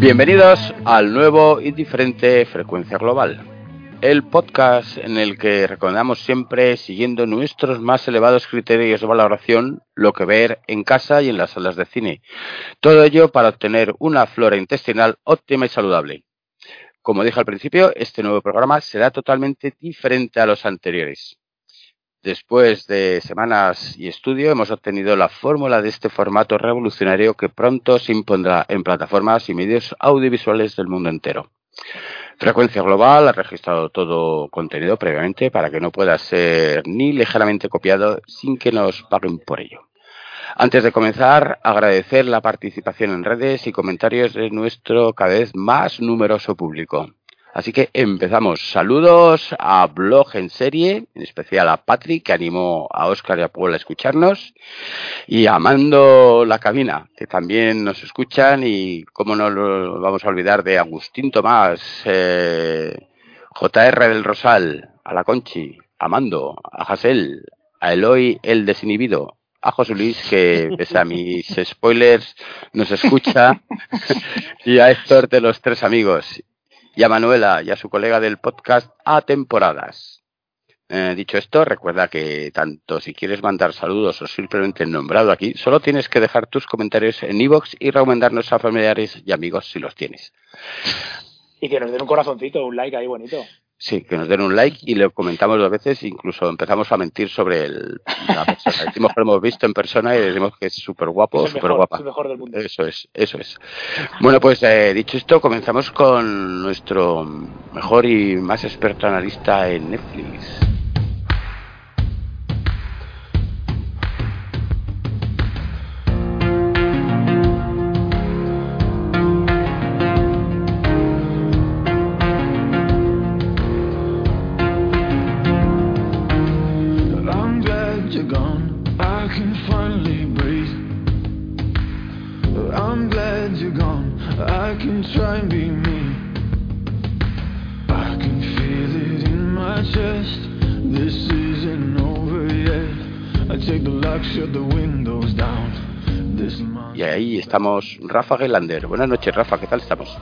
Bienvenidos al nuevo y diferente Frecuencia Global, el podcast en el que recomendamos siempre, siguiendo nuestros más elevados criterios de valoración, lo que ver en casa y en las salas de cine. Todo ello para obtener una flora intestinal óptima y saludable. Como dije al principio, este nuevo programa será totalmente diferente a los anteriores. Después de semanas y estudio, hemos obtenido la fórmula de este formato revolucionario que pronto se impondrá en plataformas y medios audiovisuales del mundo entero. Frecuencia Global ha registrado todo contenido previamente para que no pueda ser ni ligeramente copiado sin que nos paguen por ello. Antes de comenzar, agradecer la participación en redes y comentarios de nuestro cada vez más numeroso público. Así que empezamos. Saludos a Blog en serie, en especial a Patrick, que animó a Oscar y a Paul a escucharnos, y a Mando la Cabina, que también nos escuchan, y cómo no lo vamos a olvidar de Agustín Tomás, eh, JR del Rosal, a la Conchi, a Mando, a Jasel, a Eloy el Desinhibido, a José Luis, que pese a mis spoilers nos escucha, y a Héctor de los Tres Amigos, y a Manuela y a su colega del podcast A Temporadas. Eh, dicho esto, recuerda que tanto si quieres mandar saludos o simplemente nombrado aquí, solo tienes que dejar tus comentarios en iVoox y recomendarnos a familiares y amigos si los tienes. Y que nos den un corazoncito, un like ahí bonito. Sí, que nos den un like y lo comentamos dos veces, incluso empezamos a mentir sobre el, la persona. Decimos que lo hemos visto en persona y decimos que es súper guapo, súper guapa. Es el mejor del mundo. Eso es, eso es. Bueno, pues eh, dicho esto, comenzamos con nuestro mejor y más experto analista en Netflix. Estamos Rafa Gelander. Buenas noches, Rafa, ¿qué tal estamos?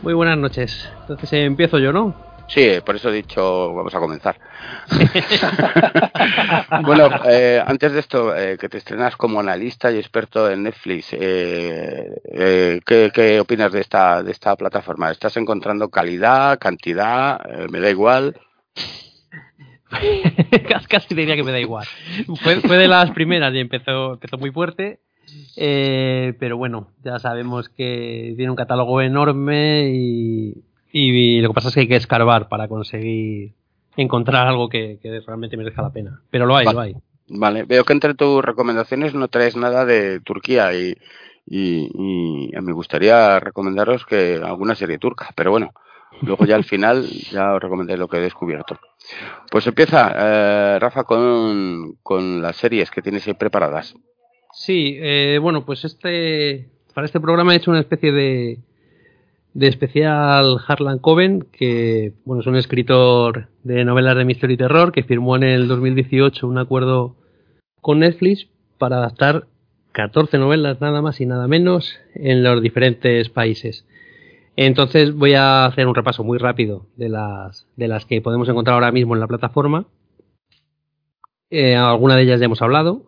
Muy buenas noches. Entonces eh, empiezo yo, ¿no? Sí, por eso he dicho, vamos a comenzar. bueno, eh, antes de esto, eh, que te estrenas como analista y experto en Netflix, eh, eh, ¿qué, qué opinas de esta, de esta plataforma? ¿Estás encontrando calidad, cantidad? Me da igual. Casi diría que me da igual. Fue, fue de las primeras y empezó, empezó muy fuerte. Eh, pero bueno, ya sabemos que tiene un catálogo enorme y, y lo que pasa es que hay que escarbar para conseguir encontrar algo que, que realmente merezca la pena. Pero lo hay, Vale. lo hay. Vale, veo que entre tus recomendaciones no traes nada de Turquía y, y, y me gustaría recomendaros que alguna serie turca, pero bueno, luego ya al final ya os recomendaré lo que he descubierto. Pues empieza, eh, Rafa, con, con las series que tienes ahí preparadas. Sí, eh, bueno, pues este para este programa he hecho una especie de, de especial Harlan Coben, que bueno, es un escritor de novelas de misterio y terror que firmó en el 2018 un acuerdo con Netflix para adaptar 14 novelas nada más y nada menos en los diferentes países. Entonces voy a hacer un repaso muy rápido de las, de las que podemos encontrar ahora mismo en la plataforma. Eh, alguna de ellas ya hemos hablado,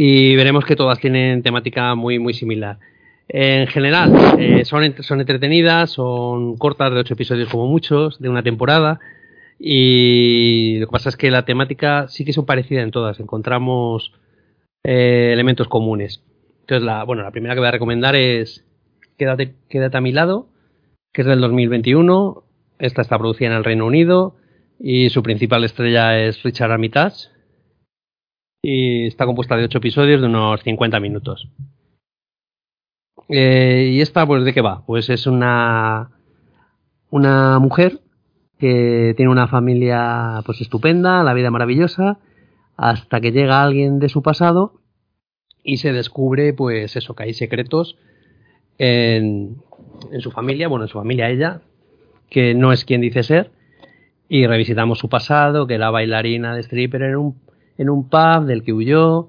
y veremos que todas tienen temática muy muy similar. En general, eh, son, son entretenidas, son cortas de ocho episodios como muchos, de una temporada, y lo que pasa es que la temática sí que son parecidas en todas, encontramos eh, elementos comunes. Entonces, la, bueno, la primera que voy a recomendar es Quédate, Quédate a mi lado, que es del 2021, esta está producida en el Reino Unido, y su principal estrella es Richard Armitage, y está compuesta de ocho episodios de unos 50 minutos. Eh, ¿Y esta, pues, de qué va? Pues es una, una mujer que tiene una familia, pues, estupenda, la vida maravillosa, hasta que llega alguien de su pasado y se descubre, pues, eso, que hay secretos en, en su familia, bueno, en su familia ella, que no es quien dice ser, y revisitamos su pasado, que era bailarina de stripper en un, en un pub del que huyó,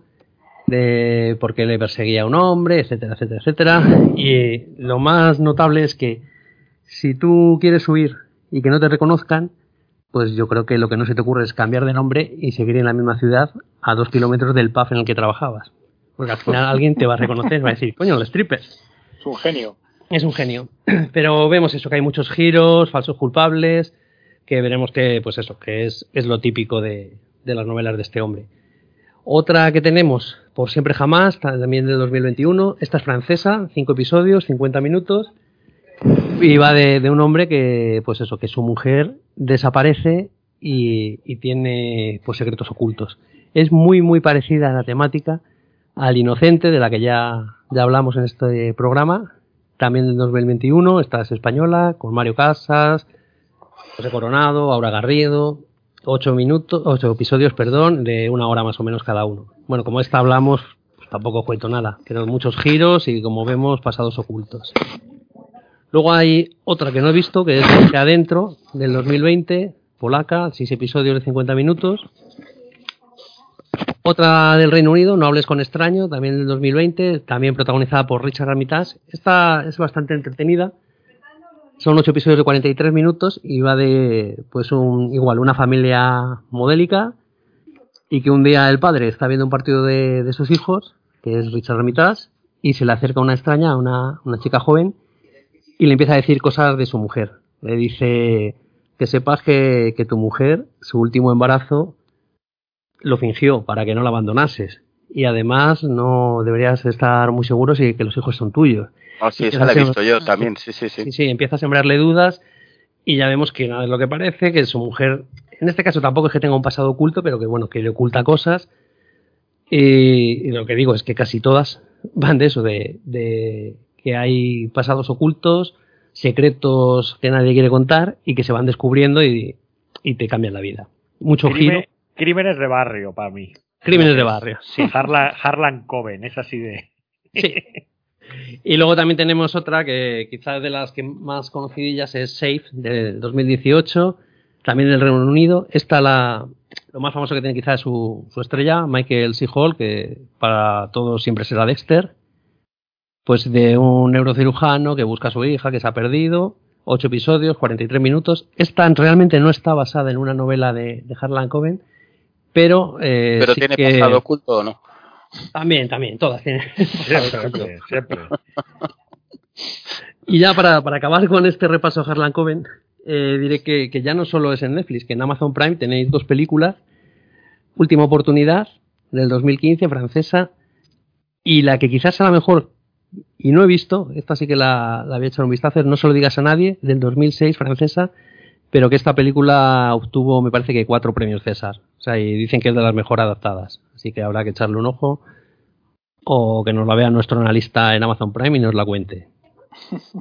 de por qué le perseguía a un hombre, etcétera, etcétera, etcétera. Y lo más notable es que si tú quieres huir y que no te reconozcan, pues yo creo que lo que no se te ocurre es cambiar de nombre y seguir en la misma ciudad a dos kilómetros del pub en el que trabajabas. Porque al final alguien te va a reconocer, va a decir, coño, el stripper. Es un genio. Es un genio. Pero vemos eso, que hay muchos giros, falsos culpables, que veremos que, pues eso, que es, es lo típico de, de las novelas de este hombre. Otra que tenemos, Por siempre jamás, también de 2021. Esta es francesa, cinco episodios, 50 minutos. Y va de, un hombre que, pues eso, que su mujer desaparece y, y tiene pues secretos ocultos. Es muy, muy parecida a la temática al Inocente, de la que ya, ya hablamos en este programa, también del 2021, esta es española, con Mario Casas, José Coronado, Aura Garrido, ocho minutos, ocho episodios, perdón, de una hora más o menos cada uno. Bueno, como esta hablamos, pues tampoco cuento nada, pero muchos giros y como vemos, pasados ocultos. Luego hay otra que no he visto, que es de adentro, del 2020, polaca, seis episodios de 50 minutos. Otra del Reino Unido, No hables con extraño, también del 2020, también protagonizada por Richard Armitage. Esta es bastante entretenida. Son ocho episodios de 43 minutos y va de, pues, un, igual, una familia modélica y que un día el padre está viendo un partido de, de sus hijos, que es Richard Armitage, y se le acerca una extraña, una, una chica joven, y le empieza a decir cosas de su mujer. Le dice que sepas que, que tu mujer, su último embarazo, lo fingió para que no la abandonases. Y además no deberías estar muy seguro si que los hijos son tuyos. Oh, sí, esa la he visto yo también, sí, sí, sí. Sí, sí, empieza a sembrarle dudas y ya vemos que nada es lo que parece, que su mujer, en este caso tampoco es que tenga un pasado oculto, pero que bueno, que le oculta cosas. Y, y lo que digo es que casi todas van de eso, de, de que hay pasados ocultos, secretos que nadie quiere contar y que se van descubriendo y, y te cambian la vida. Mucho giro, crímenes de barrio para mí. crímenes de barrio. Sí, Harlan, Harlan Coben, es así de. Sí. Y luego también tenemos otra que quizás de las que más conocidillas es Safe del 2018, también del Reino Unido. Esta la lo más famoso que tiene quizás es su, su estrella, Michael C. Hall, que para todos siempre será Dexter. Pues de un neurocirujano que busca a su hija que se ha perdido. Ocho episodios, 43 minutos. Esta realmente no está basada en una novela de, de Harlan Coben, pero, eh, Pero sí tiene que- pasado oculto o no. También, también, todas tienen. Siempre, siempre. Y ya para, para acabar con este repaso a Harlan Coben, eh, diré que, que ya no solo es en Netflix, que en Amazon Prime tenéis dos películas. Última oportunidad, del 2015, francesa, y la que quizás sea la mejor, y no he visto, esta sí que la, la había echado un vistazo, No se lo digas a nadie, del 2006, francesa, pero que esta película obtuvo, me parece que cuatro premios César. O sea, y dicen que es de las mejor adaptadas. Así que habrá que echarle un ojo. O que nos la vea nuestro analista en Amazon Prime y nos la cuente.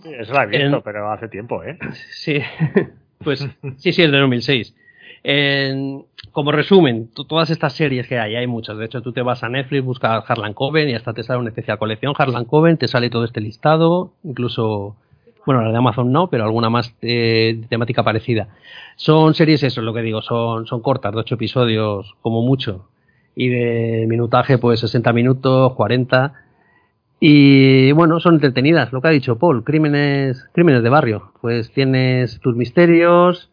Sí, Eso la he visto, En- pero hace tiempo, ¿eh? Sí, pues sí, sí, es de 2006. En- como resumen, to- todas estas series que hay, hay muchas. De hecho, tú te vas a Netflix, buscas Harlan Coben y hasta te sale una especial colección Harlan Coben, te sale todo este listado, incluso, bueno, la de Amazon no, pero alguna más eh, de temática parecida. Son series, eso es lo que digo, son, son cortas, de ocho episodios como mucho. Y de minutaje, pues 60 minutos, 40. Y bueno, son entretenidas, lo que ha dicho Paul, crímenes, crímenes de barrio. Pues tienes tus misterios,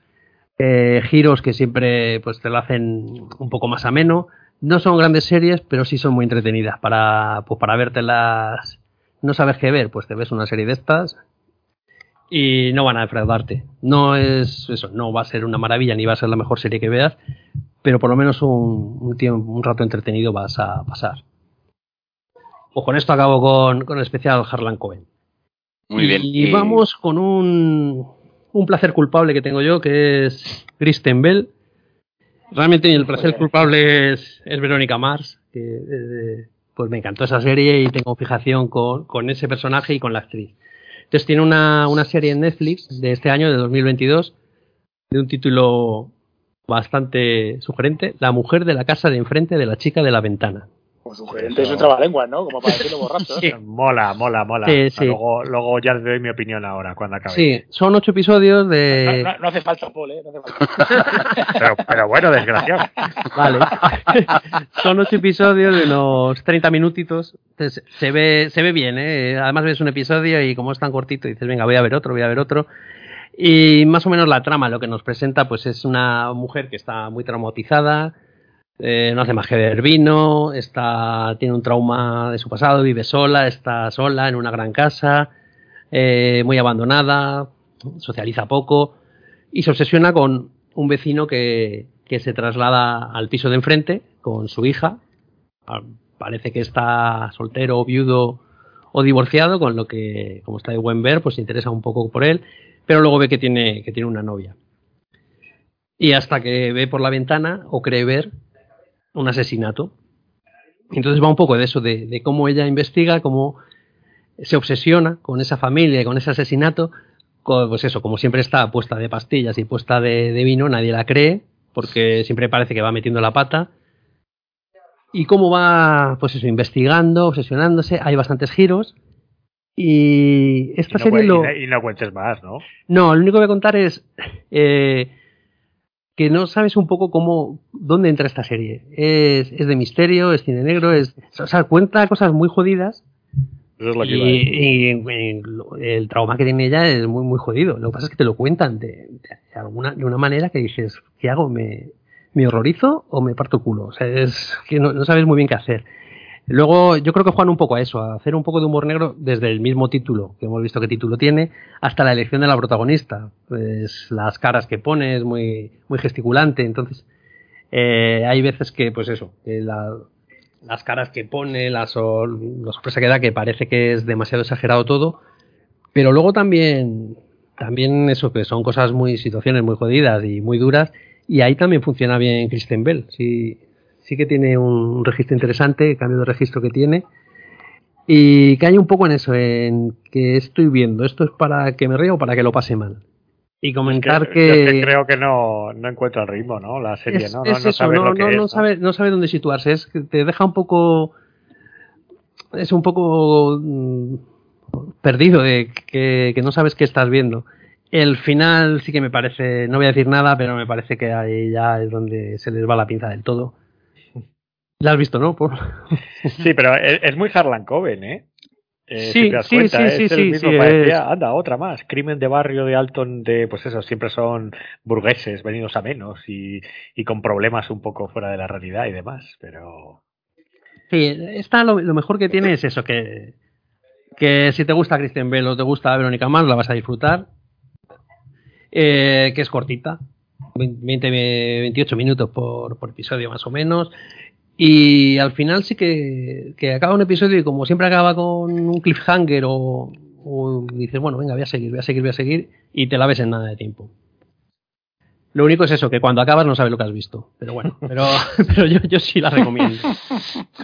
eh, giros que siempre pues te lo hacen un poco más ameno. No son grandes series, pero sí son muy entretenidas para, pues para vértelas. No sabes qué ver, pues te ves una serie de estas y no van a defraudarte. No es eso, no va a ser una maravilla ni va a ser la mejor serie que veas, pero por lo menos un, un, tiempo, un rato entretenido vas a pasar. Pues con esto acabo con, con el especial Harlan Cohen. Muy bien. Y vamos con un, un placer culpable que tengo yo, que es Kristen Bell. Realmente el placer culpable es, es Verónica Mars, que eh, pues me encantó esa serie y tengo fijación con, con ese personaje y con la actriz. Entonces tiene una, una serie en Netflix de este año, de 2022, de un título bastante sugerente, La mujer de la casa de enfrente de la chica de la ventana. Como sugerente es un trabalenguas, ¿no? Como para decirlo borracho. Sí. Mola, mola, mola. Sí, sí. Luego, luego ya te doy mi opinión ahora, cuando acabe. Sí, son ocho episodios No, de... no- no hace falta, Paul, ¿eh? No hace falta. Pero, pero bueno, desgraciado. Vale. Son ocho episodios de unos 30 minutitos. Entonces, se ve, se ve bien, ¿eh? Además ves un episodio y como es tan cortito, dices, venga, voy a ver otro, voy a ver otro. Y más o menos la trama, lo que nos presenta, pues es una mujer que está muy traumatizada, eh, no hace más que beber vino, está, tiene un trauma de su pasado, vive sola, está sola en una gran casa, eh, muy abandonada, socializa poco y se obsesiona con un vecino que, que se traslada al piso de enfrente con su hija. Ah, Parece que está soltero, viudo o divorciado, con lo que, como está de buen ver, pues se interesa un poco por él, pero luego ve que tiene, que tiene una novia. Y hasta que ve por la ventana o cree ver un asesinato. Entonces va un poco de eso, de, cómo ella investiga, cómo se obsesiona con esa familia y con ese asesinato, pues eso, como siempre está puesta de pastillas y puesta de, de vino, nadie la cree, porque siempre parece que va metiendo la pata. Y cómo va, pues eso, investigando, obsesionándose, hay bastantes giros. Y Y esta no, serie lo... y no- y no cuentes más, ¿no? No, lo único que voy a contar es eh, que no sabes un poco cómo, dónde entra esta serie. Es, es de misterio, es cine negro, es, o sea, cuenta cosas muy jodidas Eso es lo que y, y- y el trauma que tiene ella es muy, muy jodido. Lo que pasa es que te lo cuentan de, de alguna, de una manera que dices, ¿qué hago? ¿Me, me horrorizo o me parto culo? O sea, es que no, no sabes muy bien qué hacer. Luego, yo creo que juegan un poco a eso, a hacer un poco de humor negro desde el mismo título, que hemos visto qué título tiene, hasta la elección de la protagonista. Las caras que pone es muy, muy gesticulante, entonces eh, hay veces que, pues eso, que la- las caras que pone, la, sor- la sorpresa que da, que parece que es demasiado exagerado todo, pero luego también, también eso, que son cosas muy, situaciones muy jodidas y muy duras, y ahí también funciona bien Kristen Bell, sí, sí que tiene un registro interesante, el cambio de registro que tiene, y hay un poco en eso, en que estoy viendo, esto es para que me ría o para que lo pase mal. Y comentar Que- yo es que... creo que no, no encuentra el ritmo, ¿no? La serie, Es, ¿no? no, eso, sabes no, lo que no, sabe, no sabe dónde situarse, es que te deja un poco, es un poco mm, perdido, de que, que no sabes qué estás viendo. El final sí que me parece, no voy a decir nada, pero me parece que ahí ya es donde se les va la pinza del todo. La has visto, ¿no? Por- Sí, pero es, es muy Harlan Coben, ¿eh? Eh, Sí, si te das sí, cuenta, sí, es sí, el mismo, parecía, anda, otra más, crimen de barrio de Alton, de, pues eso, siempre son burgueses, venidos a menos y, y con problemas un poco fuera de la realidad y demás, pero Sí, esta lo, lo mejor que tiene es eso, que, que si te gusta Christian Bell o te gusta Verónica Mars, la vas a disfrutar. Eh, que es cortita, 20, 28 minutos por, por episodio más o menos. Y al final sí que, que acaba un episodio y como siempre acaba con un cliffhanger o, o dices, bueno, venga, voy a seguir, voy a seguir, voy a seguir, y te la ves en nada de tiempo. Lo único es eso, que cuando acabas no sabes lo que has visto. Pero bueno, pero, pero yo, yo sí la recomiendo.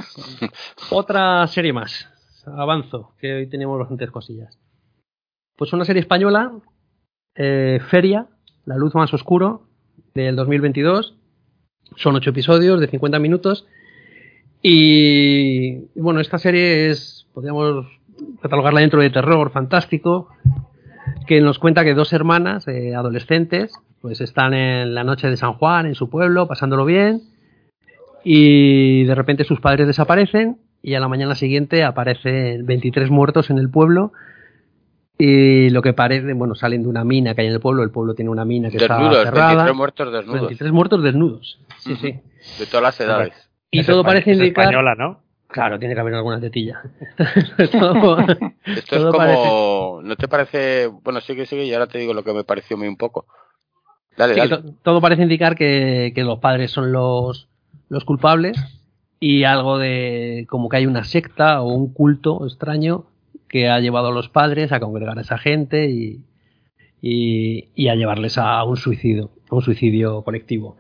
Otra serie más. Avanzo, que hoy tenemos bastantes cosillas. Pues una serie española, eh, Feria, La Luz Más Oscuro, del 2022. Son ocho episodios de 50 minutos. Y bueno, esta serie es, podríamos catalogarla dentro de terror fantástico, que nos cuenta que dos hermanas eh, adolescentes pues están en la noche de San Juan, en su pueblo, pasándolo bien, y de repente sus padres desaparecen y a la mañana siguiente aparecen 23 muertos en el pueblo y lo que parece, bueno, salen de una mina que hay en el pueblo, el pueblo tiene una mina que Desnudos, está cerrada. 23 muertos desnudos. 23 muertos desnudos. Sí, sí. De todas las edades. Y es todo parece es indicar española, ¿no? Claro, tiene que haber alguna tetilla. Todo- Esto es como. ¿No te parece.? Bueno, sigue, sigue, y ahora te digo lo que me pareció a mí un poco. Dale, Sí, que dale. to- todo parece indicar que, que los padres son los, los culpables y algo de como que hay una secta o un culto extraño que ha llevado a los padres a congregar a esa gente y, y, y a llevarles a un suicidio, a un suicidio colectivo.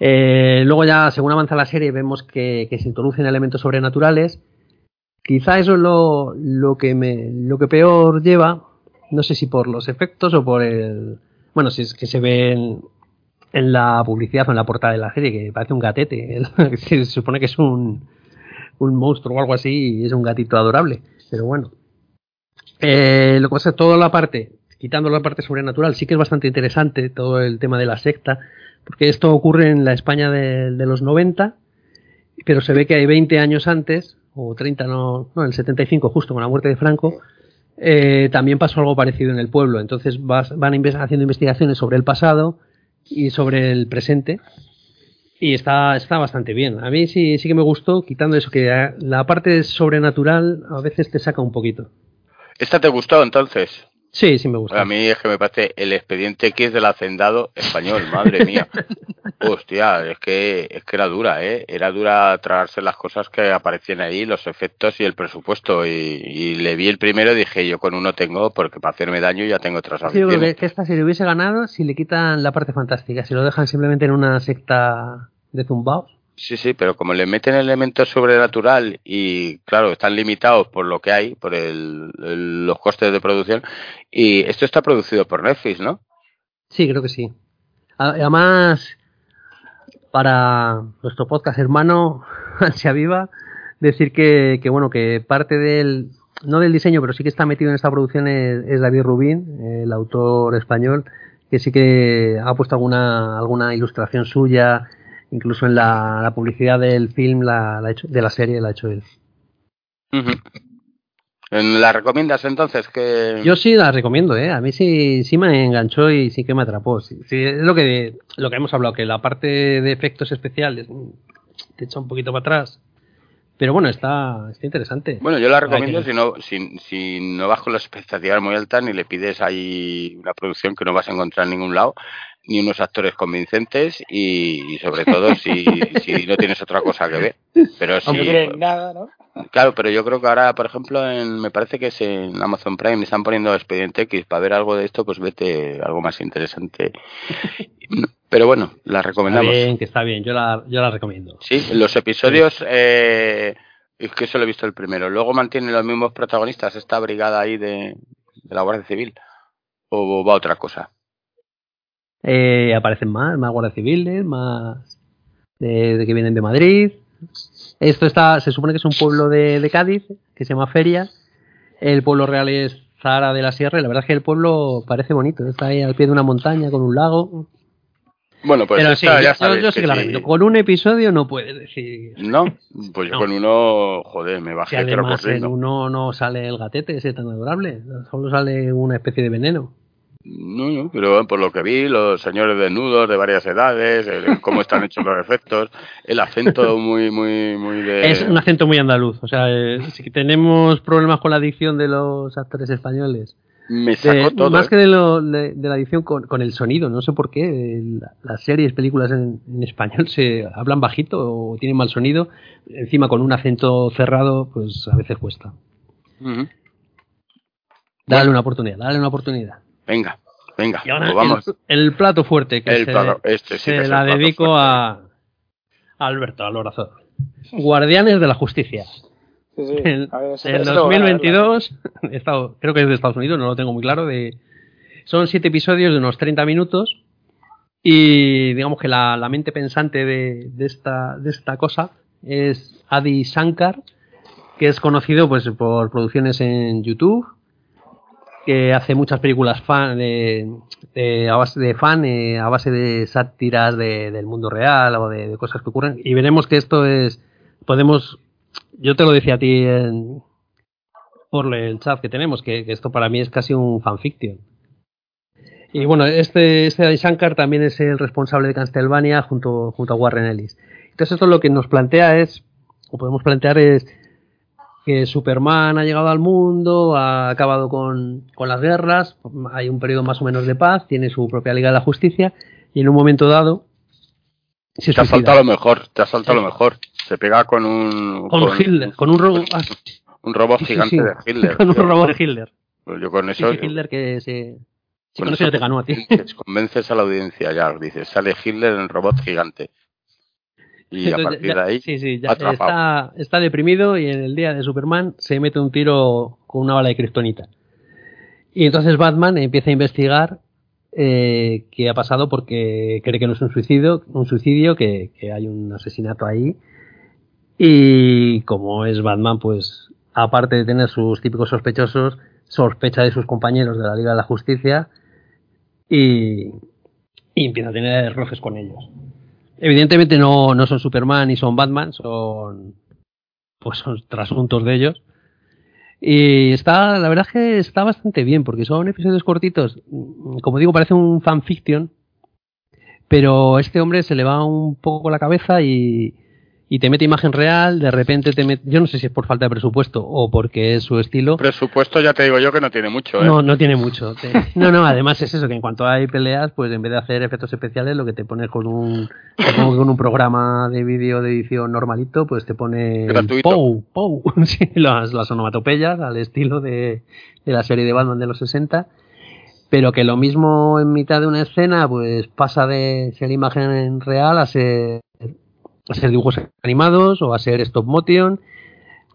Eh, luego ya, según avanza la serie, vemos que, se introducen elementos sobrenaturales. Quizá eso es lo, que me, lo que peor lleva, no sé si por los efectos o por el, bueno, si es que se ve en, en la publicidad o en la portada de la serie, que parece un gatete. Se supone que es un, un monstruo o algo así y es un gatito adorable. Pero bueno. Eh, lo que pasa es que toda la parte, quitando la parte sobrenatural, sí que es bastante interesante todo el tema de la secta, porque esto ocurre en la España de, los 90, pero se ve que hay 20 años antes, o 30, no, no, el 75, justo con la muerte de Franco, eh, también pasó algo parecido en el pueblo. Entonces vas- van haciendo investigaciones sobre el pasado y sobre el presente. Y está, está bastante bien. A mí sí, sí que me gustó, quitando eso, que eh, la parte sobrenatural a veces te saca un poquito. ¿Esta te gustó entonces? Sí, sí me gusta. A mí es que me parece el expediente X del hacendado español, madre mía. Hostia, es que, es que era dura, ¿eh? Era dura tragarse las cosas que aparecían ahí, los efectos y el presupuesto. Y, y le vi el primero y dije, yo con uno tengo, porque para hacerme daño ya tengo otras Sí, yo creo que, que esta serie hubiese ganado si le quitan la parte fantástica, si lo dejan simplemente en una secta de zumbaos. Sí, sí, pero como le meten elementos sobrenatural y, claro, están limitados por lo que hay, por el, los costes de producción. Y esto está producido por Netflix, ¿no? Sí, creo que sí. Además, para nuestro podcast hermano, Ansia Viva, decir que, que, bueno, que parte del, no del diseño, pero sí que está metido en esta producción es, es David Rubín, el autor español, que sí que ha puesto alguna, alguna ilustración suya, incluso en la, la publicidad del film, la, la hecho, de la serie, la ha hecho él. ¿La recomiendas entonces? que Yo sí la recomiendo, ¿eh? A mí sí, sí me enganchó y sí que me atrapó. Sí, sí, es lo que, lo que hemos hablado, que la parte de efectos especiales mm, te echa un poquito para atrás. Pero bueno, está, está interesante. Bueno, yo la recomiendo si no, si, si no vas con las expectativas muy altas ni le pides ahí una producción que no vas a encontrar en ningún lado, ni unos actores convincentes y, y sobre todo si, si no tienes otra cosa que ver. Pero no tienen nada, ¿no? claro, pero yo creo que ahora, por ejemplo, en, me parece que es en Amazon Prime, están poniendo Expediente X para ver algo de esto, pues vete algo más interesante. Pero bueno, la está recomendamos. bien, que está bien. Yo la, yo la recomiendo. Sí, los episodios, eh, es que solo he visto el primero. Luego mantienen los mismos protagonistas esta brigada ahí de, de la Guardia Civil. O va otra cosa. Eh, aparecen más, más guardias civiles, más de, de que vienen de Madrid. Esto está, se supone que es un pueblo de, de Cádiz, que se llama Feria. El pueblo real es Zara de la Sierra y la verdad es que el pueblo parece bonito. Está ahí al pie de una montaña con un lago. Bueno, pues Pero esta sí, ya yo, sabéis yo sí que la sí. recomiendo. Con un episodio no puedes decir. No, pues yo No. con uno, joder, me Si bajé creo además en corriendo. uno no sale el gatete ese tan adorable, solo sale una especie de veneno. No, no, pero por lo que vi, los señores desnudos de varias edades, el- cómo están hechos los efectos, el acento muy, muy, muy de... Es un acento muy andaluz. O sea, eh, si tenemos problemas con la dicción de los actores españoles, Me de- sacó todo. más ¿eh? que de, lo, de, de la edición con, con el sonido, no sé por qué. la- Las series, películas en, en español se hablan bajito o tienen mal sonido. Encima con un acento cerrado, pues a veces cuesta. Dale una oportunidad, dale una oportunidad. Venga, venga, Y ahora pues vamos. el, el plato fuerte que El se, plato- este sí se que es el la dedico fuerte. a, a Alberto Alorazón. Guardianes de la Justicia. Sí, sí. En, A ver, eso- en eso lo van a ver, 2022, Estado- creo que es de Estados Unidos, no lo tengo muy claro. De, son siete episodios de unos 30 minutos. Y digamos que la, la mente pensante de, de esta, de esta cosa es Adi Shankar, que es conocido pues por producciones en YouTube, que hace muchas películas fan de, de- a base de fan, eh, a base de sátiras de- del mundo real o de, cosas que ocurren. Y veremos que esto es, podemos, yo te lo decía a ti en, por el chat que tenemos, que, esto para mí es casi un fanfiction. Y bueno, este, este también es el responsable de Castlevania junto, junto a Warren Ellis. Entonces esto lo que nos plantea es, o podemos plantear es, que Superman ha llegado al mundo, ha acabado con, con las guerras, hay un periodo más o menos de paz, tiene su propia Liga de la Justicia, y en un momento dado se Te ha saltado lo mejor, te ha saltado lo mejor. Se pega con un... con Hitler, con un robot, ah, un robot sí, sí, gigante sí, de Hitler. con un Yo- robot de Hitler. Yo con Sí, eso... sí, Hitler que se... Sí, con con eso ya te ganó a ti. convences- a la audiencia ya, dices, sale Hitler en robot gigante. Y a partir ya- de ahí, sí, sí, ya atrapado. está, está deprimido y en el día de Superman se mete un tiro con una bala de kriptonita. Y entonces Batman empieza a investigar eh, qué ha pasado porque cree que no es un suicidio, un suicidio que, que hay un asesinato ahí. Y como es Batman, pues aparte de tener sus típicos sospechosos, sospecha de sus compañeros de la Liga de la Justicia y, y empieza a tener roces con ellos. Evidentemente no, no son Superman ni son Batman, son pues son trasuntos de ellos. Y está, la verdad es que está bastante bien, porque son episodios cortitos. Como digo, parece un fanfiction, pero este hombre se le va un poco la cabeza y, y te mete imagen real, de repente te mete, yo no sé si es por falta de presupuesto o porque es su estilo. Presupuesto ya te digo yo que no tiene mucho, ¿eh? No, no tiene mucho. Te- No, no, además es eso, que en cuanto hay peleas, pues en vez de hacer efectos especiales, lo que te pones con un, con un programa de vídeo de edición normalito, pues te pone Gratuito. POU, POU, sí, las, las onomatopeyas al estilo de, de la serie de Batman de los 60. Pero que lo mismo en mitad de una escena, pues pasa de ser imagen real a ser, a ser dibujos animados o a ser stop motion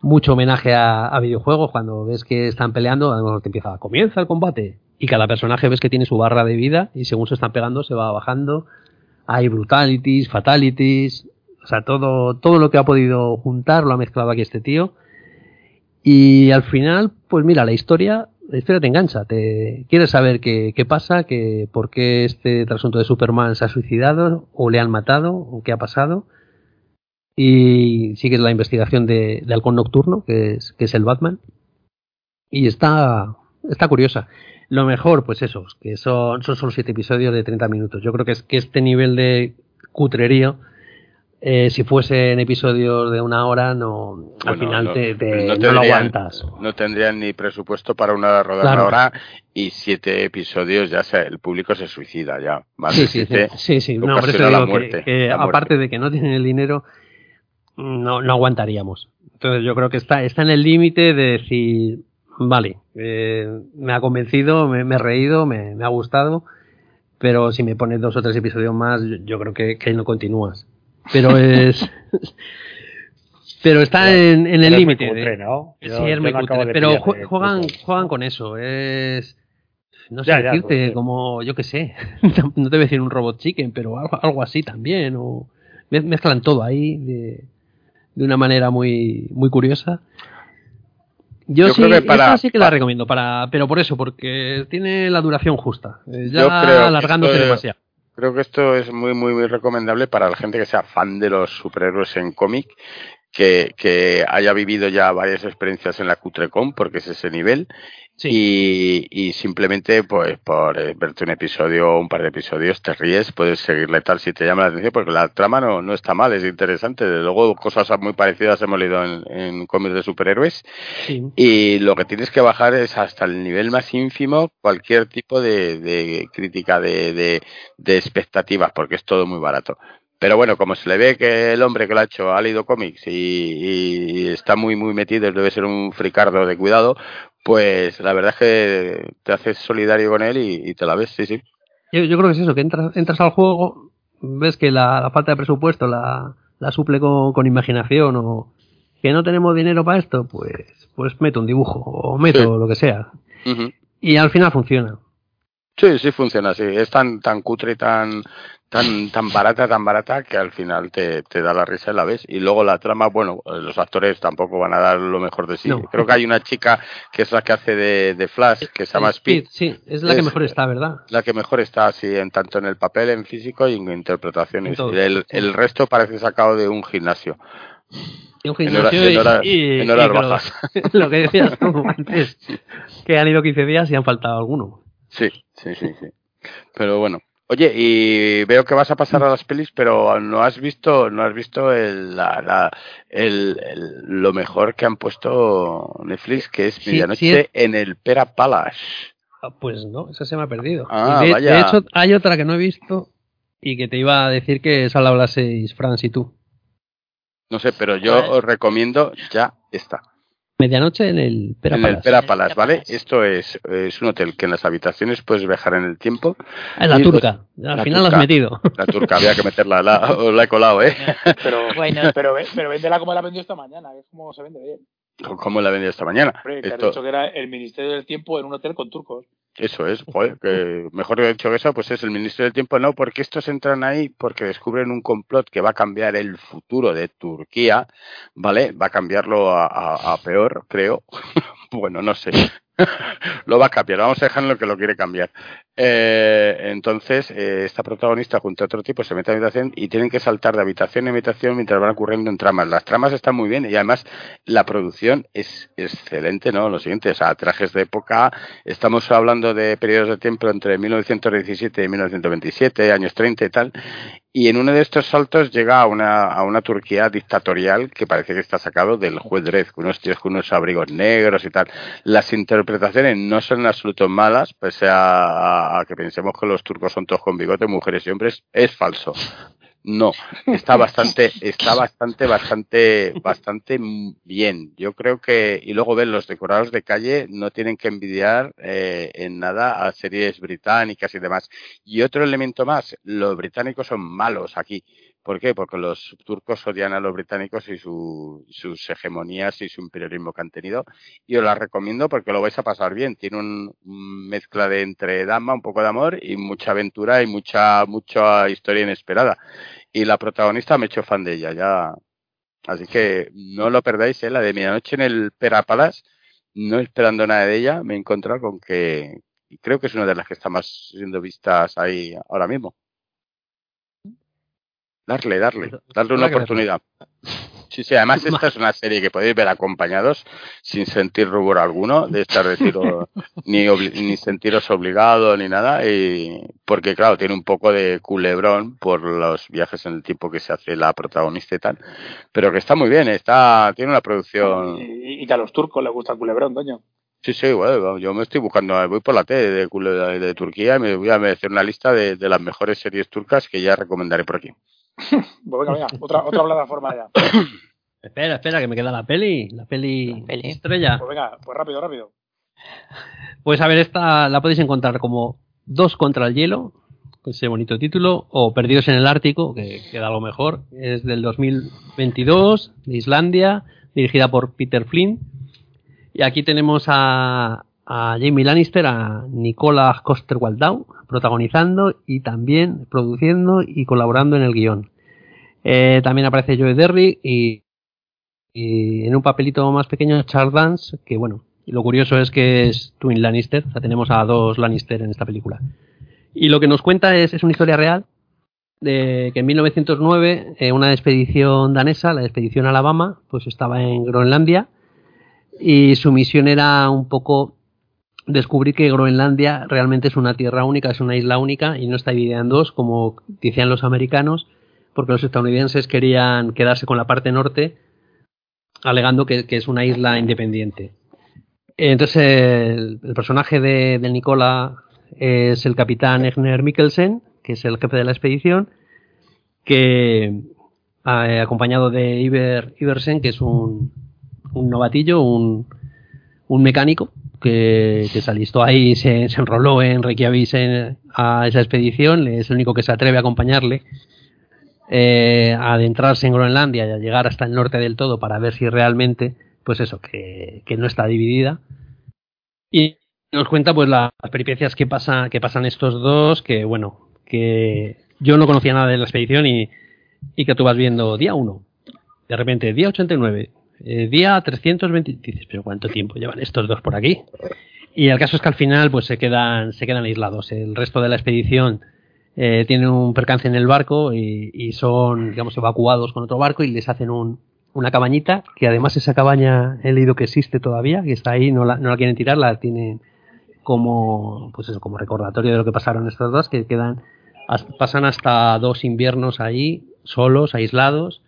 mucho homenaje a, videojuegos cuando ves que están peleando, te empieza, comienza el combate y cada personaje ves que tiene su barra de vida y según se están pegando se va bajando. Hay brutalities, fatalities, o sea, todo, todo lo que ha podido juntar lo ha mezclado aquí este tío. Y al final, pues mira, la historia, la historia te engancha, te quieres saber qué, qué pasa, que, por qué este trasunto de Superman se ha suicidado, o le han matado, o qué ha pasado y sigues la investigación de, de Halcón Nocturno, que es, que es el Batman. Y está, está curiosa. Lo mejor, pues eso, que son, son solo siete episodios de 30 minutos. Yo creo que es que este nivel de cutrerío, eh, si fuesen episodios de una hora, no, al final no- te, te- no no, lo aguantas. No tendrían ni presupuesto para una rodar Claro. una hora y siete episodios, ya sea, el público se suicida ya. Más Sí, sí, sí, siete, sí, sí. No, por eso digo que- aparte de que no tienen el dinero, no, no aguantaríamos. Entonces yo creo que está, está en el límite de decir, vale, eh, me ha convencido, me, me he reído, me, me ha gustado, pero si me pones dos o tres episodios más, yo, yo creo que, que no continúas. Pero es... pero está en, en el límite. ¿no? Sí, es muy cutre, pero el juegan, juegan con eso. Es. No sé Ya, ya, decirte, porque- como, yo qué sé. no te voy a decir un robot chicken, pero algo, algo así también. O mez- mezclan todo ahí de, de una manera muy, muy curiosa. Yo, Yo sí, creo que para- sí que la recomiendo, para, pero por eso, porque tiene la duración justa. Eh, Ya creo alargándose esto demasiado. Creo que esto es muy, muy, muy recomendable para la gente que sea fan de los superhéroes en cómic, que, que haya vivido ya varias experiencias en la Cutrecon, porque es ese nivel, Sí. y, y simplemente, pues, por eh, verte un episodio o un par de episodios, te ríes, puedes seguirle tal si te llama la atención, porque la trama no, no está mal, es interesante. Desde luego, cosas muy parecidas hemos leído en, en cómics de superhéroes, Sí. y lo que tienes que bajar es hasta el nivel más ínfimo cualquier tipo de, de crítica de, de, de expectativas, porque es todo muy barato. Pero bueno, como se le ve que el hombre que lo ha hecho ha leído cómics y, y está muy, muy metido, debe ser un fricardo de cuidado, pues la verdad es que te haces solidario con él y, y te la ves, sí, sí. Yo, yo creo que es eso, que entras, entras al juego, ves que la, la falta de presupuesto la, la suple con, con imaginación o que no tenemos dinero para esto, pues, pues meto un dibujo o meto Sí. lo que sea. Y al final funciona. Sí, sí funciona así. Es tan, tan cutre tan, tan, tan barata, tan barata que al final te, te da la risa y la ves. Y luego la trama, bueno, eh, los actores tampoco van a dar lo mejor de sí. No. Creo que hay una chica que es la que hace de, de Flash, que se llama Speed, Sí, es la que mejor está, ¿verdad? la que mejor está así en tanto en el papel, en físico y en interpretaciones. El, sí. el resto parece sacado de un gimnasio. Un En hora- gimnasio en hora- y, en horas y claro, lo que decías tú antes, que han ido 15 días y han faltado algunos. Sí, sí, sí, sí. Pero bueno. Oye, y veo que vas a pasar a las pelis, pero no has visto, no has visto el, la, la- el, el- lo mejor que han puesto Netflix, que es Medianoche sí es- en el Pera Palace. Ah, Pues no, esa se me ha perdido. Ah, de, vaya. de hecho, hay otra que no he visto y que te iba a decir que esa la hablaseis Franz y tú. No sé, pero yo os recomiendo ya esta. Medianoche en el Pera en el Palace. Pera Palace, ¿vale? Palace. Esto es, es un hotel que en las habitaciones puedes viajar en el tiempo. Ah, la turca. Al la final la has turca. metido. La turca, había que meterla, la, os la he colado, ¿eh? Pero, pero, ve- pero véndela como la vendió esta mañana, que es como se vende bien. ¿Cómo la he vendido esta mañana? Hombre, que has Esto- dicho que era el Ministerio del Tiempo en un hotel con turcos. Eso es, joder, que mejor he dicho que eso, pues es el Ministerio del Tiempo, no, porque estos entran ahí porque descubren un complot que va a cambiar el futuro de Turquía, ¿vale? Va a cambiarlo a peor, creo. bueno, no sé. lo va a cambiar, vamos a dejar en lo que lo quiere cambiar. Eh, entonces, eh, esta protagonista junto a otro tipo se mete a habitación y tienen que saltar de habitación en habitación mientras van ocurriendo en tramas. Las tramas están muy bien y además la producción es excelente, ¿no? Lo siguiente, o sea, trajes de época, Estamos hablando de periodos de tiempo entre 1917 y 1927, años 30 y tal. Y en uno de estos saltos llega a una, a una Turquía dictatorial que parece que está sacado del juez con unos tíos con unos abrigos negros y tal. Las interpretaciones no son en absoluto malas, pese a, a que pensemos que los turcos son todos con bigote, mujeres y hombres. Es falso. No, está bastante, está bastante, bastante, bastante bien. Yo creo que, y luego ven los decorados de calle, no tienen que envidiar eh, en nada a series británicas y demás. Y otro elemento más, los británicos son malos aquí. ¿Por qué? Porque los turcos odian a los británicos y su- sus hegemonías y su imperialismo que han tenido. Y os la recomiendo porque lo vais a pasar bien. Tiene un, un mezcla de entre dama, un poco de amor y mucha aventura y mucha, mucha historia inesperada. Y la protagonista me he hecho fan de ella, ya. Así que no lo perdáis, ¿eh? La de Medianoche en el Perapalas, no esperando nada de ella, me he encontrado con que creo que es una de las que está más siendo vistas ahí ahora mismo. Darle, darle, darle una oportunidad. Sí, sí, además esta es una serie que podéis ver acompañados sin sentir rubor alguno de estar de tiro, ni, ni sentiros obligados ni nada, y porque claro, tiene un poco de culebrón por los viajes en el tiempo que se hace la protagonista y tal, pero que está muy bien, está tiene una producción... Y, y que a los turcos les gusta el culebrón, doño. Sí, sí, bueno, yo me estoy buscando, voy por la T de, cule- de Turquía y me voy a hacer una lista de, de las mejores series turcas que ya recomendaré por aquí. Pues venga, venga, otra, otra plataforma ya. Espera, espera, que me queda la peli, la peli, La peli. estrella. Pues venga, pues rápido, rápido. Pues a ver, esta la podéis encontrar como Dos contra el hielo, con ese bonito título, o Perdidos en el Ártico, que queda algo mejor. Es del 2022, de Islandia, dirigida por Peter Flynn. Y aquí tenemos a, a Jamie Lannister, a Nicola Coster-Waldau, protagonizando y también produciendo y colaborando en el guion. Eh, también aparece Joe Derry y, en un papelito más pequeño Charles Dance, que bueno, lo curioso es que es Twin Lannister, o sea, tenemos a dos Lannister en esta película. Y lo que nos cuenta es, es una historia real de que en 1909 eh, una expedición danesa, la expedición Alabama, pues estaba en Groenlandia y su misión era un poco descubrir que Groenlandia realmente es una tierra única, es una isla única y no está dividida en dos como decían los americanos, porque los estadounidenses querían quedarse con la parte norte alegando que, es una isla independiente. Entonces el, personaje de, de Nicola es el capitán Egner Mikkelsen, que es el jefe de la expedición, que eh, acompañado de Iver Iversen, que es un, novatillo, un mecánico que, que se alistó ahí, se, se enroló en Reykjavik en- a esa expedición, es el único que se atreve a acompañarle eh, a adentrarse en Groenlandia y a llegar hasta el norte del todo para ver si realmente, pues eso, que, que no está dividida. Y nos cuenta pues la- las peripecias que pasa, que pasan estos dos, que bueno, que yo no conocía nada de la expedición y, y que tú vas viendo día 1, de repente día 89, eh, día 320, dices, pero ¿cuánto tiempo llevan estos dos por aquí? Y el caso es que al final pues se quedan, se quedan aislados. El resto de la expedición eh, tienen un percance en el barco y, son, digamos, evacuados con otro barco y les hacen un, una cabañita, que además esa cabaña he leído que existe todavía, que está ahí, no la, no la quieren tirar, la tienen como, pues eso, como recordatorio de lo que pasaron estos dos, que quedan, pasan hasta dos inviernos ahí, solos, aislados,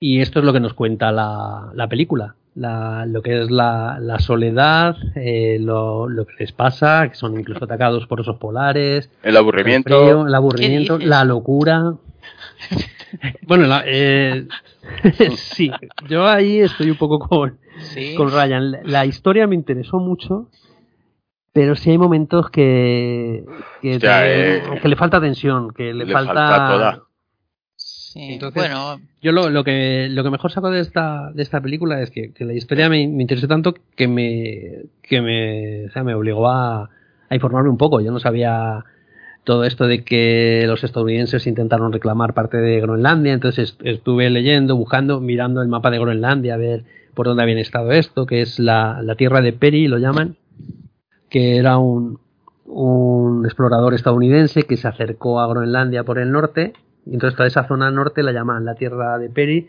y esto es lo que nos cuenta la, la película. La, lo que es la, la soledad, eh, lo, lo que les pasa, que son incluso atacados por osos polares, El el aburrimiento. frío, el aburrimiento, la locura. bueno, la- eh, sí, yo ahí estoy un poco con, Sí. con Ryan. La- La historia me interesó mucho, pero sí hay momentos que, que, te- eh, que le falta tensión, que le, le falta toda. Sí, Entonces, bueno, Yo lo, lo que lo que mejor saco de esta de esta película es que, que la historia me, me interesó tanto que me que me o sea, me obligó a, a informarme un poco. Yo no sabía todo esto de que los estadounidenses intentaron reclamar parte de Groenlandia, entonces est- estuve leyendo, buscando, mirando el mapa de Groenlandia a ver por dónde habían estado esto, que es la, la tierra de Perry, lo llaman, que era un, un explorador estadounidense que se acercó a Groenlandia por el norte, y entonces toda esa zona norte la llaman la tierra de Perry,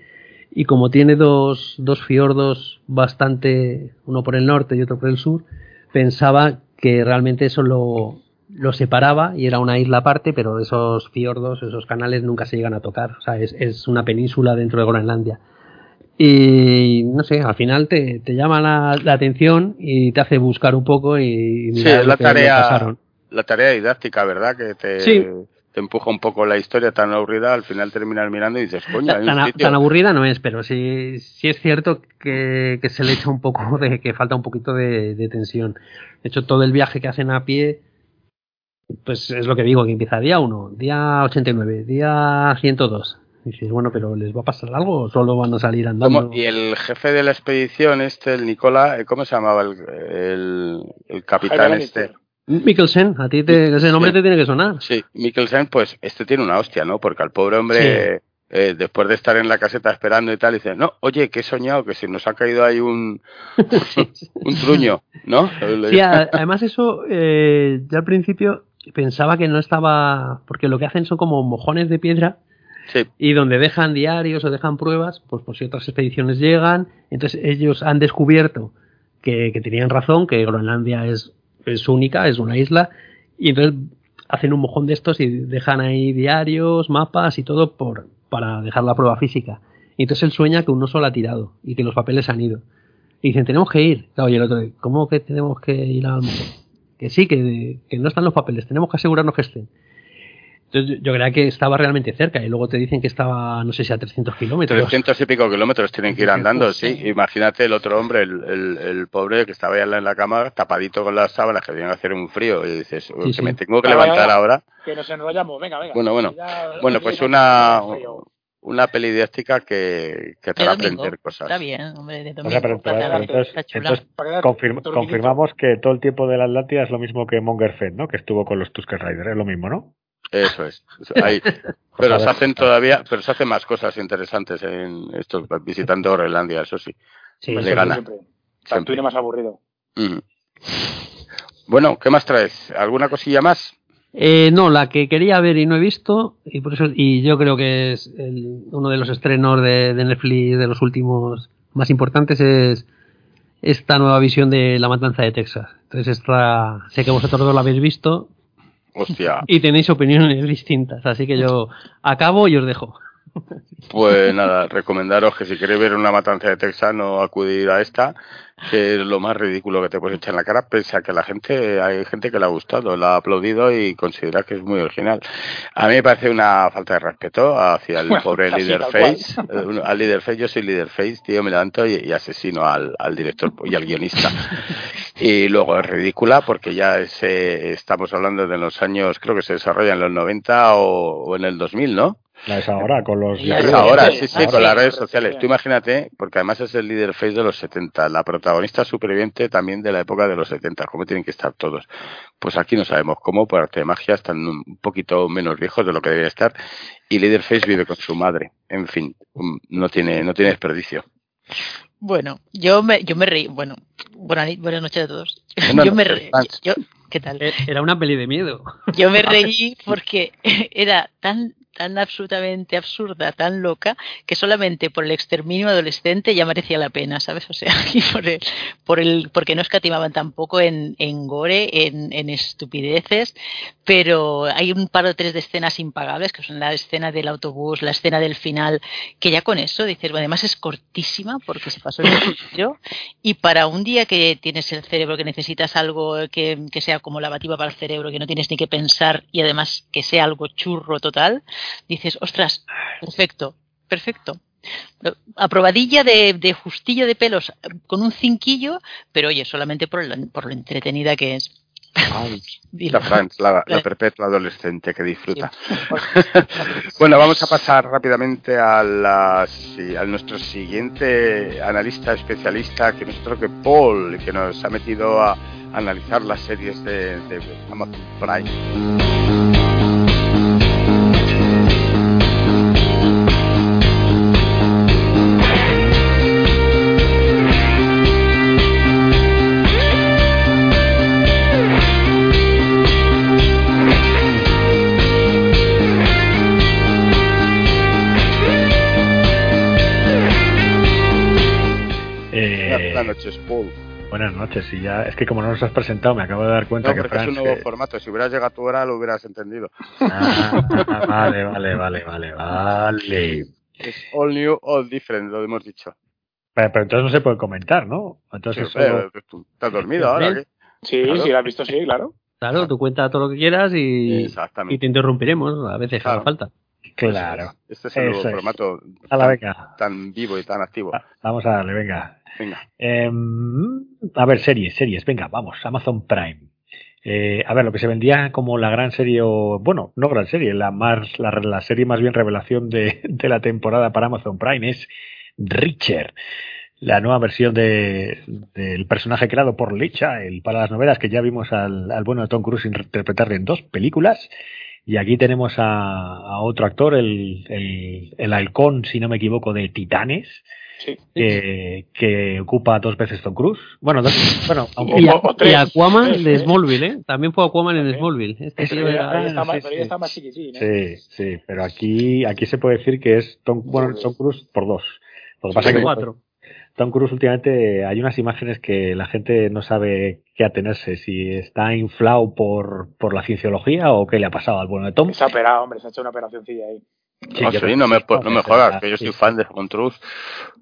y como tiene dos, dos fiordos bastante, uno por el norte y otro por el sur, pensaba que realmente eso lo, lo separaba y era una isla aparte, pero esos fiordos, esos canales nunca se llegan a tocar. O sea, es, es una península dentro de Groenlandia. Y no sé, al final te, te llama la, la atención y te hace buscar un poco y, y Sí, es la tarea, pasaron. la tarea didáctica, ¿verdad? Que te, Sí. Te empuja un poco la historia tan aburrida, al final terminas mirando y dices, coño, hay Tan, un a- sitio. tan aburrida no es, pero sí, sí es cierto que, que se le echa un poco de que falta un poquito de, de tensión. De hecho, todo el viaje que hacen a pie, pues es lo que digo, que empieza día 1, día 89, día 102. Y dices, bueno, pero ¿les va a pasar algo o solo van a salir andando? ¿Cómo? Y el jefe de la expedición, este, el Nicola, ¿cómo se llamaba el, el, el capitán Jaime este? Mikkelsen, a ti te- ese nombre Sí. te tiene que sonar. Sí, Mikkelsen, pues este tiene una hostia, ¿no? Porque al pobre hombre, eh, después de estar en la caseta esperando y tal, dice, no, oye, que he soñado, que se nos ha caído ahí un, un truño, ¿no? Sí, además eso, eh, yo al principio pensaba que no estaba, porque lo que hacen son como mojones de piedra Sí, y donde dejan diarios o dejan pruebas, pues por si otras expediciones llegan, entonces ellos han descubierto que, que tenían razón, que Groenlandia es, es única, es una isla, y entonces hacen un mojón de estos y dejan ahí diarios, mapas y todo por, para dejar la prueba física. Y entonces él sueña que un oso la ha tirado y que los papeles han ido. Y dicen, tenemos que ir. Claro, y el otro, ¿cómo que tenemos que ir al mojón? Que sí, que, que no están los papeles, tenemos que asegurarnos que estén. Entonces yo, yo creía que estaba realmente cerca y luego te dicen que estaba, no sé si a 300 kilómetros. 300 y pico kilómetros tienen que ir andando, sí. Imagínate el otro hombre, el, el, el pobre que estaba ya en la cama, tapadito con las sábanas, que tenían que hacer un frío, y dices, "Uy, que sí. me tengo que levantar ahora. Que nos enrollamos, venga, venga. Bueno, bueno. Ya- Bueno, pues una, una peli didáctica que, que te va a aprender cosas. Está bien, hombre, de O domingo. sea, pero, pero- está- pero entonces, confirmamos que todo el tiempo de la Atlántida es lo mismo que Monger Fett, ¿no? Que estuvo con los Tusker Riders, es lo mismo, ¿no? Eso es. Ahí. Pero se hacen todavía, pero se hacen más cosas interesantes en esto, visitando Groenlandia, eso sí. Sí, Me Siempre, le gana. siempre. Siempre. Más aburrido. Mm. Bueno, ¿qué más traes? ¿Alguna cosilla más? Eh, no, la que quería ver y no he visto, y por eso, y yo creo que es el- uno de los estrenos de, de Netflix de los últimos más importantes es esta nueva visión de La Matanza de Texas. Entonces esta, sé que vosotros dos la habéis visto Hostia. y tenéis opiniones distintas, así que yo acabo y os dejo. Pues nada, recomendaros que si queréis ver una matanza de Texas, no acudir a esta, que es lo más ridículo que te puedes echar en la cara, pese a que la gente, hay gente que le ha gustado, la ha aplaudido y considera que es muy original. A mí me parece una falta de respeto hacia el Bueno, pobre líder face. Eh, Al líder face, yo soy líder face, tío, me levanto y, y asesino al, al director y al guionista. Y luego es ridícula porque ya es, eh, estamos hablando de los años, creo que se desarrolla en los 90 o, o en el 2000, ¿no? La es ahora, con los... Ya, Es ahora, sí, sí, ah, con sí. las redes sociales. Tú imagínate, porque además es el líder face de los 70, la protagonista superviviente también de la época de los 70, cómo tienen que estar todos. Pues aquí no sabemos cómo, por arte de magia, están un poquito menos viejos de lo que debería estar, y líder face vive con su madre. En fin, mm, no tiene, no tiene desperdicio. Bueno, yo me, yo me reí. Bueno, buena ni- buenas noches a todos. Buenas yo me noches, reí. Yo, ¿Qué tal? Era una peli de miedo. Yo me reí porque era tan tan absolutamente absurda, tan loca, que solamente por el exterminio adolescente ya merecía la pena, ¿sabes? O sea, y por el, por el, porque no escatimaban tampoco en, en gore, en, en estupideces, pero hay un par o tres de escenas impagables, que son la escena del autobús, la escena del final, que ya con eso dices, bueno, además es cortísima porque se pasó el tiro, y para un día que tienes el cerebro, que necesitas algo que, que sea como lavativa para el cerebro, que no tienes ni que pensar y además que sea algo churro total, dices, ostras, perfecto, perfecto. Aprobadilla de, de justillo de pelos con un cinquillo, pero oye, solamente por, el, por lo entretenida que es. La Franz, la, perpetua adolescente que disfruta. bueno, vamos a pasar rápidamente a, la, a nuestro siguiente analista especialista, que es otro que Paul, que nos ha metido a analizar las series de, de Amazon Prime. Buenas noches. Y ya, es que como no nos has presentado, me acabo de dar cuenta No, que porque es un nuevo que- formato. Si hubieras llegado a tu hora, lo hubieras entendido. Ah, vale, vale, vale, vale, vale. Es all new, all different, lo hemos dicho. Pero, pero entonces no se puede comentar, ¿no? Sí, Entonces hombre, solo- tú ¿Estás dormido ahora? ¿qué? Sí, Claro. sí, lo has visto, sí, claro. Claro, tú cuenta todo lo que quieras y, y te interrumpiremos a veces Claro. haga falta. Claro. Este es el nuevo formato A la tan, vivo y tan activo. Va- Vamos a darle, venga. Venga. Em, a ver, series, series, venga, vamos, Amazon Prime. Eh, a ver, lo que se vendía como la gran serie, bueno, no gran serie, la más, la, serie más bien revelación de, la temporada para Amazon Prime es Richard, la nueva versión de, del personaje creado por Licha, el para las novelas que ya vimos al, al bueno de Tom Cruise interpretar en dos películas. Y aquí tenemos a, a otro actor, el, el, el halcón, si no me equivoco, de Titanes, Sí. que, que ocupa dos veces Tom Cruise. Bueno, dos, bueno, aunque Y, tres. y Aquaman de. Smallville, ¿eh? También fue Aquaman en. Smallville. Este Pero era- está más, sí, está más chiquitín, ¿eh? sí, sí, pero aquí, aquí se puede decir que es Tom, bueno, Tom Cruise por dos. Lo que pasa es que cuatro. Tom Cruise últimamente hay unas imágenes que la gente no sabe qué atenerse, si está inflado por, por la cienciología o qué le ha pasado al bueno de Tom. Se ha operado, hombre, se ha hecho una operacioncilla ahí. Sí, no, sí, no me, sí, no me sí, jodas, sí, que yo sí, soy sí. fan de Cruise.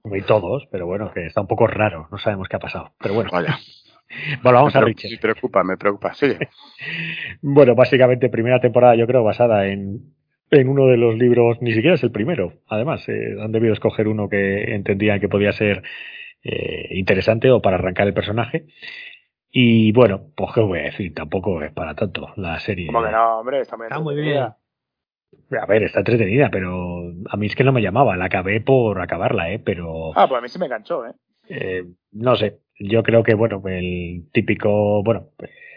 Y todos, pero bueno, que está un poco raro, no sabemos qué ha pasado. Pero bueno, Vaya. bueno vamos a me, Richard. me preocupa, me preocupa. Sigue. Bueno, básicamente primera temporada yo creo basada en, en uno de los libros, ni siquiera es el primero, además, eh, han debido escoger uno que entendían que podía ser eh, interesante o para arrancar el personaje. Y bueno, pues qué voy a decir, tampoco es para tanto la serie. Como que no, hombre, está muy, Está muy entretenida. A ver, está entretenida, pero a mí es que no me llamaba, la acabé por acabarla, ¿eh? Pero Ah, pues a mí se me enganchó, ¿eh? eh, no sé, yo creo que, bueno, el típico, bueno,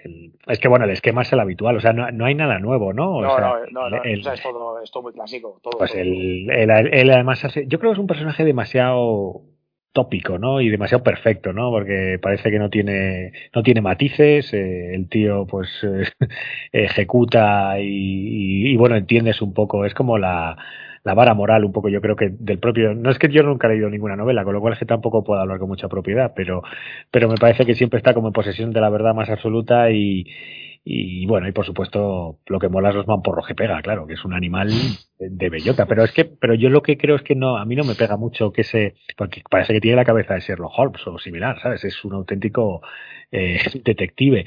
el- es que, bueno, el esquema es el habitual, o sea, no, no hay nada nuevo, ¿no? O No, sea, no, no, no, el- o sea, es todo, es todo muy clásico. Todo, pues todo. él además hace, yo creo que es un personaje demasiado tópico, ¿no? Y demasiado perfecto, ¿no? Porque parece que no tiene, no tiene matices, eh, el tío pues ejecuta y, y, y, bueno, entiendes un poco, es como la, la vara moral un poco yo creo que del propio, no es que yo nunca he leído ninguna novela, con lo cual es que tampoco puedo hablar con mucha propiedad, pero, pero me parece que siempre está como en posesión de la verdad más absoluta y, y bueno, y por supuesto, lo que mola es los mamporros que pega, claro, que es un animal de, bellota. Pero es que, pero yo lo que creo es que no, a mí no me pega mucho que se, porque parece que tiene la cabeza de Sherlock Holmes o similar, ¿sabes? Es un auténtico eh, detective.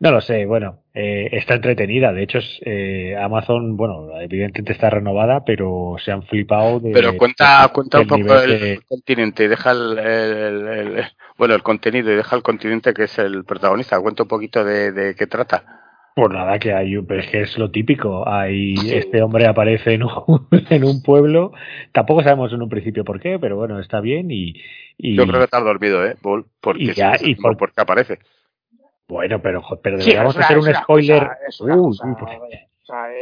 No lo sé, bueno, eh, está entretenida. De hecho, es, eh, Amazon, bueno, evidentemente está renovada, pero se han flipado de. Pero cuenta, de- cuenta un poco el de- continente y deja el, el- el- el- bueno, el contenido y deja el continente que es el protagonista. Cuenta un poquito de, de qué trata. Pues nada, que hay, pero es que es lo típico. Hay, este hombre aparece en un, en un pueblo. Tampoco sabemos en un principio por qué, pero bueno, está bien y. y Yo creo que estás dormido, ¿eh, Bull? Porque y ya, y por- por qué aparece. Bueno, pero, pero Sí, deberíamos una- hacer un spoiler.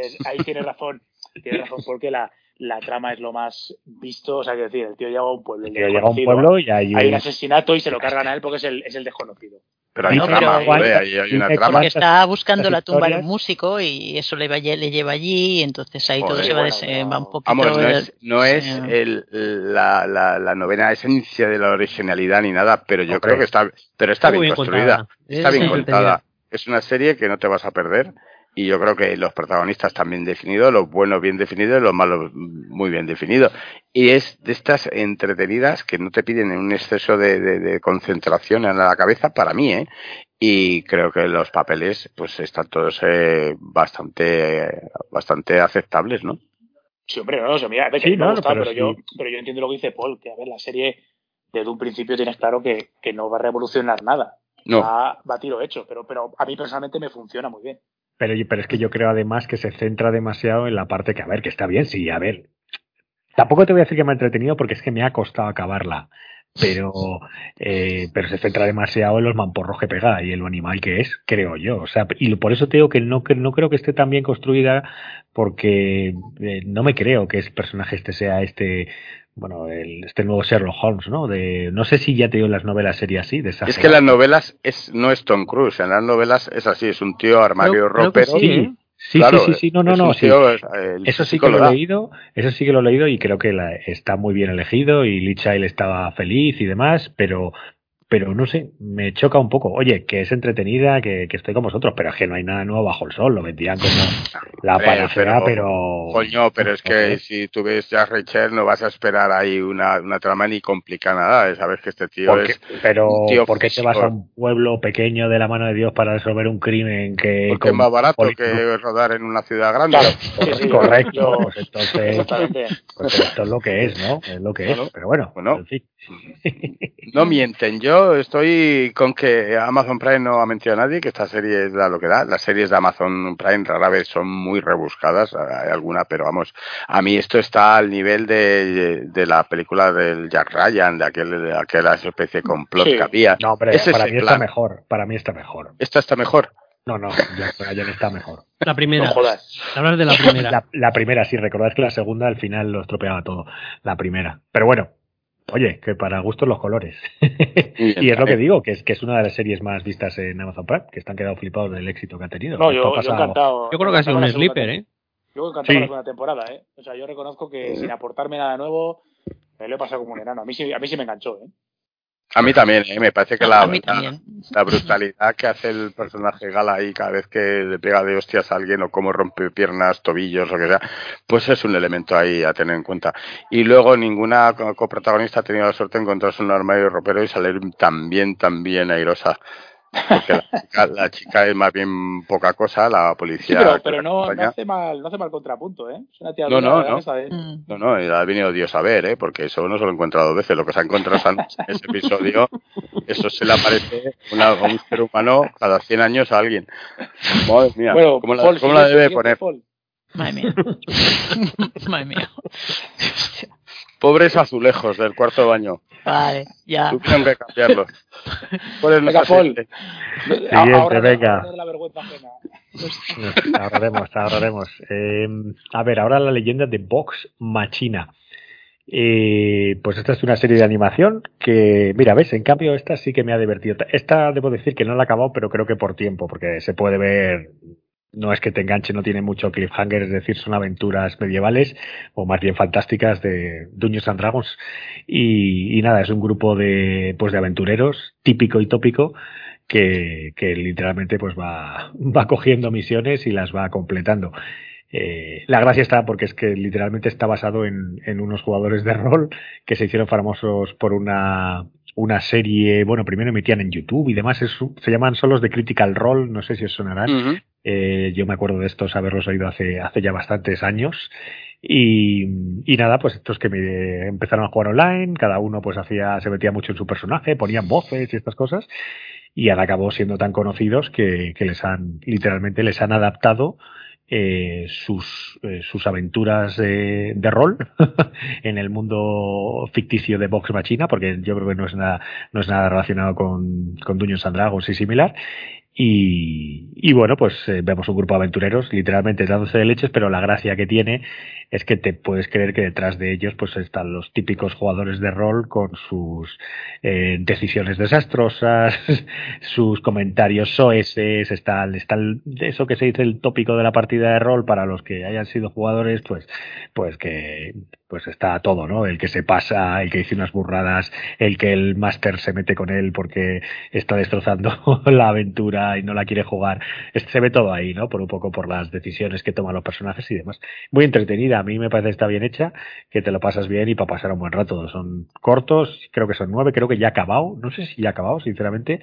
es- ahí tiene razón. Tiene razón porque la, la trama es lo más visto. O sea, quiero decir, el tío llega a un pueblo. el tío llega a un desconocido, pueblo y hay, Hay un- asesinato y se lo cargan a él porque es el, es el desconocido. Pero hay No, trama, pero- joder, hay, hay una Porque trama. Porque está buscando la tumba de un historias- músico y eso le, va, le lleva allí, y entonces ahí todo se va, bueno, des- va un poquito. Vamos, no es, no es sí. el, la, la, la novena esencia de la originalidad ni nada, pero yo creo que está, pero está bien, bien construida, contada. está Es bien contada. Es una serie que no te vas a perder y yo creo que los protagonistas están bien definidos, los buenos bien definidos y los malos muy bien definidos. Y es de estas entretenidas que no te piden un exceso de, de- de concentración en la cabeza, para mí, ¿eh? Y creo que los papeles, pues están todos eh, bastante, bastante aceptables, ¿no? Sí, hombre, no, no, se mira, a Sí, a mí me no, gusta, pero pero, sí. yo, pero yo entiendo lo que dice Paul, que a ver, la serie desde un principio tienes claro que, que no va a revolucionar nada. No. va, va a tiro hecho, pero, pero a mí personalmente me funciona muy bien. Pero, pero es que yo creo además que se centra demasiado en la parte que, a ver, que está bien, sí, a ver. Tampoco te voy a decir que me ha entretenido porque es que me ha costado acabarla. Pero, eh, pero se centra demasiado en los mamporros que pega y en lo animal que es, creo yo. O sea, y por eso te digo que no, que no creo que esté tan bien construida porque eh, no me creo que ese personaje este sea este bueno, el, este nuevo Sherlock Holmes, ¿no? De, no sé si ya te digo en las novelas sería así, de Es que las novelas es, no es Tom Cruise, en las novelas es así, es un tío armario Creo- creo que ropero. sí, ¿eh? Sí, Claro, sí, sí, sí, no, no, no, sí. tío, el Eso sí que lo he leído, eso sí que lo he leído y creo que la- está muy bien elegido y Lee Child estaba feliz y demás, pero pero no sé, me choca un poco. Oye, que es entretenida, que, que estoy con vosotros, pero es que no hay nada nuevo bajo el sol, lo vendían como la panacea, pero- pero... Coño, pero es que si tú ves Jack Rachel no vas a esperar ahí una, una trama ni complica nada, sabes que este tío Porque- es pero tío ¿por qué te vas a un pueblo pequeño de la mano de Dios para resolver un crimen que porque es más barato político- que rodar en una ciudad grande. Claro, sí, sí, Correcto, yo- pues entonces pues esto es lo que es, ¿no? Es lo que es. Pero bueno, bueno. en fin. No mienten, yo estoy con que Amazon Prime no ha mentido a nadie, que esta serie es da lo que da. Las series de Amazon Prime rara vez son muy rebuscadas, hay alguna, pero vamos, a mí esto está al nivel de, de la película del Jack Ryan, de, aquel, de aquella especie de complot Sí. que había. No, hombre, Ese es para mí está plan. mejor. Para mí está mejor. Esta está mejor. No, no, Jack Ryan está mejor. La primera. No jodas. Hablas de la primera. La, la primera, sí, recordad que la segunda al final lo estropeaba todo. La primera. Pero bueno, oye, que para gustos los colores. bien, y es lo que digo, que es que es una de las series más vistas en Amazon Prime, que están quedados flipados del éxito que ha tenido. No, yo, yo encantado. Yo creo que ha sido un sleeper, ¿eh? Yo encantado Sí. con la segunda temporada, ¿eh? O sea, yo reconozco que sin aportarme nada nuevo, me lo he pasado como un enano. A mí sí, a mí sí me enganchó, ¿eh? A mí también, ¿eh? me parece que la, la- también. la brutalidad que hace el personaje Gala ahí cada vez que le pega de hostias a alguien o cómo rompe piernas, tobillos o que sea, pues es un elemento ahí a tener en cuenta. Y luego ninguna co- coprotagonista ha tenido la suerte de encontrarse un armario ropero y salir tan bien airosa. Porque la chica, la chica es más bien poca cosa, la Sí, policía. pero, que pero la no, no hace mal, no hace mal contrapunto, ¿eh? Es una tía No, no, la verdad, no. de- Mm. No, no, ha venido Dios a ver, ¿eh? porque eso no se lo ha encontrado dos veces. Lo que se ha encontrado en ese episodio, eso se le aparece una- a un ser humano cada 100 años a alguien. Madre mía, Bueno, ¿cómo la, Paul, cómo si la debe poner? Paul. Madre mía. Madre mía. Pobres azulejos del cuarto baño. Vale, ya. Tuvieron que cambiarlos. ¿Cuál es Venga, Paul. siguiente? Venga. va a poner la vergüenza ajena. Nos ahorraremos, ahorraremos. Eh, a ver, ahora la leyenda de Vox Machina. Eh, pues esta es una serie de animación que, mira, ves, en cambio esta sí que me ha divertido. Esta debo decir que no la he acabado, pero creo que por tiempo, porque se puede ver, no es que te enganche, no tiene mucho cliffhanger, es decir, son aventuras medievales o más bien fantásticas de Dungeons and Dragons. Y, y nada, es un grupo de, pues de aventureros típico y tópico que, que literalmente pues va, va cogiendo misiones y las va completando. Eh, la gracia está porque es que literalmente está basado en, en unos jugadores de rol que se hicieron famosos por una, una serie, bueno, primero emitían en YouTube y demás, es, se llaman solos de Critical Role, no sé si os sonarán. Eh, yo me acuerdo de estos haberlos oído hace, hace ya bastantes años. Y, y nada, pues estos que me empezaron a jugar online, cada uno pues hacía, se metía mucho en su personaje, ponían voces y estas cosas, y ahora acabó siendo tan conocidos que, que les han, literalmente les han adaptado eh, sus, eh, sus aventuras de rol en el mundo ficticio de Vox Machina, porque yo creo que no es nada, no es nada relacionado con, con Dungeons and Dragons y similar. Y, y bueno, pues eh, vemos un grupo de aventureros literalmente dándose de leches, pero la gracia que tiene es que te puedes creer que detrás de ellos pues están los típicos jugadores de rol con sus eh, decisiones desastrosas, sus comentarios soeses, está, está el- eso que se dice el tópico de la partida de rol para los que hayan sido jugadores, pues, pues que pues está todo, ¿no? El que se pasa, el que dice unas burradas, el que el máster se mete con él porque está destrozando la aventura y no la quiere jugar. Se ve todo ahí, ¿no? Por un poco por las decisiones que toman los personajes y demás. Muy entretenida, a mí me parece que está bien hecha, que te lo pasas bien y para pasar un buen rato. Son cortos, creo que son nueve, creo que ya ha acabado, no sé si ya ha acabado, sinceramente,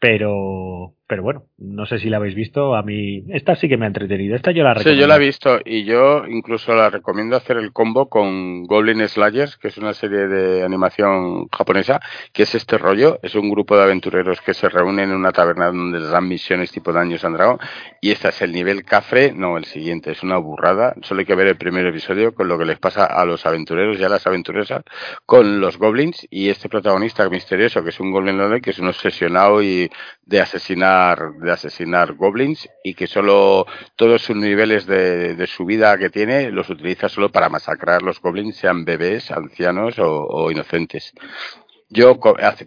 pero pero bueno, no sé si la habéis visto. A mí, esta sí que me ha entretenido. Esta yo la Sí, recomiendo. yo la he visto y yo incluso la recomiendo hacer el combo con Goblin Slayers, que es una serie de animación japonesa, que es este rollo. Es un grupo de aventureros que se reúnen en una taberna donde les dan misiones tipo Daños and Dragon. Y este es el nivel cafre, no, el siguiente, es una burrada. Solo hay que ver el primer episodio con lo que les pasa a los aventureros y a las aventuresas con los goblins y este protagonista misterioso, que es un Goblin que es un obsesionado y de asesinar de asesinar goblins y que solo todos sus niveles de, de su vida que tiene los utiliza solo para masacrar los goblins, sean bebés, ancianos o, o inocentes. Yo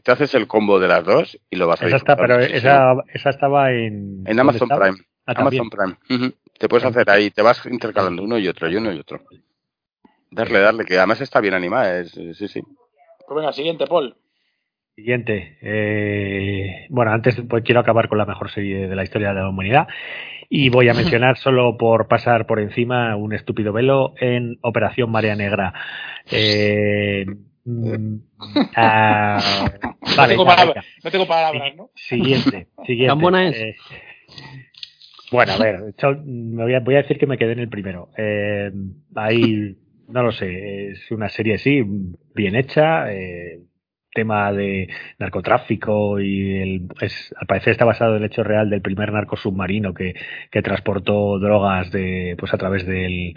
te haces el combo de las dos y lo vas a Esa está, pero esa, esa estaba en. en ¿dónde Amazon estaba? Prime. Ah, también. Amazon Prime. Te puedes hacer ahí, te vas intercalando uno y otro y uno y otro. Darle, darle, que además está bien animada, es, sí, sí. Pues venga, siguiente, Paul. Siguiente. Eh, bueno, antes pues quiero acabar con la mejor serie de la historia de la humanidad y voy a mencionar solo por pasar por encima un estúpido velo en Operación Marea Negra. Eh, mm, ah, no, vale, tengo palabras, no tengo palabras, ¿no? Siguiente, siguiente. ¿Tan buena es? Eh, bueno, a ver, me voy a, voy a decir que me quedé en el primero. Eh, ahí, no lo sé, es una serie sí, bien hecha, eh, tema de narcotráfico y el, es, al parecer está basado en el hecho real del primer narco submarino que, que transportó drogas de, pues a través del,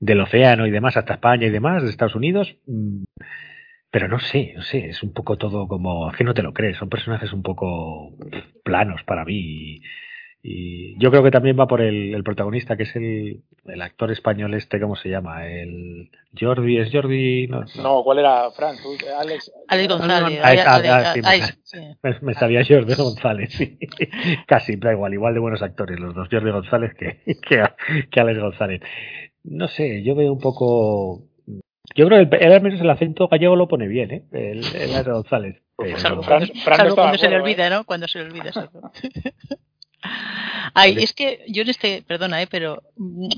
del océano y demás hasta España y demás, de Estados Unidos. Mm, Pero no sé, no sé, es un poco todo como, es que no te lo crees, son personajes un poco planos para mí. Y, y yo creo que también va por el, el protagonista, que es el, el actor español este, ¿cómo se llama? El Jordi, ¿es Jordi? No, no. No, ¿cuál era, Fran? Tú, Alex. Alex González. Ah, ah, ah, me- sí. Me, me sabía Jordi González, sí. Casi, da igual, igual de buenos actores los dos, Jordi González que, que, que Alex González. No sé, yo veo un poco... Yo creo que él al menos el acento gallego lo pone bien, ¿eh? El, el Alex González. Pero- Salvo cuando, salvo se le olvida, ¿no? Cuando se le olvida. exacto. Ay, es que yo en este, perdona, ¿eh? pero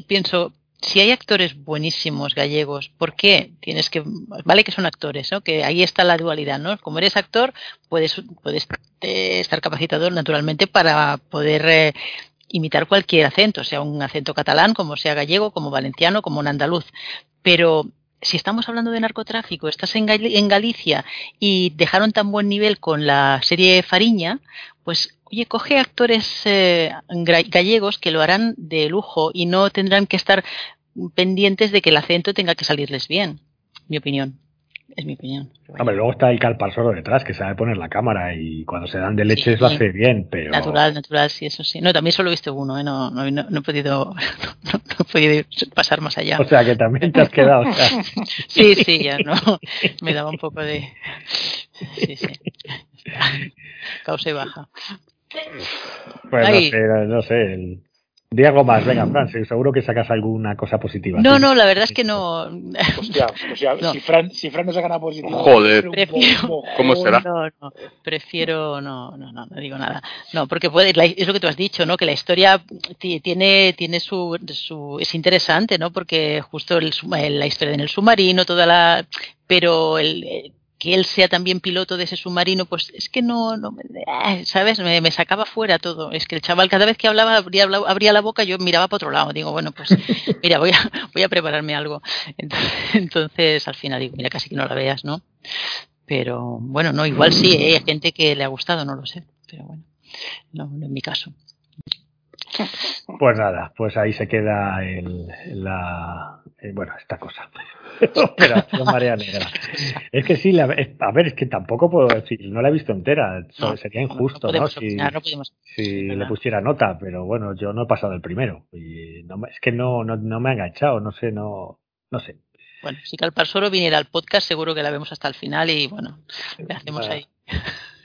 pienso, si hay actores buenísimos gallegos, ¿por qué tienes que, vale que son actores, ¿no? Que ahí está la dualidad, ¿no? Como eres actor, puedes, puedes eh, estar capacitado naturalmente para poder eh, imitar cualquier acento, sea un acento catalán, como sea gallego, como valenciano, como un andaluz. Pero si estamos hablando de narcotráfico, estás en, Gal- en Galicia y dejaron tan buen nivel con la serie Fariña, pues oye, coge actores eh, gallegos que lo harán de lujo y no tendrán que estar pendientes de que el acento tenga que salirles bien. Mi opinión. Es mi opinión. Hombre, luego está el calparsoro detrás, que sabe poner la cámara y cuando se dan de leches lo Sí. hace bien, pero... Natural, natural, sí, eso sí. No, también solo he visto uno, ¿eh? no, no, no- no he podido, no, no he podido ir- pasar más allá. O sea que también te has quedado. o sea, Sí, sí, ya no. Me daba un poco de. Sí, sí. Causa y baja. Pues no sé, no, sé. el- Di algo más, venga, Fran, seguro que sacas alguna cosa positiva. No, Sí. no, la verdad es que no. Hostia, hostia, No. si, Fran, si Fran no saca nada positivo. Joder. Prefiero- ¿Cómo será? No, no, prefiero, no, no, no, no digo nada. No, porque puede, es lo que tú has dicho, ¿no? Que la historia ti- tiene, tiene su, su, es interesante, ¿no? Porque justo el, la historia en el submarino, toda la, pero el, eh, que él sea también piloto de ese submarino, pues es que no, no, me- ¿sabes? Me, me sacaba fuera todo. Es que el chaval cada vez que hablaba abría, la- abría la boca, yo miraba para otro lado. Digo, bueno, pues mira, voy a, voy a prepararme algo. Entonces, entonces, al final digo, mira, casi que no la veas, ¿no? Pero bueno, no, igual sí, ¿eh? hay gente que le ha gustado, no lo sé. Pero bueno, no, no en mi caso. Pues nada, pues ahí se queda el, la, eh, bueno, esta cosa. Operación Marea Negra. Es que sí, la- a ver, es que tampoco puedo decir, no la he visto entera, No, sería injusto, ¿no? Si, opinar, no podemos- si le pusiera nota, pero bueno, yo no he pasado el primero. Y no es que no, no, no me ha enganchado, no sé, no, no sé. Bueno, si Calparsoro viniera al podcast, seguro que la vemos hasta el final y bueno, le hacemos ahí.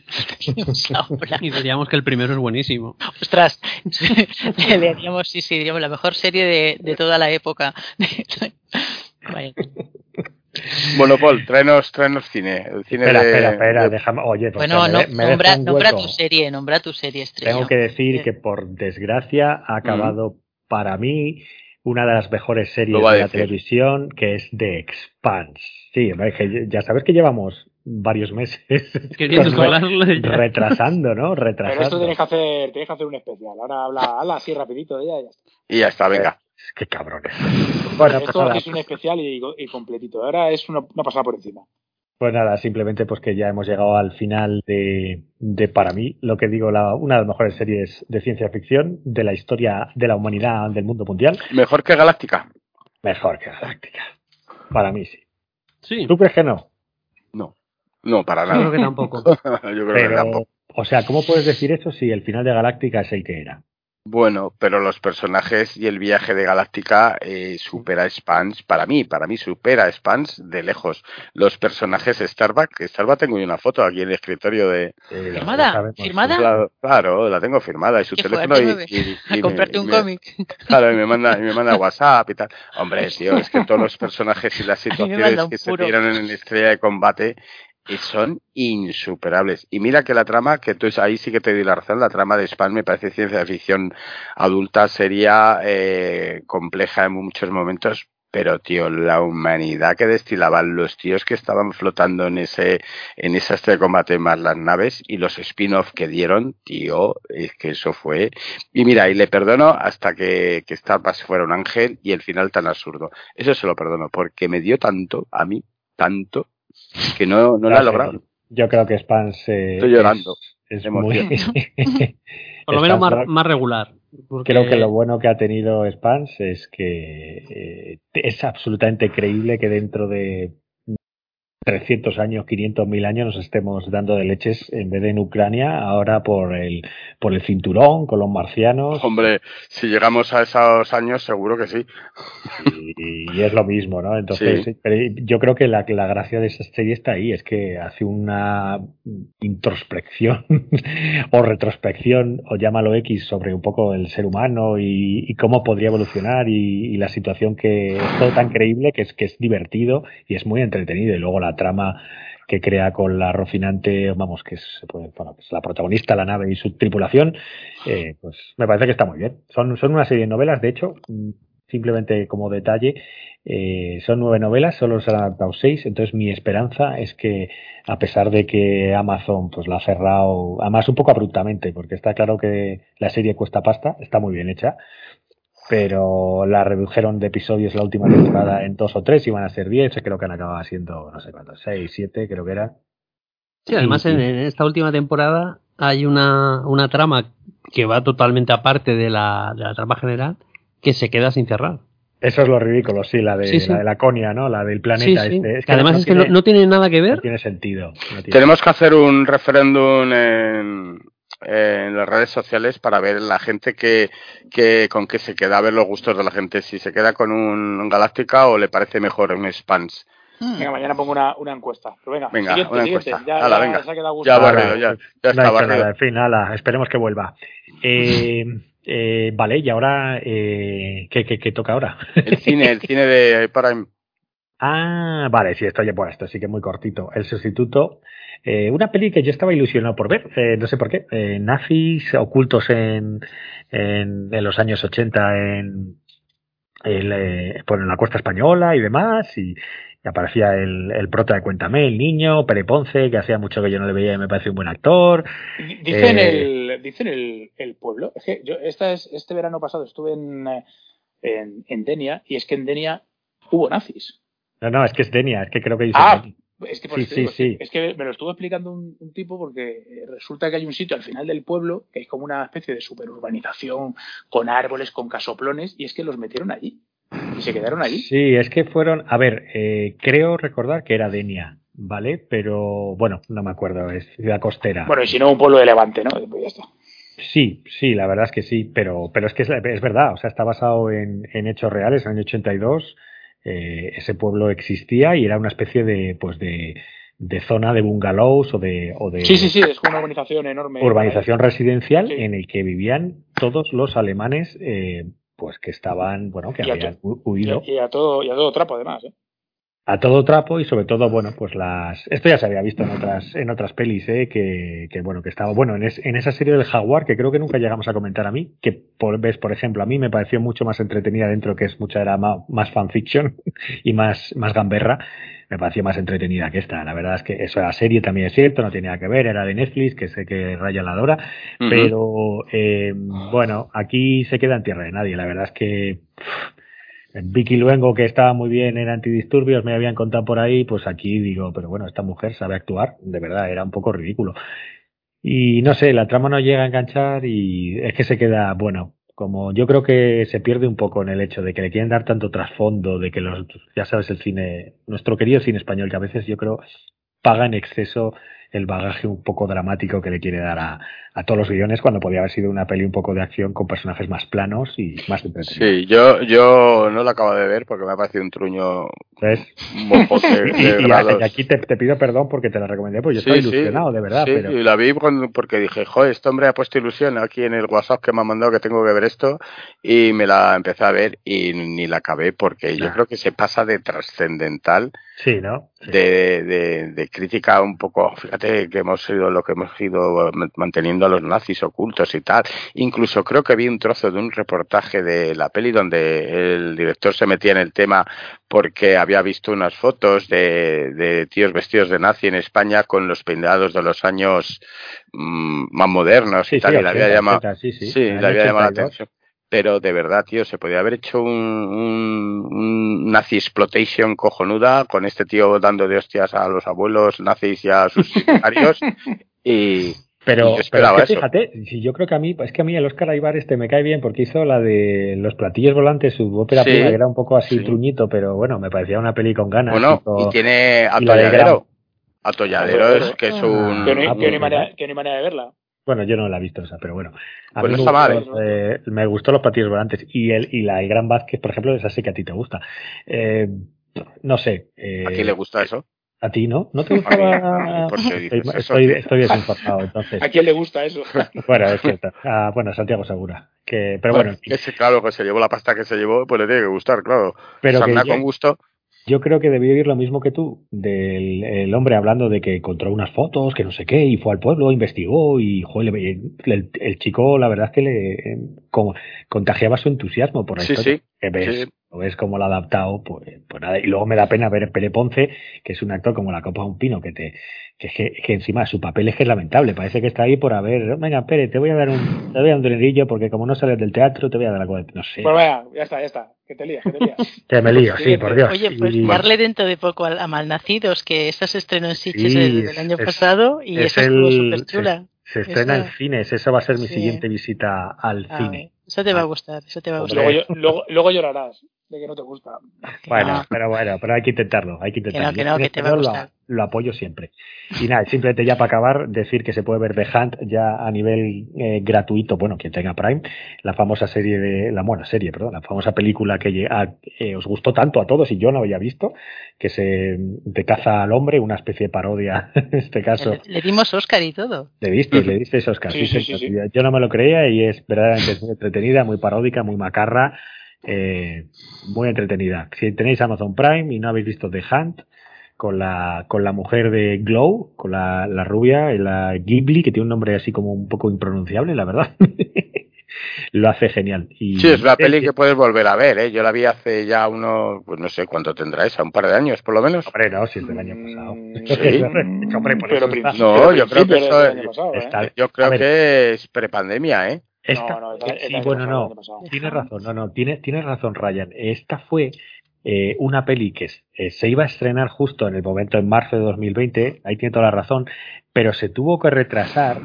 Y diríamos que el primero es buenísimo. Ostras, le haríamos, sí, sí, diríamos la mejor serie de, de toda la época. Vaya. Bueno, Paul, tráenos, tráenos cine. El cine Espera, de, espera, espera, de- déjame, oye, pues Bueno, me, no, de- me nombra, nombra tu serie, nombra tu serie estrella. Tengo que decir que por desgracia ha acabado para mí una de las mejores series de la decir. televisión, que es The Expanse. Sí, ya sabes que llevamos varios meses. Re- retrasando, ¿no? Pero esto Retrasando. tienes que hacer, tienes que hacer un especial. Ahora habla, habla así rapidito de ella y ya está. Y ya está, venga. Qué cabrones. Bueno, pues Esto nada, es un especial y, y completito. Ahora es una, una pasada por encima. pues nada, simplemente pues que ya hemos llegado al final de, de para mí, lo que digo, la, una de las mejores series de ciencia ficción de la historia de la humanidad del mundo mundial. Mejor que Galáctica. Mejor que Galáctica. Para mí sí. Sí, ¿Tú crees que no? No. Para yo creo nada. que tampoco. Yo creo que Pero, tampoco. o sea, ¿cómo puedes decir eso si el final de Galáctica es el que era? Bueno, pero los personajes y el viaje de Galáctica eh, supera a Spans, para mí, para mí supera a Spans de lejos. Los personajes Starbuck, Starbuck tengo yo una foto aquí en el escritorio de... Eh, ¿Firmada? ¿Firmada? La- claro, la tengo firmada y su teléfono fuerte, y, y- y A me- comprarte un me- cómic. Claro, y me manda, y me manda WhatsApp y tal. Hombre, tío, es que todos los personajes y las situaciones que se tiran en Estrella de Combate son insuperables. Y mira que la trama, que tú ahí sí que te doy la razón, la trama de Span me parece ciencia ficción adulta, sería eh, compleja en muchos momentos. Pero, tío, la humanidad que destilaban los tíos que estaban flotando en ese, en estrella de combate más las naves y los spin-off que dieron, tío, es que eso fue y mira, y le perdono hasta que, que Starbucks fuera un ángel y el final tan absurdo. Eso se lo perdono, porque me dio tanto, a mí, tanto, que no, no la he Gracias. logrado. Yo creo que Spans eh, Estoy llorando. Es, muy... Por lo menos más, más regular. porque- Creo que lo bueno que ha tenido Spans es que eh, es absolutamente creíble que dentro de 300 años, 500 mil años nos estemos dando de leches en vez de en Ucrania, ahora por el, por el cinturón, con los marcianos. Hombre, si llegamos a esos años, seguro que sí. Y, y es lo mismo, ¿no? Entonces, Sí. pero yo creo que la, la gracia de esa serie está ahí, es que hace una introspección o retrospección, o llámalo X, sobre un poco el ser humano y, y cómo podría evolucionar y, y la situación que es todo tan creíble que es que es divertido y es muy entretenido. Y luego la trama que crea con la Rocinante, vamos, que es, pues, la protagonista, la nave y su tripulación, eh, pues me parece que está muy bien. Son, son una serie de novelas, de hecho, mm, simplemente como detalle, eh, son nueve novelas, solo se han adaptado seis, entonces mi esperanza es que a pesar de que Amazon pues la ha cerrado, además un poco abruptamente, porque está claro que la serie cuesta pasta, está muy bien hecha, pero la redujeron de episodios la última temporada en dos o tres, iban a ser diez, creo que han acabado siendo, no sé cuántos, seis, siete, creo que era. Sí, además en, en esta última temporada hay una, una trama que va totalmente aparte de la, de la trama general que se queda sin cerrar. Eso es lo ridículo, sí, la de, Sí, sí. La, de la Conia, ¿no? La del planeta sí. este. Es Que además es que tiene, no, no tiene nada que no ver. tiene sentido. no tiene- Tenemos que hacer un referéndum en, en las redes sociales para ver la gente que, que con qué se queda, a ver los gustos de la gente, si se queda con un Galáctica o le parece mejor un Spans. Mm. Venga, mañana pongo una, una encuesta. Pero venga, Venga, siguiente, una siguiente. encuesta. Ya, Hala, ya venga. se ha quedado a gusto. Ya barrido, ya, está barrido. nada, en fin, ala, esperemos que vuelva. Eh, eh, vale, y ahora, eh, ¿qué, qué, qué toca ahora? El cine, el cine de Prime. Ah, vale, sí, esto ya bueno, esto sí que es muy cortito. El sustituto, eh, una peli que yo estaba ilusionado por ver, eh, no sé por qué, eh, nazis ocultos en, en, en los años 80 en, el, eh, en la costa española y demás, y, y aparecía el, el prota de Cuéntame, el niño, Pere Ponce, que hacía mucho que yo no le veía y me parece un buen actor. Dicen, Eh, el, dicen el, el pueblo. Es que yo esta es, este verano pasado estuve en, en, en Denia y es que en Denia hubo nazis. No, no, es que es Denia, es que creo que Ah, es que, por Sí, eso sí, digo, sí. es que me lo estuvo explicando un, un tipo porque eh, resulta que hay un sitio al final del pueblo que es como una especie de superurbanización con árboles, con casoplones y es que los metieron allí y se quedaron allí. Sí, es que fueron, a ver, eh, creo recordar que era Denia, ¿vale? Pero bueno, no me acuerdo, es ciudad costera. Bueno, y si no, un pueblo de Levante, ¿no? Pues ya está. Sí, sí, la verdad es que sí, pero, pero es que es, es verdad, o sea, está basado en, en hechos reales, en el año 82, eh, ese pueblo existía y era una especie de, pues de, de zona de bungalows o de, o de Sí, sí, sí, es una urbanización enorme. urbanización residencial Sí. en el que vivían todos los alemanes, eh, pues que estaban, bueno, que Y habían huido. y a todo, y a todo trapo, además. ¿eh? A todo trapo y sobre todo, bueno, pues las... Esto ya se había visto en otras, en otras pelis, ¿eh? que, que bueno, que estaba, bueno, en, es- en esa serie del Jaguar, que creo que nunca llegamos a comentar a mí, que por, ves, por ejemplo, a mí me pareció mucho más entretenida dentro, que es mucha, era más, más fanfiction y más, más gamberra, me pareció más entretenida que esta. La verdad es que eso, la serie también es cierto, no tenía que ver, era de Netflix, que sé que Raya la adora, Ujú. pero eh, bueno, aquí se queda en tierra de nadie. La verdad es que Vicky Luengo, que estaba muy bien en antidisturbios, me habían contado por ahí, pues aquí digo, pero bueno, esta mujer sabe actuar, de verdad, era un poco ridículo. Y no sé, la trama no llega a enganchar y es que se queda, bueno, como yo creo que se pierde un poco en el hecho de que le quieren dar tanto trasfondo, de que los, ya sabes, el cine, nuestro querido cine español, que a veces yo creo paga en exceso el bagaje un poco dramático que le quiere dar a, a todos los guiones cuando podía haber sido una peli un poco de acción con personajes más planos y más entretenidos. Sí, yo, yo no lo acabo de ver porque me ha parecido un truño ¿Ves? Y, aquí te, te pido perdón porque te la recomendé, pues yo Sí, estoy sí. ilusionado, de verdad, Sí, pero y la vi porque dije, joder, este hombre ha puesto ilusión aquí en el WhatsApp que me ha mandado que tengo que ver esto y me la empecé a ver y ni la acabé porque yo Ah. creo que se pasa de trascendental, sí, ¿no? Sí. de, de, de crítica un poco, fíjate que hemos sido lo que hemos ido manteniendo a los nazis ocultos y tal. Incluso creo que vi un trozo de un reportaje de la peli donde el director se metía en el tema porque había visto unas fotos de, de tíos vestidos de nazi en España con los peinados de los años mm, más modernos Sí, y tal, sí, y le había 80, llamado, 80, sí, le había llamado la 82. atención. Pero de verdad, tío, se podía haber hecho un, un, un nazi exploitation cojonuda con este tío dando de hostias a los abuelos nazis y a sus secretarios. y, Pero, pero es que fíjate, si yo creo que a mí, es que a mí el Oscar Aibar este me cae bien porque hizo la de los platillos volantes, su ópera Sí, prima, que era un poco así sí. truñito, pero bueno, me parecía una peli con ganas. bueno, tipo- y tiene atolladero. Atolladero es que es un... Que no, hay- Ah, que no hay pues, manera, que no hay manera de verla. Bueno, yo no la he visto esa, pero bueno. A Pues mí no me, está mal, gustó, eh, me gustó los platillos volantes. Y el, y la el Gran Vázquez, por ejemplo, esa sí que a ti te gusta. Eh, no sé. eh, ¿A quién le gusta eso? ¿A ti no? ¿No te gustaba? ¿por qué dices Estoy, eso, estoy, desinformado, entonces. ¿A quién le gusta eso? Bueno, es cierto. Ah, bueno, Santiago Segura. Que, pero bueno, en fin. que se- claro, que se llevó la pasta que se llevó, pues le tiene que gustar, claro. pero que con gusto. yo creo que debió ir lo mismo que tú, del el hombre hablando de que encontró unas fotos, que no sé qué, y fue al pueblo, investigó, y joder, le- el, el chico, la verdad es que le eh, como, contagiaba su entusiasmo por la Sí, historia. sí, Que ves, sí. Lo ves cómo lo ha adaptado, pues, pues nada. Y luego me da pena ver Pere Ponce, que es un actor como la copa de un pino, que te, que, es que, que encima su papel es que es lamentable, parece que está ahí por haber, venga, Pere, te voy a dar un, te voy a dar un dinerillo porque como no sales del teatro, te voy a dar algo de, no sé, Pues vaya, ya está, ya está. Que te lías, que te lías. que me lío, sí, por Dios. Oye, pues Y- darle dentro de poco a, a Malnacidos, que esa se estrenó en Sitges Sí, el, el año es- pasado y es esa estuvo súper chula. Se estrena Esa- en cines, eso va a ser mi Sí. siguiente visita al Ah, cine. Eso te va a Ah. gustar, eso te va a gustar. luego, yo- luego, luego llorarás de que no te gusta. Bueno, no. pero bueno, pero hay que intentarlo, hay que Que intentarlo. no, que Yo no, en que te va a lo- gustar. Lo, apoyo siempre. Y nada, simplemente ya para acabar, decir que se puede ver The Hunt ya a nivel eh, gratuito, bueno, quien tenga Prime, la famosa serie de, la buena serie, perdón, la famosa película que a- eh, os gustó tanto a todos y yo no había visto, que se de caza al hombre, una especie de parodia, en este caso. Le, le dimos Oscar y todo. Le diste, le diste Oscar. Sí, sí, sí. Yo no me lo creía y es verdaderamente muy entretenida, muy paródica, muy macarra, eh, muy entretenida. Si tenéis Amazon Prime y no habéis visto The Hunt, con la, con la mujer de Glow, con la, la rubia, la Ghibli, que tiene un nombre así como un poco impronunciable, la verdad. lo hace genial. Y, Sí, es una peli que puedes volver a ver, ¿eh? Yo la vi hace ya uno, pues no sé cuánto tendrá esa, un par de años por lo menos. Hombre, no, si es del año pasado. Mm, Sí. Hombre, por pero eso No, yo creo que eso del es- año pasado, ¿eh? está- Yo creo que es prepandemia, ¿eh? Esta- No, no, es- es sí, bueno, no. Tienes razón, no, no, tienes, tienes razón, Ryan. Esta fue eh, una peli que eh, se iba a estrenar justo en el momento en marzo de 2020, ahí tiene toda la razón, pero se tuvo que retrasar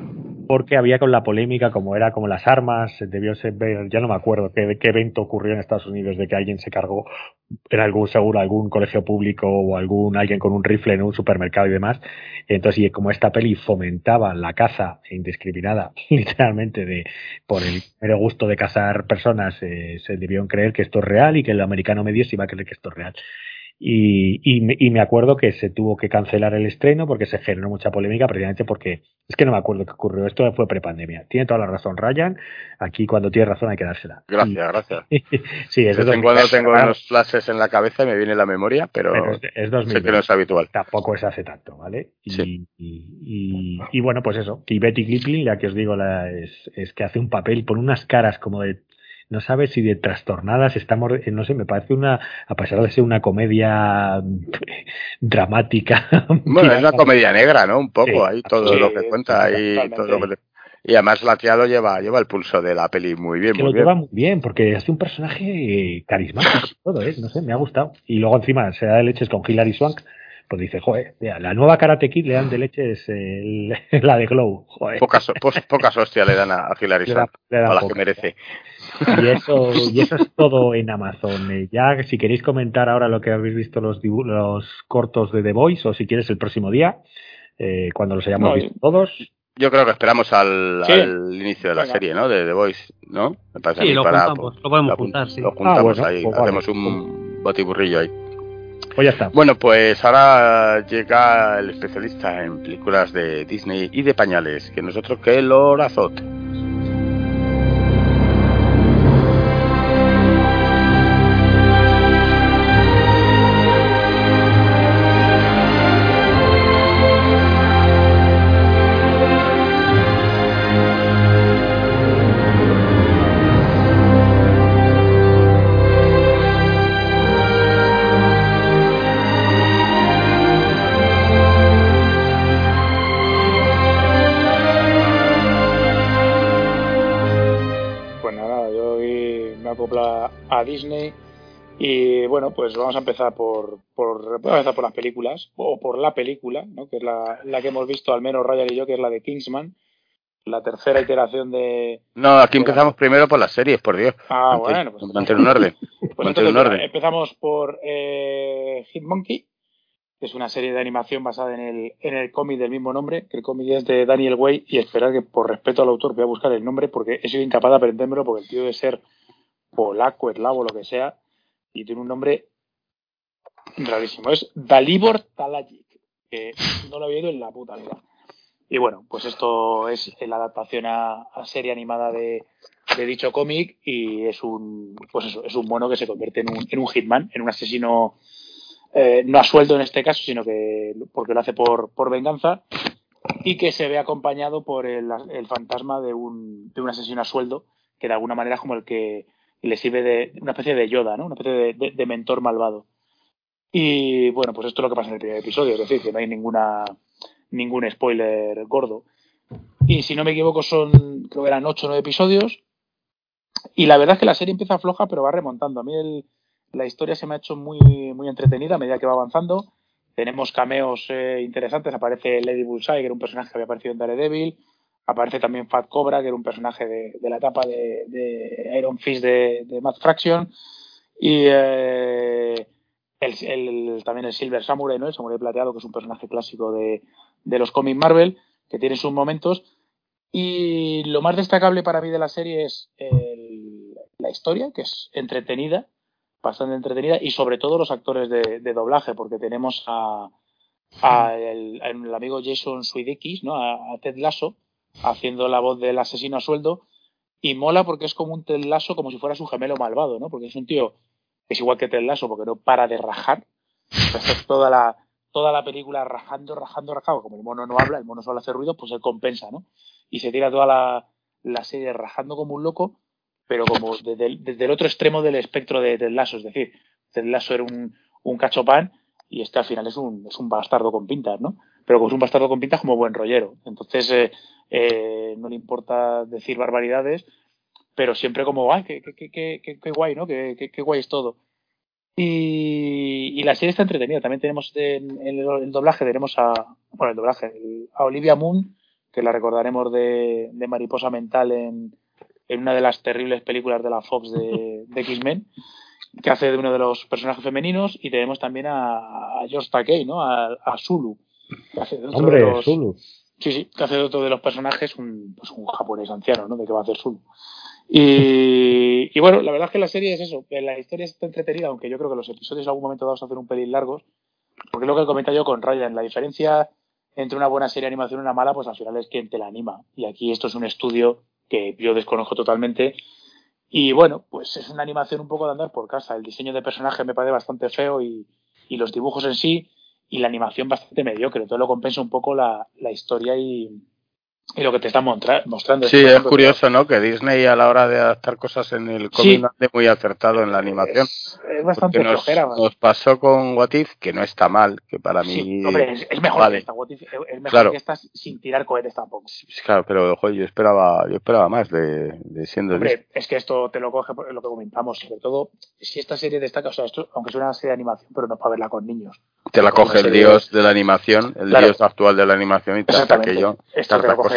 porque había con la polémica, como era como las armas, debió ser, ya no me acuerdo qué, qué evento ocurrió en Estados Unidos de que alguien se cargó en algún seguro, algún colegio público o algún alguien con un rifle en un supermercado y demás. Entonces, y como esta peli fomentaba la caza indiscriminada, literalmente, de por el mero gusto de cazar personas, eh, se debieron creer que esto es real y que el americano medio se iba a creer que esto es real. Y, y, me, y, me, acuerdo que se tuvo que cancelar el estreno porque se generó mucha polémica, precisamente porque es que no me acuerdo qué ocurrió. Esto fue prepandemia. Tiene toda la razón, Ryan. Aquí, cuando tiene razón, hay que dársela. Gracias, gracias. sí, es de vez en cuando tengo unos flashes en la cabeza y me viene la memoria, pero, pero es, es 2020. sé que no es habitual. Tampoco es hace tanto, ¿vale? Y, Sí. y, bueno, pues eso. Y Betty Kipling, ya que os digo, la, es, es que hace un papel, pone unas caras como de no sabes si de trastornadas estamos, no sé, me parece una, a pesar de ser una comedia dramática. Bueno, es una comedia negra, ¿no? Un poco, Sí, ahí todo sí, lo que cuenta, ahí todo lo que- Y además la tía lo lleva, lleva el pulso de la peli muy bien, que muy lo bien. lleva muy bien, porque hace un personaje eh, carismático todo, ¿eh? No sé, me ha gustado. Y luego encima se da de leches con Hilary Swank, pues dice, joder, la nueva Karate Kid le dan de leches eh, el- la de Glow, joder. Pocas, pocas hostias le dan a, Hilary Le Swank, le a las que pocas. merece. Y eso, y eso es todo en Amazon. Eh, Ya, si queréis comentar ahora lo que habéis visto los, los cortos de The Voice, o si quieres el próximo día, eh, cuando los hayamos No, visto todos. Yo creo que esperamos al, Sí. al inicio de la Venga. serie, ¿no? De The Voice, ¿no? Me parece Sí, lo para- juntamos, lo podemos juntar, sí. Lo juntamos Ah, bueno, ahí, pues vale. hacemos un botiburrillo ahí. Pues ya está. Bueno, pues ahora llega el especialista en películas de Disney y de pañales, que nosotros que el Lorazot. Disney y bueno, pues vamos a empezar por, por, vamos a empezar por las películas o por la película, ¿no? que es la, la que hemos visto al menos Ryan y yo, que es la de Kingsman, la tercera iteración de... No, aquí empezamos primero por las series, por Dios. Ah, bueno, pues, mantén un orden. pues entonces un orden. empezamos por eh, Hitmonkey, que es una serie de animación basada en el, en el cómic del mismo nombre, que el cómic es de Daniel Way, y esperar que por respeto al autor voy a buscar el nombre porque he sido incapaz de aprendérmelo porque el tío debe ser polaco, eslavo, lo que sea, y tiene un nombre rarísimo. Es Dalibor Talajic, que no lo había oído en la puta vida. Y bueno, pues esto es la adaptación a, serie animada de, de dicho cómic y es un pues eso, es un mono que se convierte en un, en un hitman, en un asesino eh, no a sueldo en este caso, sino que porque lo hace por, por venganza y que se ve acompañado por el, el fantasma de un, de un asesino a sueldo que de alguna manera es como el que le sirve de una especie de Yoda, ¿no? Una especie de mentor malvado. Y bueno, pues esto es lo que pasa en el primer episodio, es decir, que no hay ninguna ningún spoiler gordo. Y si no me equivoco son, creo que eran 8 o 9 episodios. Y la verdad es que la serie empieza floja, pero va remontando. A mí el- la historia se me ha hecho muy, muy entretenida a medida que va avanzando. Tenemos cameos eh, interesantes. Aparece Lady Bullseye, que era un personaje que había aparecido en Daredevil. Aparece también Fat Cobra, que era un personaje de, la etapa de, Iron Fist de, de Matt Fraction. Y eh, el, también el Silver Samurai, ¿no? El Samurai Plateado, que es un personaje clásico de, los cómics Marvel, que tiene sus momentos. Y lo más destacable para mí de la serie es el- la historia, que es entretenida, bastante entretenida, y sobre todo los actores de, doblaje, porque tenemos a, el, amigo Jason Sudeikis, ¿no? A Ted Lasso, haciendo la voz del asesino a sueldo, y mola porque es como un Ted como si fuera su gemelo malvado, ¿no? Porque es un tío que es igual que Ted porque no para de rajar, Pues es toda la, toda la película rajando, rajando, rajando. Como el mono no habla, el mono solo hace ruido, pues él compensa, ¿no? Y se tira toda la, la serie rajando como un loco, pero como desde el, otro extremo del espectro de Ted. Es decir, Ted era un, un cachopán y este al final es un, es un bastardo con pintas, ¿no? Pero como es un bastardo con pintas como buen rollero. Entonces, eh, eh, no le importa decir barbaridades, pero siempre como, ay, qué, qué, qué, qué, qué guay, ¿no? Qué, qué, qué guay es todo. Y, y la serie está entretenida. También tenemos en, en el, el doblaje, tenemos a, bueno, el doblaje, el- a Olivia Moon, que la recordaremos de, de Mariposa Mental en, en una de las terribles películas de la Fox de, de X-Men, que hace de uno de los personajes femeninos. Y tenemos también a, a George Takei, ¿no? A, a Zulu. que hace de otro de Hombre, los- Zulu. Sí, sí, que hace otro de los personajes un, pues un japonés anciano, ¿no? De que va a hacer Zulu. Y, bueno, la verdad es que la serie es eso, la historia está entretenida, aunque yo creo que los episodios en algún momento vamos a hacer un pelín largos, porque es lo que comenta yo con Ryan, la diferencia entre una buena serie de animación y una mala, pues al final es quien te la anima. Y aquí esto es un estudio que yo desconozco totalmente. Y bueno, pues es una animación un poco de andar por casa. El diseño de personaje me parece bastante feo y los dibujos en sí y la animación bastante mediocre. Todo lo compensa un poco la, la historia y, y lo que te está mostrando. Sí, es curioso, ¿no? Que Disney a la hora de adaptar cosas en el cómic no hace muy acertado en la animación. Es, es bastante nos, flojera. Nos pasó con What If, que no está mal, que para Sí, mí... hombre, es, es mejor vale. que esta, What If, es mejor Claro. que esta sin tirar cohetes tampoco. Claro, pero joder, yo esperaba, yo esperaba más de, de siendo Disney. Hombre, es que esto te lo coge por lo que comentamos, sobre todo si esta serie destaca, o sea, esto, aunque es una serie de animación, pero no es para verla con niños. Te la coge el dios de la animación, el Claro. dios actual de la animación y te aquello. Esto te lo Tartakovsky.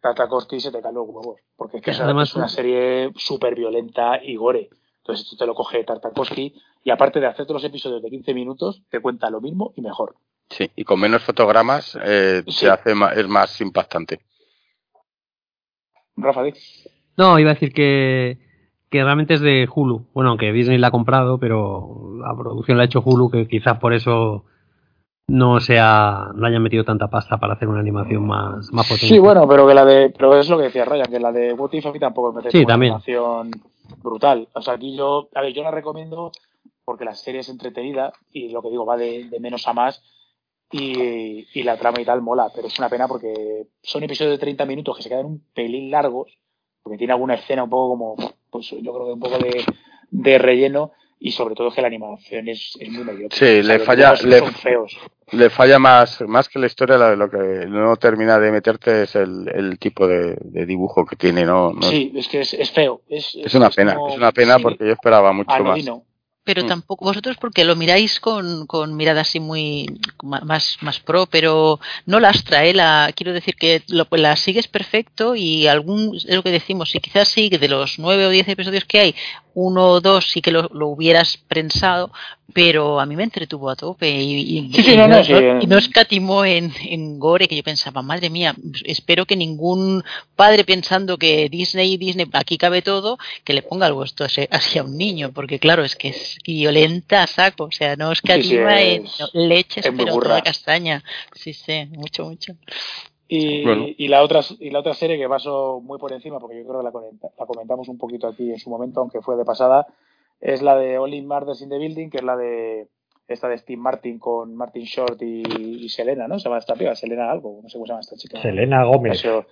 Coge y se te caen los huevos. Porque es que es, Además, es una serie súper violenta y gore. Entonces esto te lo coge Tartakovsky y aparte de hacerte los episodios de 15 minutos, te cuenta lo mismo y mejor. Sí, y con menos fotogramas eh, Sí. se hace ma- es más impactante. Rafa, di. No, iba a decir que, que realmente es de Hulu. Bueno, aunque Disney la ha comprado, pero la producción la ha hecho Hulu, que quizás por eso no sea, no hayan metido tanta pasta para hacer una animación más, más potente. Sí, bueno, pero que la de, pero es lo que decía Ryan, que la de What If a mí tampoco me parece Sí, una también. animación brutal. O sea, aquí yo, a ver, yo la recomiendo porque la serie es entretenida y lo que digo va de, de menos a más y, y la trama y tal mola, pero es una pena porque son episodios de 30 minutos que se quedan un pelín largos, porque tiene alguna escena un poco como, pues yo creo que un poco de, de relleno y sobre todo que la animación es, es muy mediocre. Sí, O sea, le falla- le- son feos. Le falla más, más que la historia, la- lo que no termina de meterte es el, el tipo de, de dibujo que tiene, ¿no? no- Sí, es que es, es feo. Es, es una pena, como- es una pena sí, porque yo esperaba mucho más. Pero Mm. tampoco, vosotros porque lo miráis con, con mirada así muy más, más pro, pero no lastra, ¿eh? La, quiero decir que lo, pues la sigues perfecto y algún, es lo que decimos, si quizás sí, que de los nueve o diez episodios que hay, uno o dos sí que lo, lo hubieras prensado, pero a mí me entretuvo a tope y, y- Sí, sí, y no, no, sí. y no escatimó en, en gore que yo pensaba, madre mía, espero que ningún padre pensando que Disney y Disney aquí cabe todo, que le ponga algo esto así así a un niño, porque claro, es que es violenta a saco, o sea, no escatima sí, en es- no, leches, es pero burra. toda castaña. Sí, sí, mucho, mucho. Y, Bueno. y la otra y la otra serie que paso muy por encima, porque yo creo que la comentamos un poquito aquí en su momento, aunque fue de pasada, es la de Only Murders in the Building, que es la de esta de Steve Martin con Martin Short y, y Selena, ¿no? Se llama esta piba, Selena algo, no sé cómo se llama esta chica. Selena Gómez. Eso-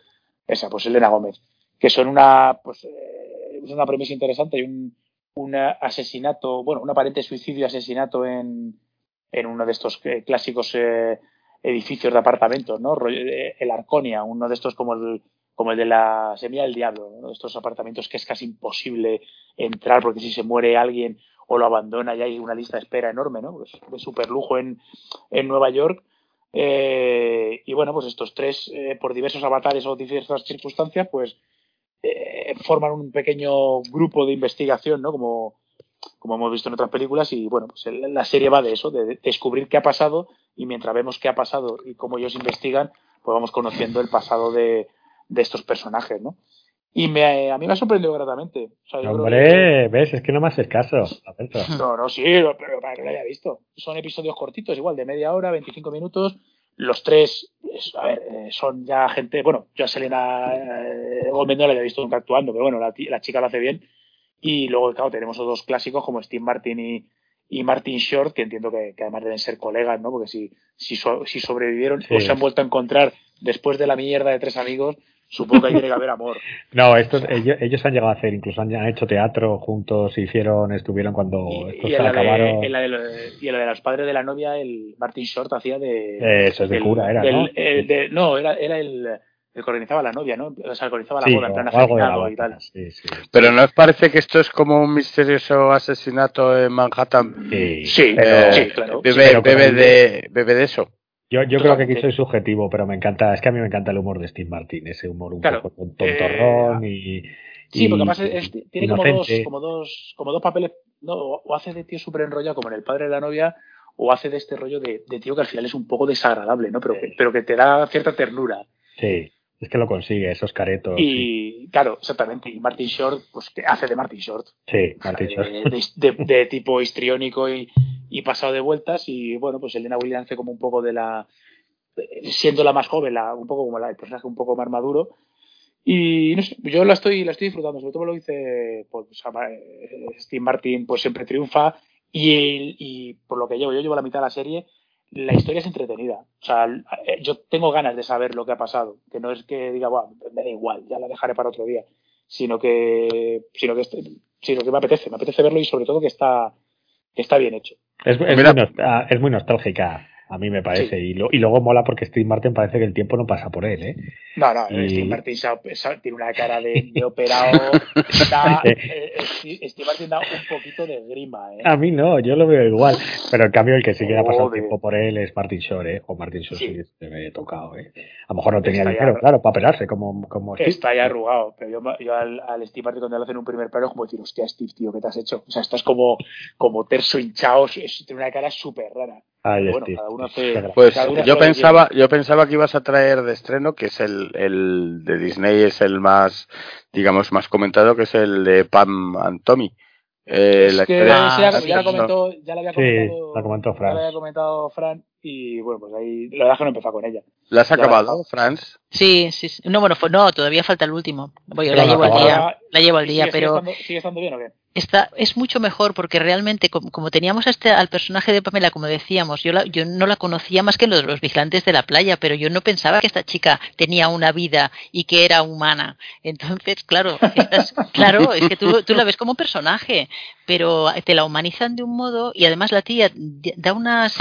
esa, pues Elena Gómez. Que son una, pues, eh, es una premisa interesante y un, un asesinato, bueno, un aparente suicidio asesinato en, en uno de estos eh, clásicos eh, edificios de apartamentos, ¿no? Eh, El Arconia, uno de estos como el, como el de la Semilla del Diablo, de estos apartamentos que es casi imposible entrar porque si se muere alguien o lo abandona ya hay una lista de espera enorme, ¿no? Pues de super lujo en, en Nueva York. Eh, y bueno, pues estos tres, eh, por diversos avatares o diversas circunstancias, pues eh, forman un pequeño grupo de investigación, ¿no? Como, como hemos visto en otras películas. Y bueno, pues la serie va de eso, de descubrir qué ha pasado. Y mientras vemos qué ha pasado y cómo ellos investigan, pues vamos conociendo el pasado de, de estos personajes, ¿no? Y me, a mí me ha sorprendido gratamente. O sea, yo creo que- Hombre, ves, es que no me haces caso. No, no, sí, pero para que lo haya visto. Son episodios cortitos, igual, de media hora, 25 minutos. Los tres, es- a ver, eh, son ya gente. Bueno, yo a Selena eh, Gómez no la había visto nunca actuando, pero bueno, la, la chica lo hace bien. Y luego, claro, tenemos dos clásicos como Steve Martin y, y Martin Short, que entiendo que, que además deben ser colegas, ¿no? Porque si, si, so- si sobrevivieron Sí. o se han vuelto a encontrar después de la mierda de tres amigos, supongo que ahí tiene que haber amor. No, estos, ellos, ellos han llegado a hacer, incluso han, han hecho teatro juntos, hicieron, estuvieron cuando Y, estos y se en la, de, acabaron. en la de lo- y en la de los padres de la novia, el Martin Short hacía de. Eh, Eso es de cura, era, del- ¿no? el de- no, era, era el, el que organizaba la novia, ¿no? O sea, el que organizaba la Sí, boda, en plan afeminado y tal. Sí, sí. Pero ¿no os parece que esto es como un misterioso asesinato en Manhattan? Sí. Sí, Eh, sí, claro. Bebe, bebe de, bebe de eso. Yo, yo creo que aquí soy subjetivo, pero me encanta, es que a mí me encanta el humor de Steve Martin, ese humor un Claro, poco tontorrón y, Sí, y- porque además es- es- tiene como dos, como dos, como dos papeles, ¿no? O hace de tío súper enrollado como en el padre de la novia, o hace de este rollo de, de tío que al final es un poco desagradable, ¿no? Pero, que- pero que te da cierta ternura. Sí. Es que lo consigue, esos caretos. Y claro, exactamente. Y Martin Short, pues que hace de Martin Short. Sí, Martin Short. de- de- de tipo histriónico y, y pasado de vueltas. Y bueno, pues Elena Williams hace como un poco de la. siendo la más joven, la, un poco como la, el personaje un poco más maduro. Y no sé, yo la estoy, la estoy disfrutando, sobre todo lo dice pues, eh, Steve Martin, pues siempre triunfa. Y, y por lo que llevo, yo llevo la mitad de la serie, la historia es entretenida. O sea, eh, yo tengo ganas de saber lo que ha pasado. Que no es que diga, me da igual, ya la dejaré para otro día. Sino que, sino que, sino que me apetece, me apetece verlo y sobre todo que está, que está bien hecho. Es, es Mira- muy, ah, es muy nostálgica, a mí me parece. Y, lo- y luego mola porque Steve Martin parece que el tiempo no pasa por él, ¿eh? No, no, Y- Steve Martin se ha- se ha- tiene una cara de, de operado. Da, eh, Steve Steve Martin da un poquito de grima, ¿eh? A mí no, yo lo veo igual. Pero en cambio el que sí que ha pasado tiempo por él es Martin Short, ¿eh? O Martin Short sí, se me he tocado, ¿eh? A lo mejor no tenía Está ya- dinero, claro, para operarse como, como Steve. Está ya arrugado, pero yo, yo al, al Steve Martin cuando le hacen un primer plano como decir, hostia, Steve, tío, ¿qué te has hecho? O sea, estás como, como terso hinchado, tiene una cara súper rara. Pero bueno, cada uno hace-. Pues Cada uno yo pensaba, yo pensaba que ibas a traer de estreno, que es el, el de Disney, es el más, digamos, más comentado, que es el de Pam and Tommy. Eh, Es la que historia- Ah, sí, ya, sí. ya la comentó, ya la había Sí, comentado, la comentó Fran. ya la había comentado Fran y bueno, pues ahí la verdad es que no empezó con ella. ¿La has ya la- acabado, Franz? Sí, sí, sí. No, bueno, fue- no, todavía falta el último. Voy, la no llevo al día. La llevo al día, ¿Sigue- pero Sigue estando, sigue estando bien o qué? Está, es mucho mejor porque realmente, como, como teníamos a este, al personaje de Pamela, como decíamos, yo, la- yo no la conocía más que lo de los vigilantes de la playa, pero yo no pensaba que esta chica tenía una vida y que era humana. Entonces, claro, estás- claro, es que tú, tú la ves como personaje, pero te la humanizan de un modo y además la tía da unas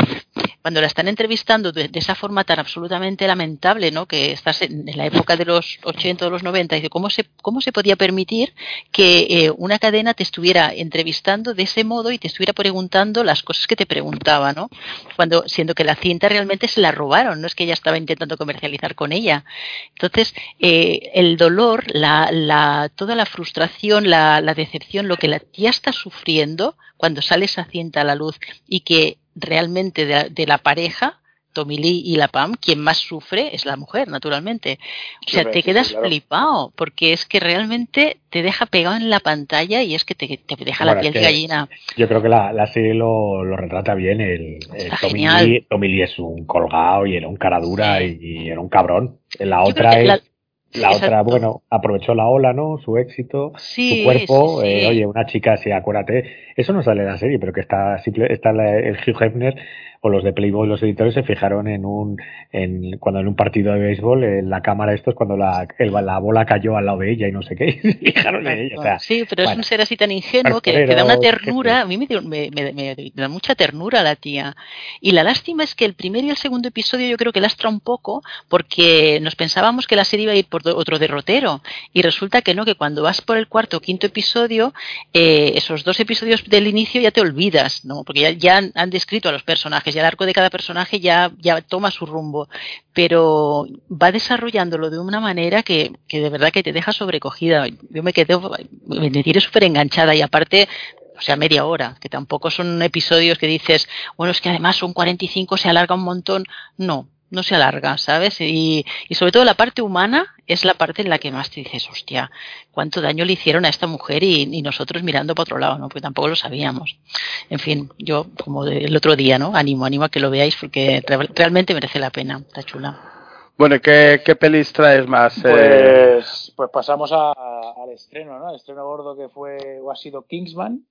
cuando la están entrevistando de, esa forma tan absolutamente lamentable, ¿no? Que estás en, la época de los 80 o los 90, y ¿cómo se, cómo se podía permitir que eh, una cadena te estuviera entrevistando de ese modo y te estuviera preguntando las cosas que te preguntaba, ¿no? Cuando, siendo que la cinta realmente se la robaron, no es que ella estaba intentando comercializar con ella. Entonces, eh, el dolor, la, la, toda la frustración, la, la decepción, lo que la tía está sufriendo cuando sale esa cinta a la luz y que realmente de, de la pareja, Tommy Lee y la Pam, quien más sufre es la mujer, naturalmente. O sea, te sí, quedas sí, claro. flipado, porque es que realmente te deja pegado en la pantalla y es que te, te deja Bueno, la es piel de gallina. Yo creo que la, la serie lo, lo retrata bien. El, el Tommy Lee es un colgado y era un cara dura Sí. y, y era un cabrón. La Yo otra es. la- La otra, bueno, aprovechó la ola, ¿no? Su éxito, Sí, su cuerpo. sí, sí. eh, oye, una chica así, acuérdate. Eso no sale en la serie, pero que está, simple, está la- el Hugh Hefner o los de Playboy, los editores, se fijaron en un, en, cuando en un partido de béisbol, en la cámara estos, cuando la, el- la bola cayó al lado de ella y no sé qué, y se fijaron en ella. O sea, sí, pero es un ser así tan ingenuo que, que da una ternura. A mí me, dio- me- me- da mucha ternura la tía. Y la lástima es que el primer y el segundo episodio yo creo que lastra un poco porque nos pensábamos que la serie iba a ir por otro derrotero. Y resulta que no, que cuando vas por el cuarto o quinto episodio, eh, esos dos episodios del inicio ya te olvidas, ¿no? Porque ya, ya han, han descrito a los personajes, ya el arco de cada personaje ya, ya toma su rumbo. Pero va desarrollándolo de una manera que, que de verdad que te deja sobrecogida. Yo me quedé, me tiré súper enganchada y aparte, o sea, media hora, que tampoco son episodios que dices, bueno, es que además son 45, se alarga un montón. No, no se alarga, ¿sabes? Y, y sobre todo la parte humana es la parte en la que más te dices, hostia, cuánto daño le hicieron a esta mujer y, y nosotros mirando para otro lado, ¿no? Porque tampoco lo sabíamos. En fin, yo, como de- el otro día, ¿no? Animo, animo a que lo veáis porque re- realmente merece la pena, está chula. Bueno, ¿y ¿qué, qué pelis traes más? eh? Pues, pues pasamos a- al estreno, ¿no? El estreno gordo que fue o ha sido Kingsman,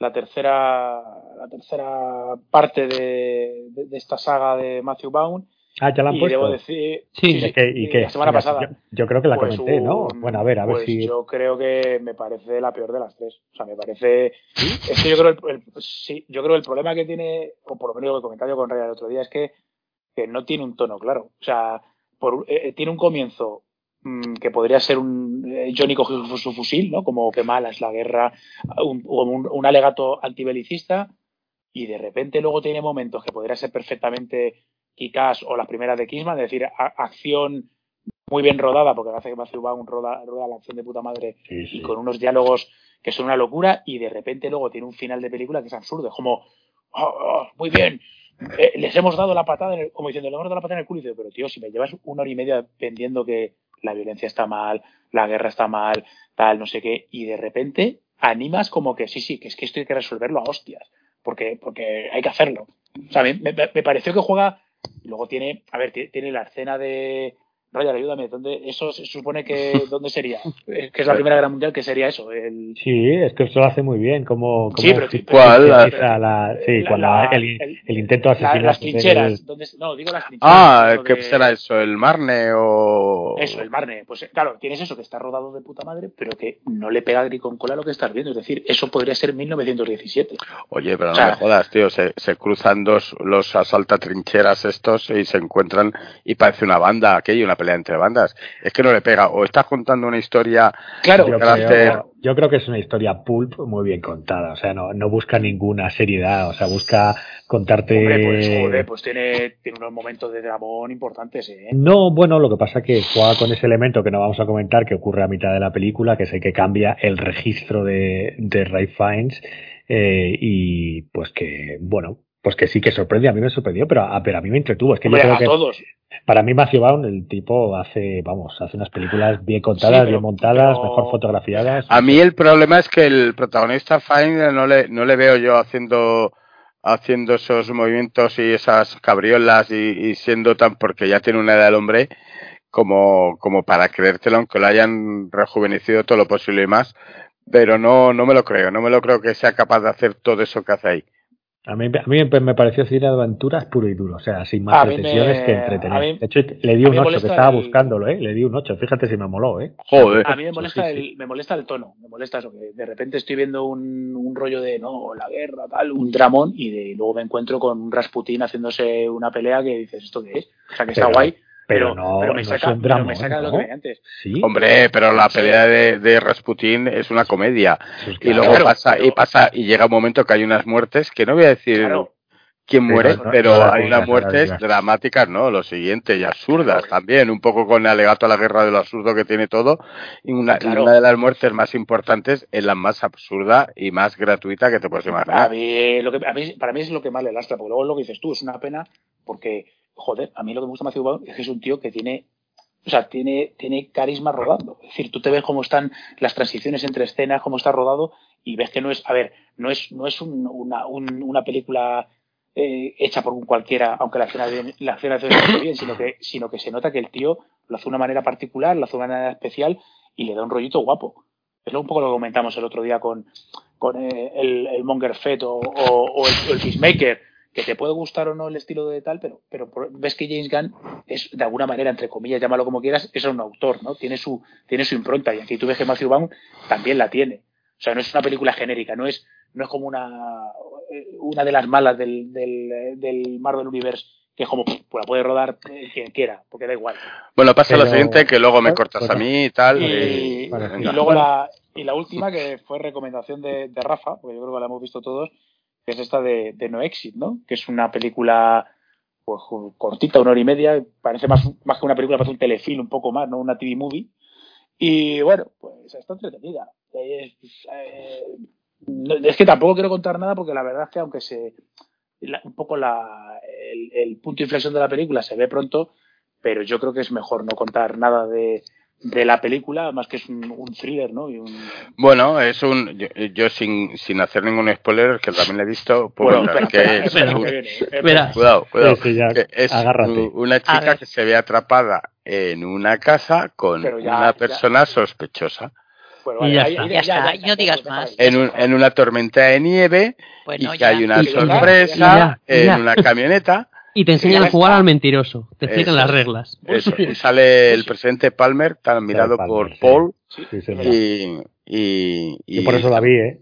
la tercera, la tercera parte de, de- de esta saga de Matthew Vaughn. Ah, ya la han y puesto. debo decir, Sí. ¿Y qué- y sí, qué? la semana pasada. Yo, yo creo que la Pues comenté, ¿no? un- Bueno, a ver, a ver pues si. Yo creo que me parece la peor de las tres. O sea, me parece. Es que yo creo el, el- sí, yo creo el problema que tiene, o por lo menos lo que comentaba yo con Raya el otro día, es que, que no tiene un tono claro. O sea, por, eh, tiene un comienzo mm, que podría ser un eh, Johnny cogió su, su fusil, ¿no? Como que mala es la guerra, un, un, un alegato antibelicista, y de repente luego tiene momentos que podría ser perfectamente Kikas o las primeras de Kingsman, es decir, acción muy bien rodada, porque hace que Matthew Vaughn roda, roda la acción de puta madre Sí, sí. y con unos diálogos que son una locura y de repente luego tiene un final de película que es absurdo, es como, "Oh, oh, muy bien, eh, les hemos dado la patada, en el, como diciendo, le hemos dado la patada en el culo y dice, pero tío, si me llevas una hora y media vendiendo que, la violencia está mal, la guerra está mal, tal, no sé qué, y de repente animas como que sí, sí, que es que esto hay que resolverlo a hostias, porque, porque hay que hacerlo. O sea, me, me, me pareció que juega, luego tiene, a ver, tiene, la escena de, Roger, ayúdame, ¿dónde, eso se supone que dónde sería? Que es la Primera Guerra Mundial, que sería eso? El... Sí, es que esto lo hace muy bien, como, como Sí, pero- sí, ¿Cuál? la, La- la- sí, la- cuando la- el, el- el intento de la- asesinato las trincheras. ¿dónde- no, digo las trincheras. Ah, ¿qué de- será eso? ¿El Marne o...? Eso, el Marne. Pues eh, claro, tienes eso que está rodado de puta madre, pero que no le pega ni con cola lo que estás viendo. Es decir, eso podría ser 1917. Oye, pero no O sea- me jodas, tío. Se, se cruzan dos los asaltatrincheras estos y se encuentran y parece una banda, aquello, una pelea entre bandas. Es que no le pega. O estás contando una historia Claro, Yo de carácter... creo, yo creo que es una historia pulp muy bien contada. O sea, no, no busca ninguna seriedad. O sea, busca contarte. hombre, pues joder, pues tiene, tiene unos momentos de dramón importantes, ¿eh? No, bueno, lo que pasa que juega con ese elemento que no vamos a comentar, que ocurre a mitad de la película, que es el que cambia el registro de, de Ray Fiennes, eh, y pues que, bueno, pues que sí que sorprende, a mí me sorprendió, pero a, pero a mí me entretuvo. Es que Hombre, yo creo a que todos. para mí Matthew Vaughn, el tipo hace, vamos, hace unas películas bien contadas, Sí, pero- bien montadas, pero- mejor fotografiadas. A mí el problema es que el protagonista Fine no le, no le veo yo haciendo haciendo esos movimientos y esas cabriolas y, y siendo tan porque ya tiene una edad el hombre como, como para creértelo aunque lo hayan rejuvenecido todo lo posible y más pero no no me lo creo no me lo creo que sea capaz de hacer todo eso que hace ahí A mí, a mí me pareció cine de aventuras puro y duro, o sea, sin más pretensiones me- que entretener. mí- de hecho, le di un mí me 8, que estaba el- buscándolo, ¿eh? Le di un 8, fíjate si me moló, ¿eh? joder A mí me molesta, Sí, sí. el, me molesta el tono, me molesta eso, que de repente estoy viendo un, un rollo de, no, la guerra, tal, un dramón, y de, luego me encuentro con un Rasputín haciéndose una pelea que dices, ¿esto qué es? O sea, que está Pero- guay, Pero, pero, no, pero me no saca, es un pero drama, me saca de lo que veía antes. Sí, hombre pero la pelea de, de Rasputín es una comedia pues y luego Claro, pasa y pasa y llega un momento que hay unas muertes que no voy a decir Claro, quién muere, pero hay unas muertes dramáticas, ¿no? Lo siguiente, y absurdas Claro. también, un poco con el alegato a la guerra de lo absurdo que tiene todo, y una, y Claro. una de las muertes más importantes es la más absurda y más gratuita que te puedes a imaginar. mí, lo que, a mí, para mí es lo que más le lastra, porque luego lo que dices tú, es una pena, porque, joder, a mí lo que me gusta de Matthew Vaughn es que es un tío que tiene, o sea, tiene, tiene carisma rodando. Es decir, tú te ves cómo están las transiciones entre escenas, cómo está rodado, y ves que no es, a ver, no es, no es un- una, un- una película eh, hecha por un cualquiera, aunque la escena de, la escena de esté bien, sino que, sino que se nota que el tío lo hace de una manera particular, lo hace de una manera especial y le da un rollito guapo. Es un poco lo que comentamos el otro día con, con eh, el, Monger Fett o, el, el Peacemaker, que te puede gustar o no el estilo de tal, pero, pero ves que James Gunn es, de alguna manera, entre comillas, llámalo como quieras, es un autor, ¿no? Tiene su, tiene su impronta, y aquí tú ves que Matthew Vaughn también la tiene. O sea, no es una película genérica, no es, no es como una, eh, una de las malas del, del, eh, del Marvel Universe, que es como, pues la puede rodar eh, quien quiera, porque da igual. Bueno, pasa lo siguiente, que luego me Bueno, cortas a mí y tal. Y, luego Bueno. la, y la última, que fue recomendación de, de Rafa, porque yo creo que la hemos visto todos, que es esta de, No Exit, ¿no? Que es una película pues cortita, una hora y media, parece más, más que una película, parece un telefilm un poco más, ¿no? Una TV movie. Y bueno, pues está entretenida. Es, que tampoco quiero contar nada porque la verdad es que aunque se un poco la, el, el punto de inflexión de la película se ve pronto, pero yo creo que es mejor no contar nada de, de la película, más que es un, un thriller, ¿no? Y un, Bueno, es un. Yo, yo sin, sin hacer ningún spoiler, que también le he visto, puedo bueno, que es un- Espera. Cuidado, cuidado. Ya, que es una A chica que se ve atrapada en una casa con Pero ya- una ya- persona sospechosa. Bueno, Y ya ahí- está. ahí- Ya está, no digas más. En, un- en una tormenta de nieve Bueno, y que ya. hay una sorpresa ya, en una camioneta. Y te enseñan a jugar al mentiroso. Te explican Eso las reglas. Eso, y sale el presidente Palmer, tan mirado Palmer, por sí. Paul, Sí, Sí, señor. y, y, Y por eso la vi, ¿eh?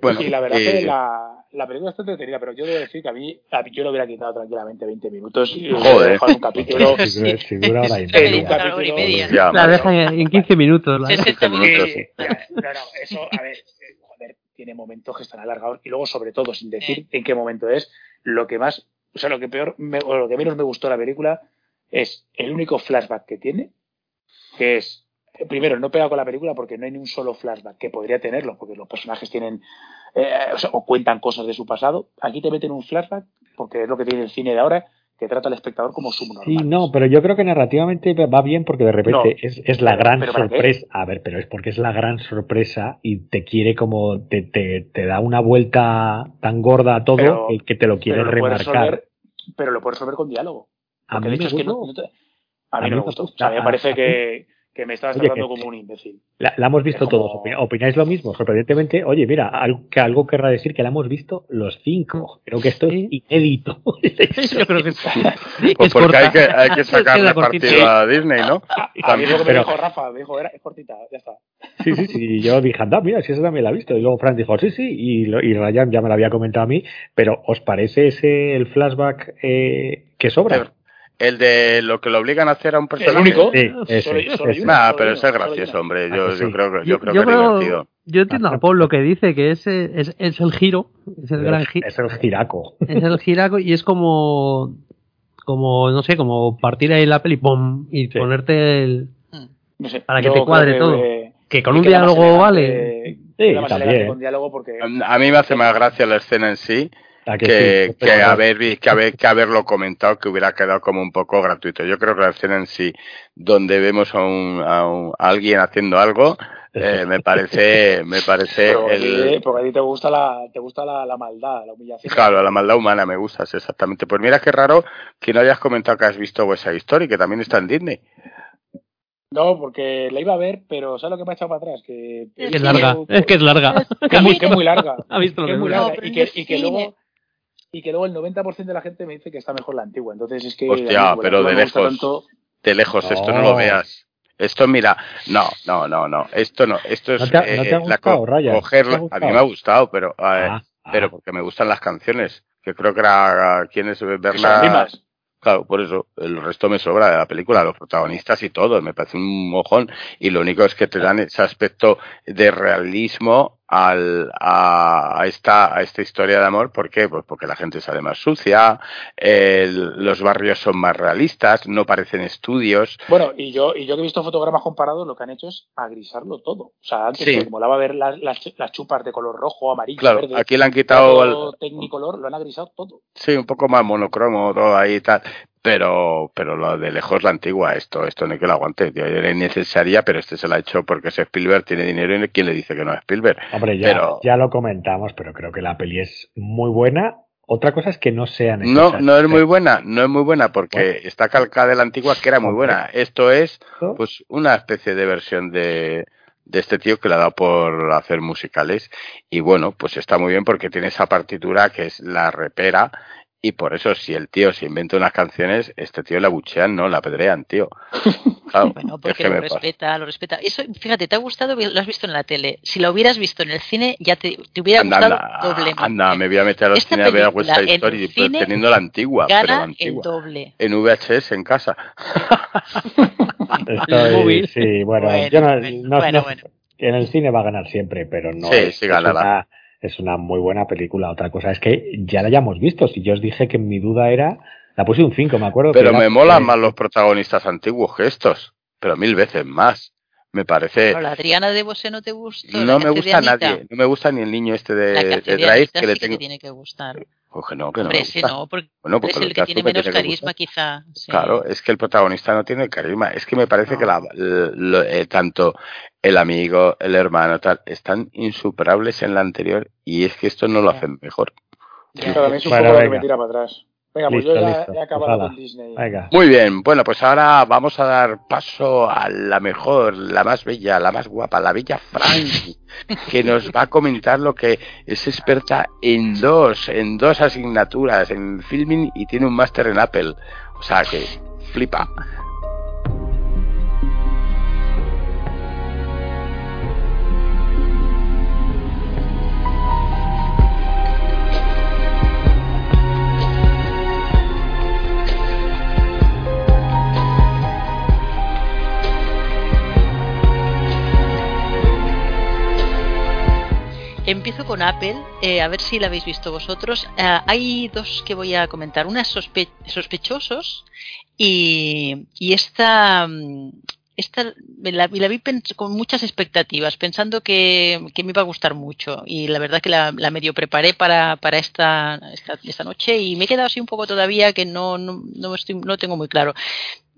bueno, y la verdad y- que la, la película está entretenida, pero yo debo decir que a mí, a mí yo lo hubiera quitado tranquilamente 20 minutos y Joder. dejado un capítulo. Si dura, si dura hora y media. hora y capítulo- media. Ya, La dejan en 15 minutos. la- 60 minutos, sí. no, no, eso, a ver, eh, joder, tiene momentos que están alargados y luego, sobre todo, sin decir en qué momento es, lo que más, o sea, lo que peor, me- o lo que menos me gustó de la película es el único flashback que tiene, que es, eh, primero, no pega con la película porque no hay ni un solo flashback que podría tenerlo, porque los personajes tienen, eh, o, sea, o cuentan cosas de su pasado. Aquí te meten un flashback, porque es lo que tiene el cine de ahora, que trata al espectador como subnormal. Sí, no, pero yo creo que narrativamente va bien porque de repente No. es, es la Pero- gran sorpresa. A ver, pero es porque es la gran sorpresa y te quiere como, te, te, te da una vuelta tan gorda a todo Pero- que, te lo quiere pero lo puedes remarcar. resolver, pero lo puedes resolver con diálogo. A mí me gustó. a A mí mí no me gustó. O gustó. sea, me A- parece a- que, que me estabas Oye, tratando que- como un imbécil. La, la hemos visto como- todos. Opi- ¿Opináis lo mismo? Sorprendentemente, oye, mira, algo, que algo querrá decir que la hemos visto los cinco. Creo que esto es inédito. Yo creo que sí. Pues Es porque hay que, hay que sacarle partido a Disney, ¿no? A mí También, es lo que me pero- dijo Rafa, me dijo, era, es cortita, ya está. Sí, sí, sí. Yo dije, anda, mira, si esa también la he visto. Y luego Fran dijo, sí, sí. Y, lo- y Ryan ya me lo había comentado a mí. Pero ¿os parece ese el flashback eh, que sobra? El de lo que lo obligan a hacer a un El personaje. único. Sí, ese, Solo- ese. Nah, solo pero ese es gracioso, hombre. Ah, Yo, que yo sí. creo, que- yo Yo, creo yo que es divertido. yo entiendo a Paul lo que dice, que es, es, es el giro, es el gran giro, Es el giraco. es el giraco y es como, como, no sé, como partir ahí la peli, ¡pum! y Sí. ponerte el, No sé, Para que yo te cuadre creo todo. que- que con un diálogo elegante- vale. más también. con diálogo porque A mí me hace más gracia la escena en sí ¿A que, sí? que, haber, que, haber, que haberlo comentado que hubiera quedado como un poco gratuito. Yo creo que la escena en sí, donde vemos a, un, a, un- a alguien haciendo algo, eh, me parece, me parece ti- el, porque a ti te gusta la te gusta la, la maldad, la humillación. Claro, la maldad humana me gusta, sí, exactamente. Pues mira qué raro que no hayas comentado que has visto West Side Story, que también está en Disney. No, porque la iba a ver, pero ¿sabes lo que me ha echado para atrás? Que Es que es larga, es que es larga. que es muy, que es muy larga. Ha visto lo que que es muy. No, larga y que, y que luego y que luego el 90% de la gente me dice que está mejor la antigua. Entonces es que Hostia, mí, pero de lejos. tanto. De lejos, esto no lo veas. Esto, mira, no, no, no, no, esto no, esto es ¿No te ha- no te ha eh, la gustado, Ryan? cogerla- ¿Te ha a mí me ha gustado, pero, eh, Ah, ah. pero porque me gustan las canciones, que creo que era, ¿quién es Bernard? Claro, por eso, el resto me sobra de la película, los protagonistas y todo, me parece un mojón, y lo único es que te dan ese aspecto de realismo al, a, esta, a esta historia de amor, ¿por qué? Pues porque la gente sale más sucia, el- los barrios son más realistas, no parecen estudios, Bueno, y yo, y yo que he visto fotogramas comparados, lo que han hecho es agrisarlo todo. O sea, antes Sí. como molaba ver las, las, las chupas de color rojo, amarillo, claro, verde, aquí le han quitado, el- tecnicolor, lo han agrisado todo. sí, un poco más monocromo, todo ahí y tal, pero, pero lo de lejos la antigua, esto, esto no hay que lo aguante, tío, era innecesaria, pero este se la ha hecho porque es Spielberg, tiene dinero y quién le dice que no es Spielberg. Hombre, ya, pero- ya lo comentamos, pero creo que la peli es muy buena. Otra cosa es que no sea No, no es muy buena, no es muy buena porque Bueno. está calcada de la antigua que era muy buena. Esto es pues una especie de versión de, de este tío que le ha dado por hacer musicales y bueno, pues está muy bien porque tiene esa partitura que es la repera y por eso si el tío se inventa unas canciones, este tío la buchean, no, la apedrean, tío. Claro, Bueno, es porque que lo me pasa. respeta, lo respeta. Eso, fíjate, te ha gustado, lo has visto en la tele. Si lo hubieras visto en el cine, ya te, te hubiera Anda, gustado anda, doblemente. anda, me voy a meter al Esta cine a ver a West Side Story teniendo la antigua, pero la Gana el antigua. doble. En VHS en casa. Estoy- sí, bueno, Bueno, yo no, bueno, no- bueno, no- bueno. en el cine va a ganar siempre, pero no Sí, es, sí es ganará. Es una muy buena película. Otra cosa es que ya la hayamos visto. Si yo os dije que mi duda era, la puse un 5, me acuerdo. que Pero me molan más los protagonistas antiguos que estos, pero mil veces más. Me parece. Pero la Adriana de Bosé no te gustó. No me que gusta nadie, no me gusta ni el niño este que de, de Drive que le sí que tengo. te tiene que gustar. Pues que no, que no Hombre, me ese gusta. no, porque Bueno, pues es el que tiene menos que carisma, quizá. sí. Claro, es que el protagonista no tiene carisma. Es que me parece que la, lo- eh, tanto el amigo, el hermano, tal, están insuperables en la anterior y es que esto no lo hem mejor. Ya. Pero a mí es un Bueno, poco lo que venga. me tira para atrás. Venga, pues Listo, yo ya listo. he acabado Ojalá. con Disney. Venga. Muy bien, bueno, pues ahora vamos a dar paso a la mejor, la más bella, la más guapa, la bella Frank, que nos va a comentar lo que es experta en dos, en dos asignaturas, en filming y tiene un máster en Apple. O sea que flipa. Con Apple, eh, a ver si la habéis visto vosotros. Ah, hay dos que voy a comentar. Una sospe- sospechosos y, y esta, mm, esta la, la vi con muchas expectativas, pensando que, que, me iba a gustar mucho. Y la verdad que la, la medio preparé para, para esta, esta, esta, noche y me he quedado así un poco todavía que no, no, no, estoy, no tengo muy claro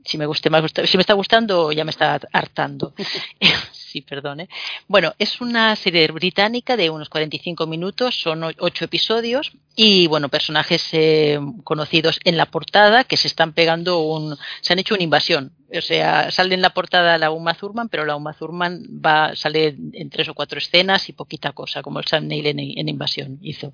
si me guste más, si me está gustando ya me está hartando. sí, perdone. Bueno, es una serie británica de unos 45 minutos, son ocho episodios y bueno, personajes eh, conocidos en la portada que se están pegando un, se han hecho una invasión. O sea, sale en la portada la Uma Thurman, pero la Uma Thurman va, sale en tres o cuatro escenas y poquita cosa, como el Sam Neill en, Invasión hizo.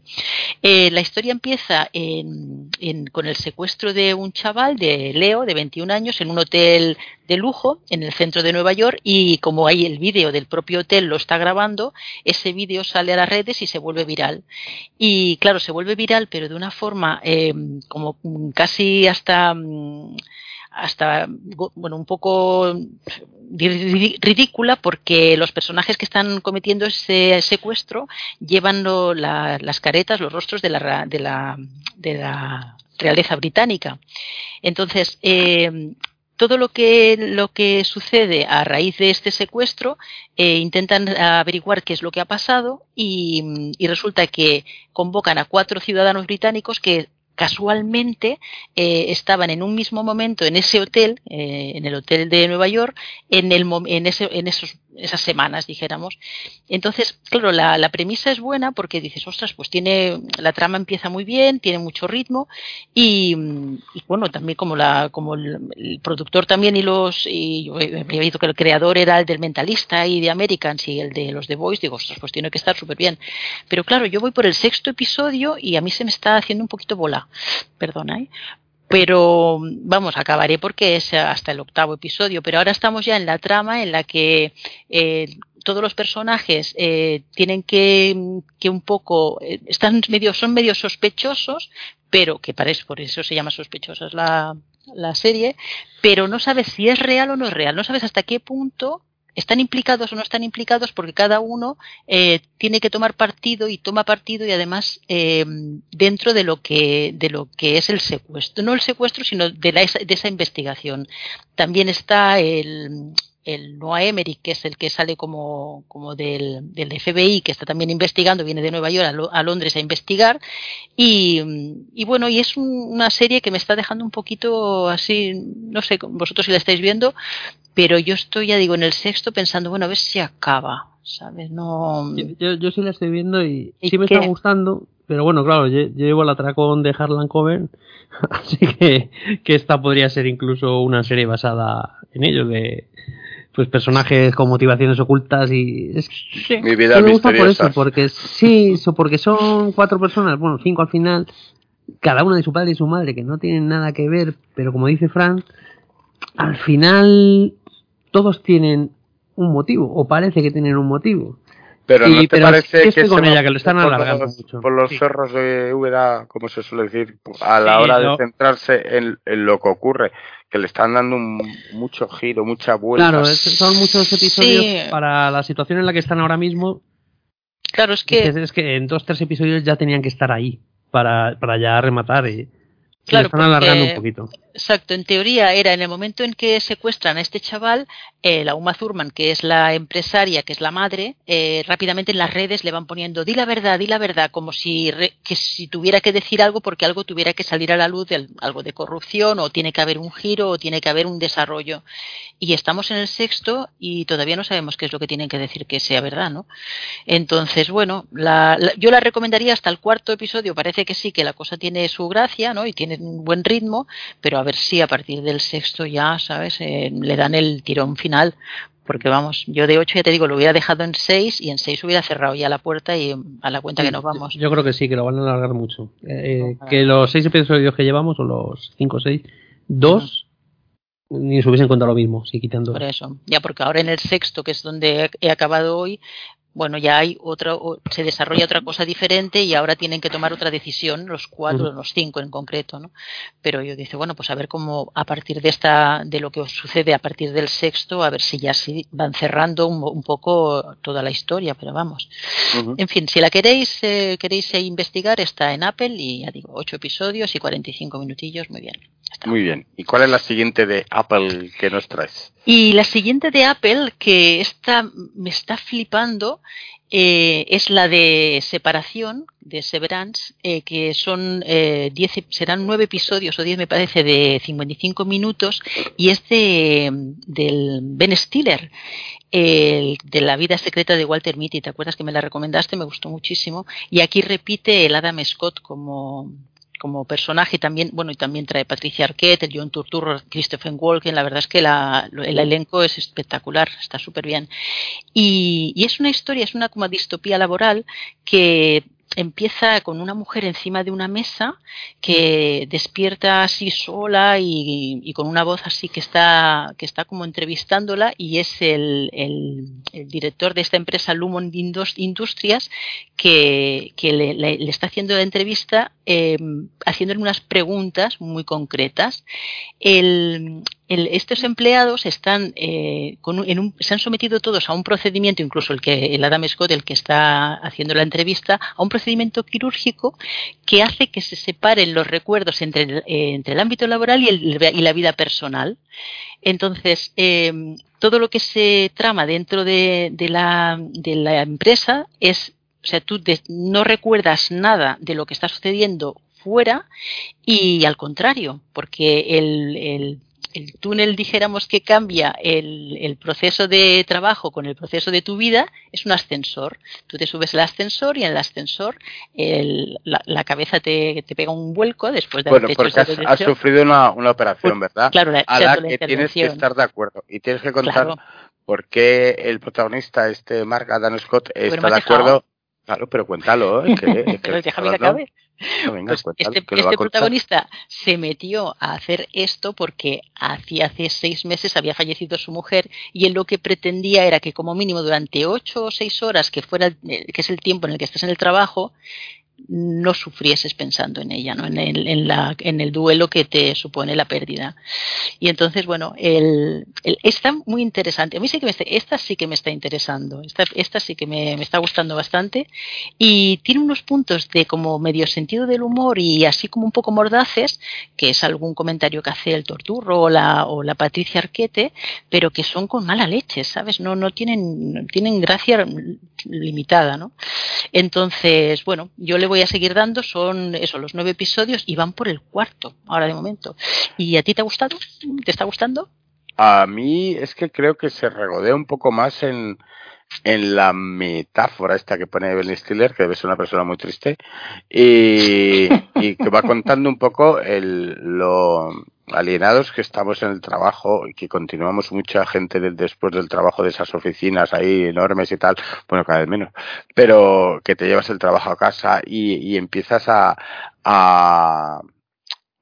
Eh, la historia empieza en, con el secuestro de un chaval, de Leo, de 21 años, en un hotel de lujo en el centro de Nueva York y como hay el vídeo del propio hotel lo está grabando, ese vídeo sale a las redes y se vuelve viral. Y claro, se vuelve viral, pero de una forma eh, como casi hasta hasta bueno un poco ridícula porque los personajes que están cometiendo ese secuestro llevan las caretas, los rostros de la, de la, de la realeza británica. Entonces, eh, todo lo que, lo que sucede a raíz de este secuestro, eh, intentan averiguar qué es lo que ha pasado y, resulta que convocan a cuatro ciudadanos británicos que casualmente eh, estaban en un mismo momento en ese hotel, eh, en el hotel de Nueva York, en, el, en, ese, en esos, esas semanas, dijéramos. Entonces, claro, la, premisa es buena porque dices, ostras, pues tiene, la trama empieza muy bien, tiene mucho ritmo y, bueno, también como la, como el, el, productor también y los, y yo había visto que el creador era el del Mentalista y de Americans y el de los The Boys, digo, ostras, pues tiene que estar súper bien. Pero claro, yo voy por el sexto episodio y a mí se me está haciendo un poquito bola perdona, ¿eh? Pero vamos, acabaré porque es hasta el octavo episodio, pero ahora estamos ya en la trama en la que eh, todos los personajes eh, tienen que, que, un poco, eh, están medio, son medio sospechosos, pero que parece, por eso se llama sospechosas la, la serie, pero no sabes si es real o no es real, no sabes hasta qué punto están implicados o no están implicados porque cada uno eh, tiene que tomar partido y toma partido y además eh, dentro de lo que de lo que es el secuestro no el secuestro sino de, la, de esa investigación también está el el Noah Emmerich, que es el que sale como, como del, del FBI, que está también investigando, viene de Nueva York a, a Londres a investigar. Y, y bueno, y es un, una serie que me está dejando un poquito así, no sé, vosotros si la estáis viendo, pero yo estoy, ya digo, en el sexto pensando, bueno, a ver si acaba, ¿sabes? No... Yo, yo, yo sí la estoy viendo y, ¿Y sí me qué? está gustando, pero bueno, claro, yo, yo llevo el atracón de Harlan Coben, así que, que esta podría ser incluso una serie basada en ellos, de pues personajes con motivaciones ocultas y es mi vida me gusta por eso porque sí porque son cuatro personas bueno cinco al final cada una de su padre y su madre que no tienen nada que ver pero como dice Frank al final todos tienen un motivo o parece que tienen un motivo pero no te pero parece que, que con ella que lo están alargando los, mucho por los Sí. cerros de Úbeda, como se suele decir, a la Sí, hora de centrarse en, en lo que ocurre, que le están dando un, mucho giro, mucha vuelta. claro es- son muchos episodios Sí. para la situación en la que están ahora mismo Claro, es que es que en dos tres episodios ya tenían que estar ahí para, para ya rematar y, y Claro, lo están alargando porque- un poquito Exacto, en teoría era en el momento en que secuestran a este chaval, eh, la Uma Thurman, que es la empresaria, que es la madre, eh, rápidamente en las redes le van poniendo di la verdad, di la verdad, como si, re- que si tuviera que decir algo porque algo tuviera que salir a la luz, de, algo de corrupción, o tiene que haber un giro, o tiene que haber un desarrollo. Y estamos en el sexto y todavía no sabemos qué es lo que tienen que decir que sea verdad, ¿no? Entonces, bueno, la, la- yo la recomendaría hasta el cuarto episodio, parece que sí, que la cosa tiene su gracia, ¿no? Y tiene un buen ritmo, pero a ver si a partir del sexto ya, ¿sabes? Eh, le dan el tirón final. Porque vamos, yo de ocho ya te digo, lo hubiera dejado en seis y en seis hubiera cerrado ya la puerta y a la cuenta que nos vamos. Yo creo que sí, que lo van a alargar mucho. Eh, que los seis episodios que llevamos, o los cinco o seis, dos ni se hubiesen contado lo mismo, si quitando. Por eso, ya porque ahora en el sexto, que es donde he acabado hoy, bueno, ya hay otra, se desarrolla otra cosa diferente y ahora tienen que tomar otra decisión, los cuatro, los cinco en concreto, ¿no? Pero yo dice, bueno, pues a ver cómo a partir de esta, de lo que os sucede a partir del sexto, a ver si ya sí van cerrando un, un poco toda la historia, pero vamos. En fin, si la queréis, eh, queréis investigar, está en Apple y ya digo, ocho episodios y 45 minutillos, muy bien. Muy bien. ¿Y cuál es la siguiente de Apple que nos traes? Y la siguiente de Apple, que esta me está flipando, eh, es la de separación, de Severance, eh, que son eh, diez, serán nueve episodios o diez me parece de 55 minutos y es de, del Ben Stiller, el, de la vida secreta de Walter Mitty. ¿Te acuerdas que me la recomendaste? Me gustó muchísimo. Y aquí repite el Adam Scott como, como personaje también, bueno, y también trae Patricia Arquette, el John Turturro, Christopher Walken, la verdad es que la, el elenco es espectacular, está súper bien. Y, y, es una historia, es una como distopía laboral que empieza con una mujer encima de una mesa que despierta así sola y, y, con una voz así que está, que está como entrevistándola y es el, el, el director de esta empresa Lumon Industrias que, que le, le, le, está haciendo la entrevista eh, haciéndole unas preguntas muy concretas. El, el, estos empleados están eh, con en un, se han sometido todos a un procedimiento, incluso el que el Adam Scott, el que está haciendo la entrevista, a un procedimiento quirúrgico que hace que se separen los recuerdos entre el, eh, entre el ámbito laboral y, el, y, la vida personal. Entonces, eh, todo lo que se trama dentro de, la, de la empresa es o sea, tú no recuerdas nada de lo que está sucediendo fuera y al contrario, porque el, el el túnel, dijéramos, que cambia el, el, proceso de trabajo con el proceso de tu vida, es un ascensor. Tú te subes al ascensor y en el ascensor el, la, la, cabeza te, te, pega un vuelco después de bueno, haber porque has, has, sufrido una, una operación, pues, ¿verdad? Claro, la, a la que tienes que estar de acuerdo y tienes que contar claro. por qué el protagonista, este Mark Adam Scott, está de acuerdo. Dejado. Claro, pero cuéntalo. ¿eh? Que, que pero déjame que acabe. No, venga, pues este, este protagonista se metió a hacer esto porque hacía hace seis meses había fallecido su mujer y él lo que pretendía era que como mínimo durante ocho o seis horas que fuera que es el tiempo en el que estás en el trabajo no sufrieses pensando en ella, ¿no? en, el, duelo que te supone la pérdida. Y entonces, bueno, el, está muy interesante. A mí sí que me está, esta sí que me está interesando, esta, sí que me, está gustando bastante y tiene unos puntos de como medio sentido del humor y así como un poco mordaces, que es algún comentario que hace el Torturro o la, o la Patricia Arquete, pero que son con mala leche, ¿sabes? No, no tienen, tienen gracia limitada, ¿no? Entonces, bueno, yo le voy a seguir dando, son eso, los nueve episodios y van por el cuarto, ahora de momento. ¿Y a ti te ha gustado? ¿Te está gustando? A mí es que creo que se regodea un poco más en, en la metáfora esta que pone Ben Stiller, que debe ser una persona muy triste, y, y que va contando un poco el, lo alienados que estamos en el trabajo y que continuamos mucha gente después del trabajo de esas oficinas ahí enormes y tal, bueno, cada vez menos, pero que te llevas el trabajo a casa y, y empiezas a, a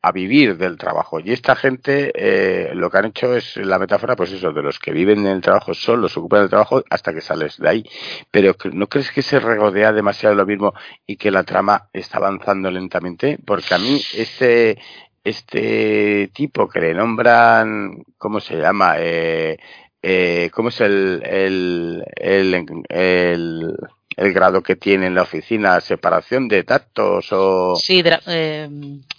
a vivir del trabajo. Y esta gente eh, lo que han hecho es la metáfora, pues eso, de los que viven en el trabajo solo, se ocupan del trabajo hasta que sales de ahí. Pero ¿no crees que se regodea demasiado lo mismo y que la trama está avanzando lentamente? Porque a mí este, este tipo que le nombran, ¿cómo se llama? Eh, eh, ¿Cómo es el, el, el, el grado que tiene en la oficina, separación de datos o sí, eh,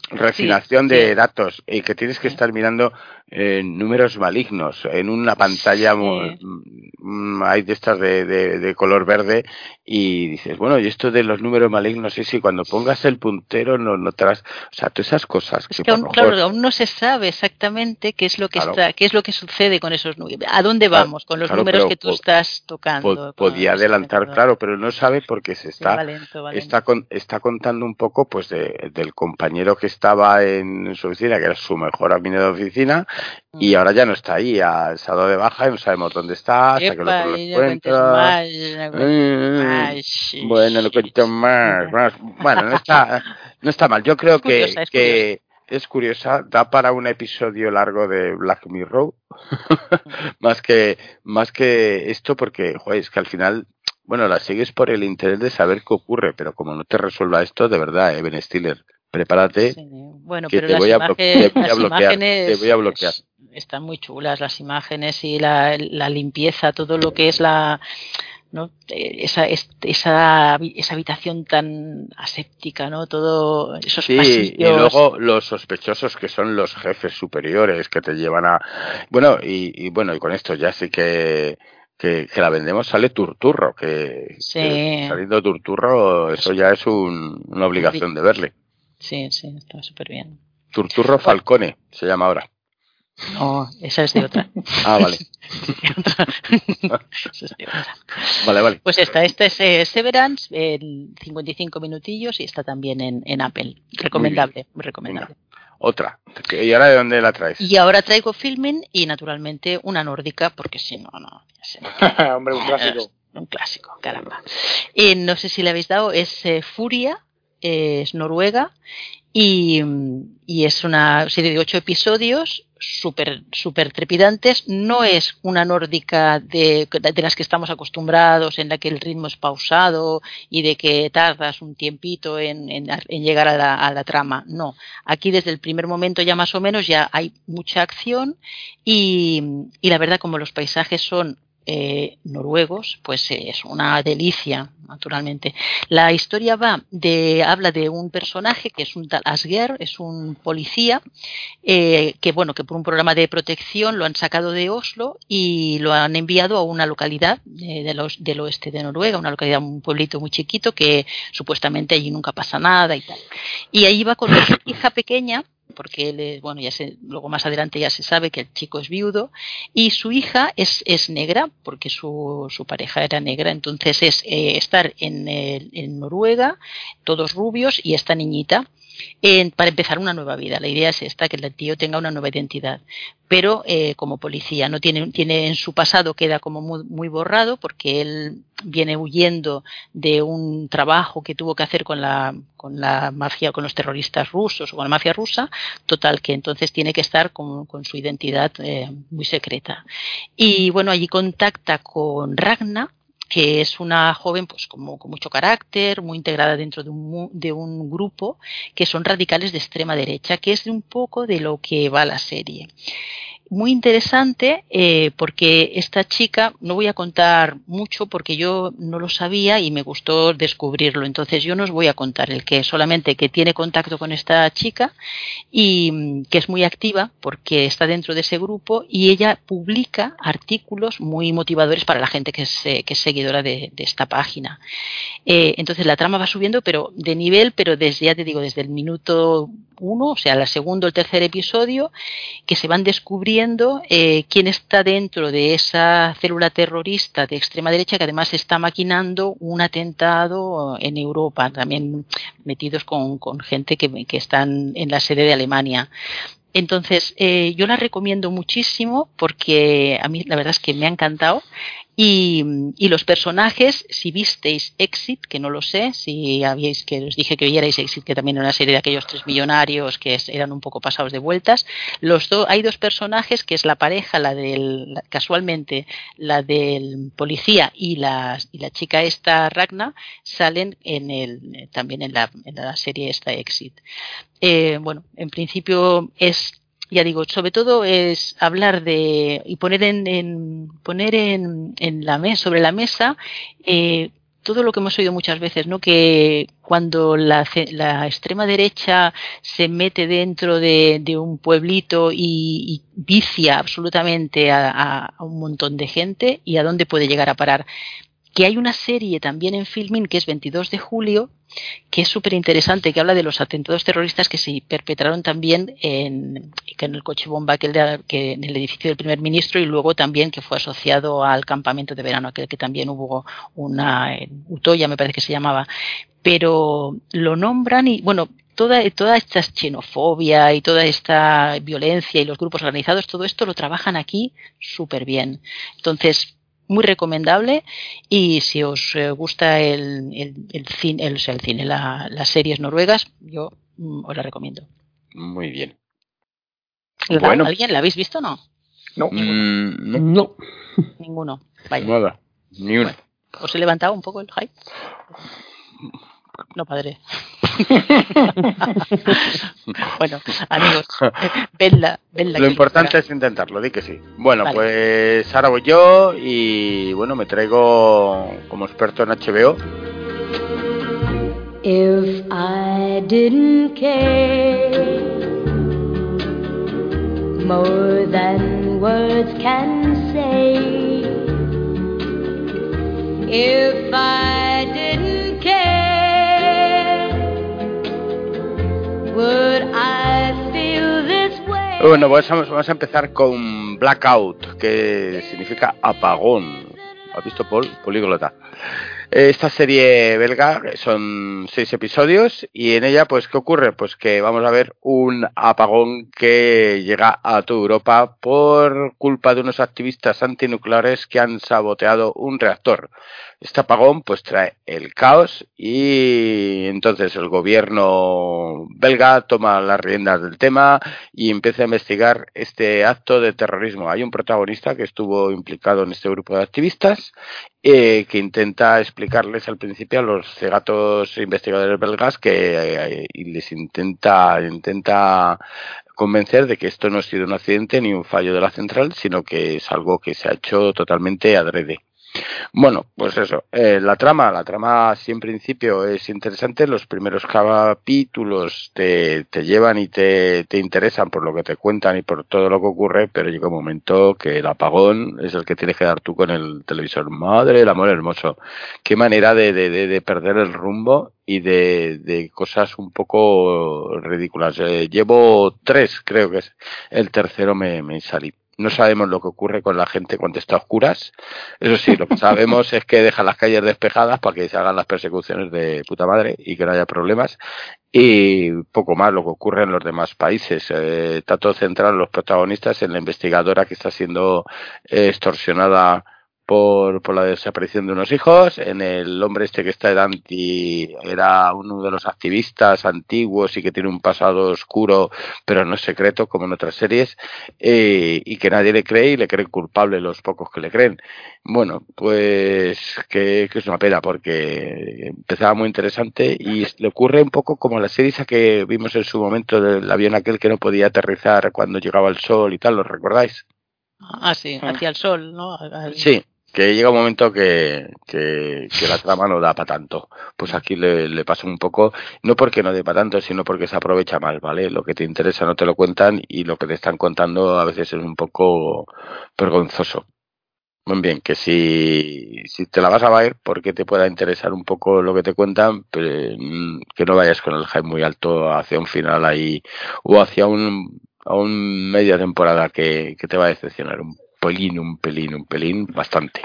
refinación sí, de sí. datos y que tienes que estar mirando eh, números malignos en una pantalla muy, mm, hay de estas de, de, de, color verde y dices bueno y esto de los números malignos sí sí cuando pongas el puntero no notarás o sea todas esas cosas es que, que aún, claro aún no se sabe exactamente qué es lo que claro. está qué es lo que sucede con esos números a dónde vamos con los números que tú estás tocando podía adelantar claro pero no sabe porque se está está con, está contando un poco pues de, del compañero que estaba en su oficina que era su mejor amigo de oficina y ahora ya no está ahí, ha estado de baja y no sabemos dónde está, hasta que lo, encuentra. Más, mm, bueno, lo cuento más, más. Bueno, no está, no está mal. Yo creo que, curiosa, es, que es curiosa, da para un episodio largo de Black Mirror, más que más que esto, porque joder, es que al final bueno, la sigues por el interés de saber qué ocurre, pero como no te resuelva esto, de verdad, eh, Ben Stiller, prepárate. Sí, bueno, que pero te, las voy a imágenes, te voy a bloquear, te voy a bloquear. están muy chulas las imágenes y la, la, limpieza, todo lo que es la ¿no? Esa, es- esa, esa habitación tan aséptica, ¿no? Todo esos Sí, pasillos. y luego los sospechosos que son los jefes superiores que te llevan a... Bueno, y, y bueno, y con esto ya sí que, que, que la vendemos, sale Turturro, que, Sí. que saliendo Turturro, eso ya es un- una obligación de verle. Sí, sí, está súper bien. Turturro Falcone se llama ahora. No, esa es de otra. Ah, vale. Esa es de otra. Vale, vale. Pues esta, esta es eh, Severance, en 55 minutillos y está también en, en Apple. Recomendable, muy recomendable. Otra. ¿Y ahora de dónde la traes? Y ahora traigo filming y naturalmente una nórdica, porque si no, no. Hombre, un clásico. Un clásico, caramba. Eh, no sé si le habéis dado, es eh, Furia, es noruega y, y es una serie de ocho episodios súper super trepidantes. No es una nórdica de, de las que estamos acostumbrados, en la que el ritmo es pausado y de que tardas un tiempito en, en- en llegar a la, a la trama. No, aquí desde el primer momento ya más o menos ya hay mucha acción y, y la verdad como los paisajes son eh, noruegos, pues eh, es una delicia, naturalmente. La historia va de, habla de un personaje que es un tal Asger, es un policía, eh, que bueno, que por un programa de protección lo han sacado de Oslo y lo han enviado a una localidad eh, del oeste de Noruega, una localidad, un pueblito muy chiquito que supuestamente allí nunca pasa nada y tal. Y ahí va con su hija pequeña, porque él es, bueno, ya se, luego más adelante ya se sabe que el chico es viudo, y su hija es, es negra, porque su, su pareja era negra, entonces es eh, estar en, en Noruega, todos rubios, y esta niñita, en- para empezar una nueva vida. La idea es esta, que el tío tenga una nueva identidad. Pero eh, como policía, no tiene, tiene en su pasado queda como muy, muy borrado porque él viene huyendo de un trabajo que tuvo que hacer con la, con la mafia, con los terroristas rusos o con la mafia rusa, total que entonces tiene que estar con, su identidad eh, muy secreta. Y bueno, allí contacta con Ragna, que es una joven pues como con mucho carácter, muy integrada dentro de un, de un grupo que son radicales de extrema derecha, que es un poco de lo que va la serie. Muy interesante eh, porque esta chica, no voy a contar mucho porque yo no lo sabía y me gustó descubrirlo, entonces yo no os voy a contar el que solamente que tiene contacto con esta chica y mm, que es muy activa porque está dentro de ese grupo y ella publica artículos muy motivadores para la gente que es, eh, es seguidora de, de esta página. Eh, entonces la trama va subiendo, pero de nivel, pero desde, ya te digo, desde el minuto uno, o sea, el segundo, el tercer episodio, que se van descubriendo eh, quién está dentro de esa célula terrorista de extrema derecha que además está maquinando un atentado en Europa, también metidos con, gente que, que están en la sede de Alemania. Entonces, eh, yo la recomiendo muchísimo porque a mí la verdad es que me ha encantado. Y, y los personajes, si visteis Exit, que no lo sé, si habíais que os dije que vierais Exit, que también era una serie de aquellos tres millonarios que eran un poco pasados de vueltas, los do- hay dos personajes que es la pareja, la del, casualmente, la del policía y la, y la chica esta Ragna, salen en el, también en la, en la serie esta Exit. Eh, bueno, en principio es, ya digo, sobre todo es hablar de y poner en, en- poner en, en la mesa, sobre la mesa, eh, todo lo que hemos oído muchas veces, ¿no? Que cuando la, la extrema derecha se mete dentro de, de un pueblito y, y vicia absolutamente a un montón de gente y a dónde puede llegar a parar. Que hay una serie también en Filmin que es 22 de julio, que es súper interesante, que habla de los atentados terroristas que se perpetraron también en, el coche bomba aquel de- que en el edificio del primer ministro y luego también que fue asociado al campamento de verano, aquel que también hubo una en Utoya, me parece que se llamaba. Pero lo nombran y, bueno, toda, toda esta xenofobia y toda esta violencia y los grupos organizados, todo esto lo trabajan aquí súper bien. Entonces, muy recomendable y si os eh, gusta el, el, el cine, el, o sea, el cine la- las series noruegas, yo mm, os la recomiendo. Muy bien. ¿La- Bueno. ¿Alguien la habéis visto o no? No, Mm, no, No. Ninguno. Vaya. nada. Ni una. ¿Os he levantado un poco el hype? No, padre. bueno, amigos, vedla, vedla. Lo importante para- es intentarlo, di que sí. Bueno, Vale. pues ahora voy yo y bueno, me traigo como experto en HBO. If I didn't care more than words can say, if I didn't Bueno, pues vamos, a empezar con Blackout, que significa apagón. ¿Has visto, Paul? Políglota. Esta serie belga son seis episodios y en ella, pues, ¿qué ocurre? Pues que vamos a ver un apagón que llega a toda Europa por culpa de unos activistas antinucleares que han saboteado un reactor. Este apagón, pues, trae el caos y entonces el gobierno belga toma las riendas del tema y empieza a investigar este acto de terrorismo. Hay un protagonista que estuvo implicado en este grupo de activistas eh, que intenta explicarles al principio a los cegatos investigadores belgas que eh, les intenta intenta convencer de que esto no ha sido un accidente ni un fallo de la central, sino que es algo que se ha hecho totalmente adrede. Bueno, pues eso, eh, la trama, la trama sí en principio es interesante, los primeros capítulos te, te llevan y te, te interesan por lo que te cuentan y por todo lo que ocurre, pero llega un momento que el apagón es el que tienes que dar tú con el televisor. Madre del amor hermoso, qué manera de, de, de, de perder el rumbo y de, de cosas un poco ridículas. Eh, llevo tres, creo que es el tercero me, me salí. No sabemos lo que ocurre con la gente cuando está a oscuras. Eso sí, lo que sabemos es que dejan las calles despejadas para que se hagan las persecuciones de puta madre y que no haya problemas. Y poco más lo que ocurre en los demás países. Eh, está todo centrado en los protagonistas, en la investigadora que está siendo eh, extorsionada por, por la desaparición de unos hijos, en el hombre este que está anti, era uno de los activistas antiguos y que tiene un pasado oscuro, pero no es secreto, como en otras series, eh, y que nadie le cree y le creen culpable los pocos que le creen. Bueno, pues que, que es una pena porque empezaba muy interesante y le ocurre un poco como la serie esa que vimos en su momento del avión aquel que no podía aterrizar cuando llegaba el sol y tal, ¿lo recordáis? Ah, sí, hacia el sol, ¿no? Al- Sí, que llega un momento que, que, la trama no da para tanto. Pues aquí le, le pasa un poco, no porque no dé para tanto, sino porque se aprovecha mal, ¿vale? Lo que te interesa no te lo cuentan y lo que te están contando a veces es un poco vergonzoso. Muy bien, que si, te la vas a ver porque te pueda interesar un poco lo que te cuentan, pero, mm, que no vayas con el hype muy alto hacia un final ahí o hacia un, a un media temporada que, que te va a decepcionar un pelín, un pelín, un pelín, bastante.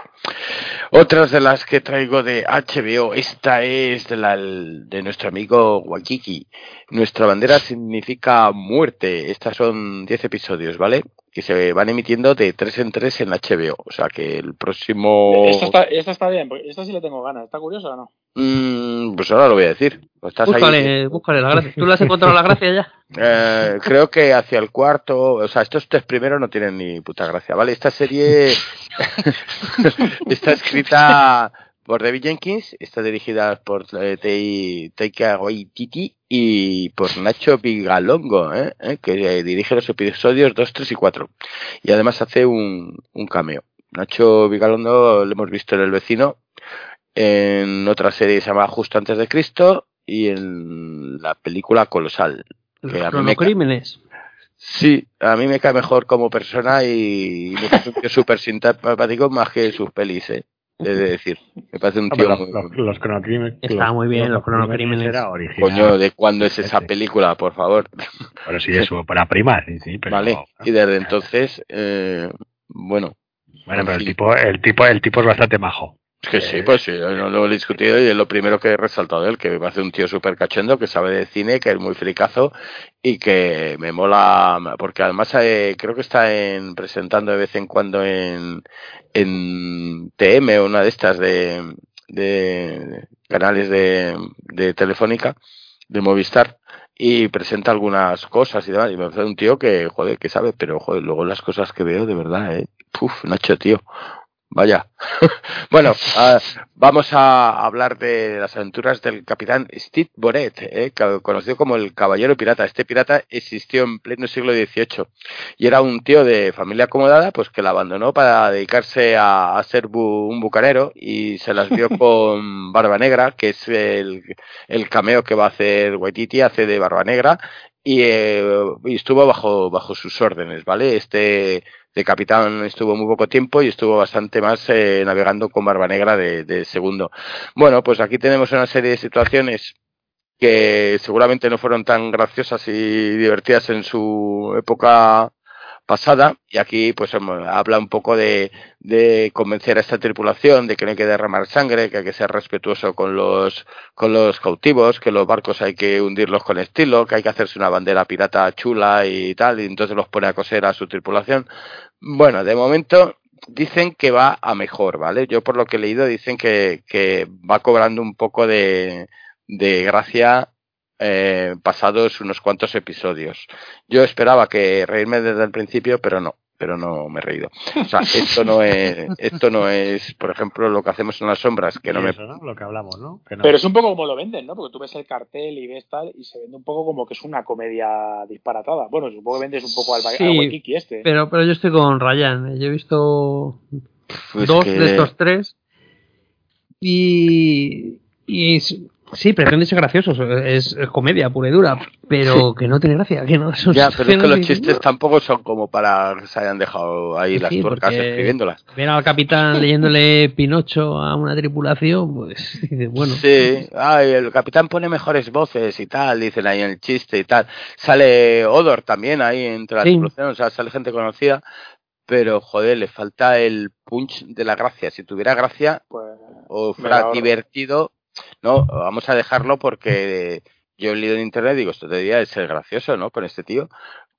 Otras de las que traigo de HBO, esta es de, la, de nuestro amigo Wakiki. Nuestra bandera significa muerte. Estas son 10 episodios, ¿vale? Que se van emitiendo de 3 en 3 en HBO. O sea que el próximo... Esta está, esta está bien, porque esta sí le tengo ganas. ¿Está curiosa o no? Mm, pues ahora lo voy a decir. Estás ahí- Búscale, búscale la gracia. ¿Tú le has encontrado la gracia ya? Eh, creo que hacia el cuarto, o sea, estos tres primeros no tienen ni puta gracia, ¿vale? Esta serie está escrita por David Jenkins, está dirigida por eh, Taika Waititi y por Nacho Vigalongo, ¿eh? ¿Eh? que eh, dirige los episodios 2, 3 y 4. Y además hace un, un cameo. Nacho Vigalondo lo hemos visto en El Vecino, en otra serie que se llama Justo antes de Cristo y en la película Colosal. Los Que a mí me cronocrímenes. Sí, a mí me cae mejor como persona y me parece un tío súper simpático más que sus pelis, ¿eh? He de decir. Me parece un Ah, tío muy... los, los cronocrímenes. Está muy bien, los cronocrímenes. Era original. Coño, ¿de cuándo es esa Sí. película, por favor? Pero sí, eso, para primar, sí, sí. Pero, vale, y desde entonces, eh, bueno, Bueno, pero el tipo, el tipo, el tipo es bastante majo. Que sí, pues sí, no lo he discutido y es lo primero que he resaltado él, que me parece un tío súper cachondo, que sabe de cine, que es muy fricazo y que me mola, porque además eh, creo que está en, presentando de vez en cuando en, en TM una de estas de, de canales de, de Telefónica, de Movistar, y presenta algunas cosas y demás, y me parece un tío que, joder, que sabe, pero joder, luego las cosas que veo, de verdad, eh, puf, Nacho, tío, Vaya. bueno, ah, vamos a hablar de las aventuras del capitán Steve Boret, eh, conocido como el caballero pirata. Este pirata existió en pleno siglo XVIII y era un tío de familia acomodada, pues que la abandonó para dedicarse a, a ser bu- un bucanero y se las vio con Barba Negra, que es el, el cameo que va a hacer Waititi, hace de Barba Negra y, eh, y estuvo bajo bajo sus órdenes, ¿vale? Este de capitán estuvo muy poco tiempo y estuvo bastante más eh, navegando con Barba Negra de, de segundo. Bueno, pues aquí tenemos una serie de situaciones que seguramente no fueron tan graciosas y divertidas en su época pasada y aquí pues em, habla un poco de, de convencer a esta tripulación de que no hay que derramar sangre, que hay que ser respetuoso con los cautivos, que los barcos hay que hundirlos con estilo, que hay que hacerse una bandera pirata chula y tal, y entonces los pone a coser a su tripulación. Bueno, de momento dicen que va a mejor, ¿vale? Yo por lo que he leído dicen que, que va cobrando un poco de, de gracia eh, pasados unos cuantos episodios. Yo esperaba que reírme desde el principio, pero no, pero no me he reído. O sea, esto no es, esto no es, por ejemplo, lo que hacemos en las sombras, que no me eso, ¿no? Lo que hablamos, ¿no? Que no. Pero es un poco como lo venden, ¿no? Porque tú ves el cartel y ves tal y se vende un poco como que es una comedia disparatada. Bueno, supongo que vendes un poco al, Sí, al Waikiki este. Pero, pero yo estoy con Ryan. Yo he visto Pues dos que- de estos tres. Y, y sí, pretende ser gracioso. Es, es comedia pura y dura. Pero que no tiene gracia. Que no, son Ya, pero es que los chistes tampoco son como para que se hayan dejado ahí Sí, las sí, tuercas escribiéndolas. Ver al capitán leyéndole Pinocho a una tripulación, pues bueno. Sí, ay, el capitán pone mejores voces y tal, dicen ahí en el chiste y tal. Sale Odor también ahí entre la Sí. tripulación, o sea, sale gente conocida, pero joder, le falta el punch de la gracia. Si tuviera gracia Pues, o fuera divertido, no, vamos a dejarlo porque yo he leído en internet, digo, esto debería de ser gracioso, ¿no? Con este tío.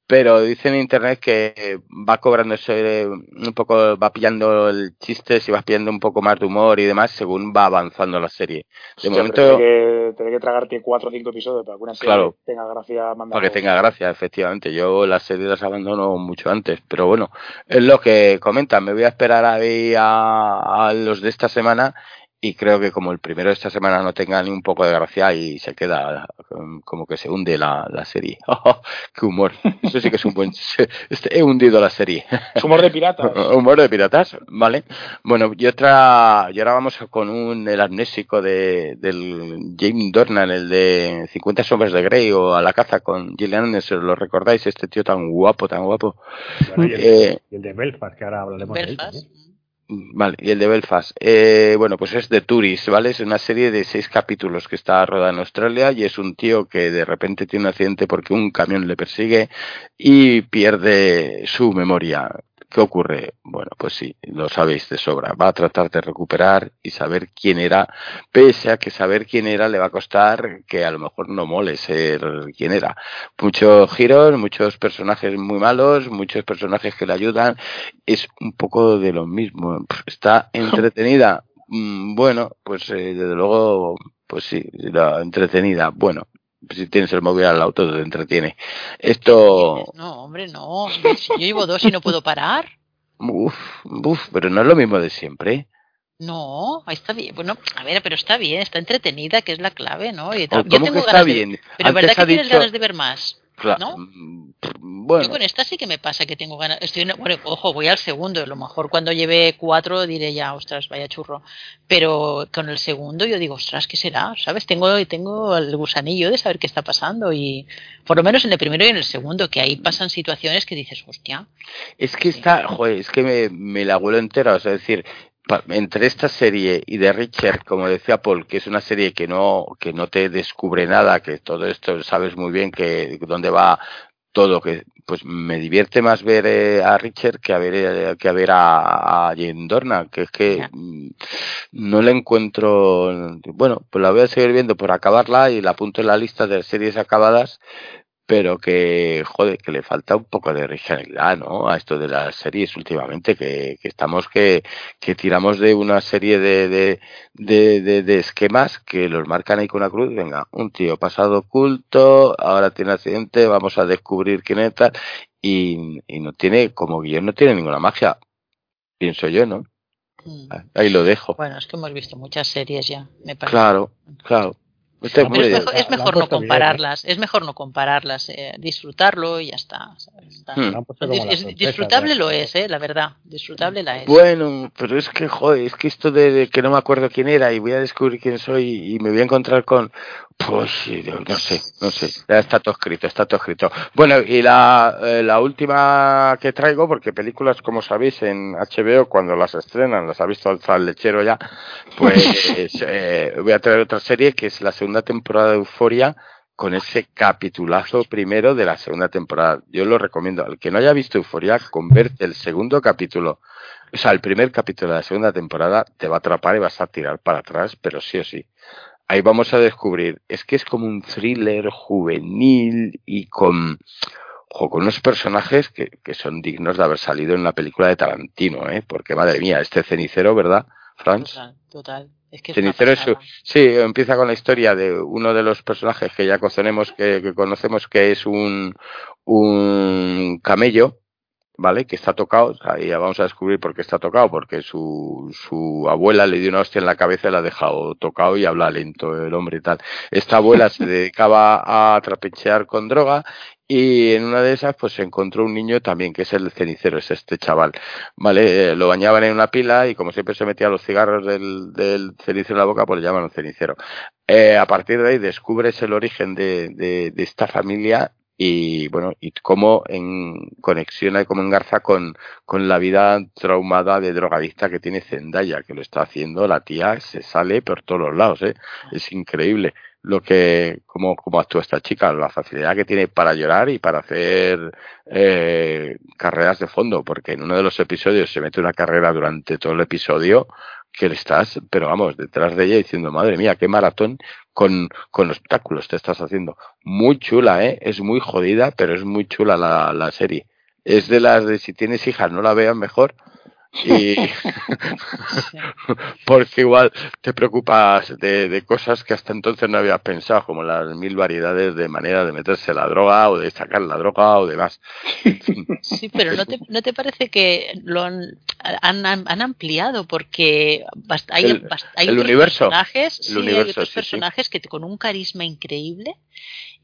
Pero dice en internet que va cobrando ese, un poco, va pillando el chiste, si vas pillando un poco más de humor y demás según va avanzando la serie. De momento, que, que tragarte cuatro o cinco episodios para que una serie Claro. tenga gracia para que tenga gracia, efectivamente. Yo las series las abandono mucho antes, pero bueno, es lo que comentan. Me voy a esperar ahí a, a los de esta semana y creo que como el primero de esta semana no tenga ni un poco de gracia y se queda um, como que se hunde la, la serie. ¡Qué humor! Eso sí que es un buen... Este, he hundido la serie. Es humor de piratas. Humor de piratas, vale. Bueno, y otra, y ahora vamos con un el amnésico de, del James Dornan, el de 50 sombras de Grey o A la caza con Gillian Anderson, ¿lo recordáis? Este tío tan guapo, tan guapo. Bueno, y, el, Eh, y el de Belfast, que ahora hablaremos de él Belfast. Vale, y el de Belfast. Eh, bueno, pues es de Tourist, ¿vale? Es una serie de seis capítulos que está rodada en Australia y es un tío que de repente tiene un accidente porque un camión le persigue y pierde su memoria. ¿Qué ocurre? Bueno, pues sí, lo sabéis de sobra. Va a tratar de recuperar y saber quién era, pese a que saber quién era le va a costar que a lo mejor no mole ser quién era. Muchos giros, muchos personajes muy malos, muchos personajes que le ayudan. Es un poco de lo mismo. Está entretenida. Mm, Bueno, pues eh, desde luego, pues sí, la entretenida. Bueno, si tienes el móvil al todo te entretiene. Esto, No, hombre, no. Si yo llevo dos y no puedo parar. Uf, uf, pero no es lo mismo de siempre. No, ahí está bien. Bueno, a ver, pero está bien, está entretenida, que es la clave, ¿no? Y ¿O tal. Yo ¿Cómo tengo que está ganas de- bien? Pero Antes ¿verdad que ha tienes dicho- ganas de ver más? Cla- ¿no? mm, Bueno, Yo con esta sí que me pasa que tengo ganas. Estoy en- bueno, ojo, voy al segundo. A lo mejor cuando lleve cuatro diré ya, ostras, vaya churro. Pero con el segundo yo digo, ostras, ¿qué será? ¿Sabes? Tengo, tengo el gusanillo de saber qué está pasando. Y por lo menos en el primero y en el segundo, que ahí pasan situaciones que dices, hostia. es que está, joder, es que me, me la huelo entera, o sea, es decir, entre esta serie y de Richard, como decía Paul, que es una serie que no, que no te descubre nada, que todo esto sabes muy bien que dónde va todo, que pues me divierte más ver eh, a Richard que a ver eh, que a ver a, a Jane Dornan, que es que mm, no le encuentro, bueno, pues la voy a seguir viendo por acabarla y la apunto en la lista de series acabadas pero que, joder, que le falta un poco de originalidad, ¿no? A esto de las series últimamente, que, que estamos que, que tiramos de una serie de, de, de, de, de esquemas que los marcan ahí con una cruz, venga, un tío pasado oculto, ahora tiene accidente, vamos a descubrir quién es tal, y, y no tiene, como guion no tiene ninguna magia, pienso yo, ¿no? Mm. Ahí lo dejo. Bueno, es que hemos visto muchas series ya, me parece. Claro, claro. Este Pero es mejor, es no bien, ¿eh? compararlas, es mejor no compararlas, eh, disfrutarlo y ya está. ¿sabes? Está- Hmm. Es- es- disfrutable ¿verdad? lo es, eh, la verdad, disfrutable la es. Bueno, pero es que, joder, es que esto de, de que no me acuerdo quién era y voy a descubrir quién soy y me voy a encontrar con... Pues sí, no sé, no sé. Ya está todo escrito, está todo escrito. Bueno, y la, eh, la última que traigo, porque películas, como sabéis, en HBO, cuando las estrenan, las ha visto hasta el lechero ya, pues eh, voy a traer otra serie que es la segunda temporada de Euforia con ese capitulazo primero de la segunda temporada. Yo lo recomiendo. Al que no haya visto Euforia, converte el segundo capítulo, o sea, el primer capítulo de la segunda temporada, te va a atrapar y vas a tirar para atrás, pero sí o sí. Ahí vamos a descubrir, es que es como un thriller juvenil y con, ojo, con unos personajes que, que son dignos de haber salido en una película de Tarantino, ¿eh? Porque madre mía, este cenicero, ¿verdad, Franz? Total, total. Es que Cenicero es su- sí, empieza con la historia de uno de los personajes que ya conocemos, que, que conocemos que es un, un camello, ¿vale? Que está tocado, y ya vamos a descubrir por qué está tocado, porque su, su abuela le dio una hostia en la cabeza y la ha dejado tocado y habla lento el hombre y tal. Esta abuela se dedicaba a trapichear con droga y en una de esas pues se encontró un niño también que es el cenicero, es este chaval, ¿vale? Eh, lo bañaban en una pila y como siempre se metía los cigarros del, del cenicero en la boca pues le llaman un cenicero. Eh, a partir de ahí descubres el origen de, de, de esta familia y bueno, y cómo en conexiona cómo engarza con, con la vida traumada de drogadicta que tiene Zendaya, que lo está haciendo, la tía se sale por todos los lados, ¿eh? es increíble lo que, cómo, cómo actúa esta chica, la facilidad que tiene para llorar y para hacer eh, carreras de fondo, porque en uno de los episodios se mete una carrera durante todo el episodio que le estás, pero vamos, detrás de ella diciendo, madre mía, qué maratón con, con obstáculos te estás haciendo. Muy chula, ¿eh? Es muy jodida, pero es muy chula la, la serie. Es de las de si tienes hijas no la vean mejor. Y porque igual te preocupas de, de cosas que hasta entonces no habías pensado, como las mil variedades de manera de meterse la droga o de sacar la droga o demás. Sí, pero ¿no te, ¿no te parece que lo han, han, han ampliado? Porque hay, El- hay el otros universo. personajes, El sí, hay universo, otros sí, sí. personajes que con un carisma increíble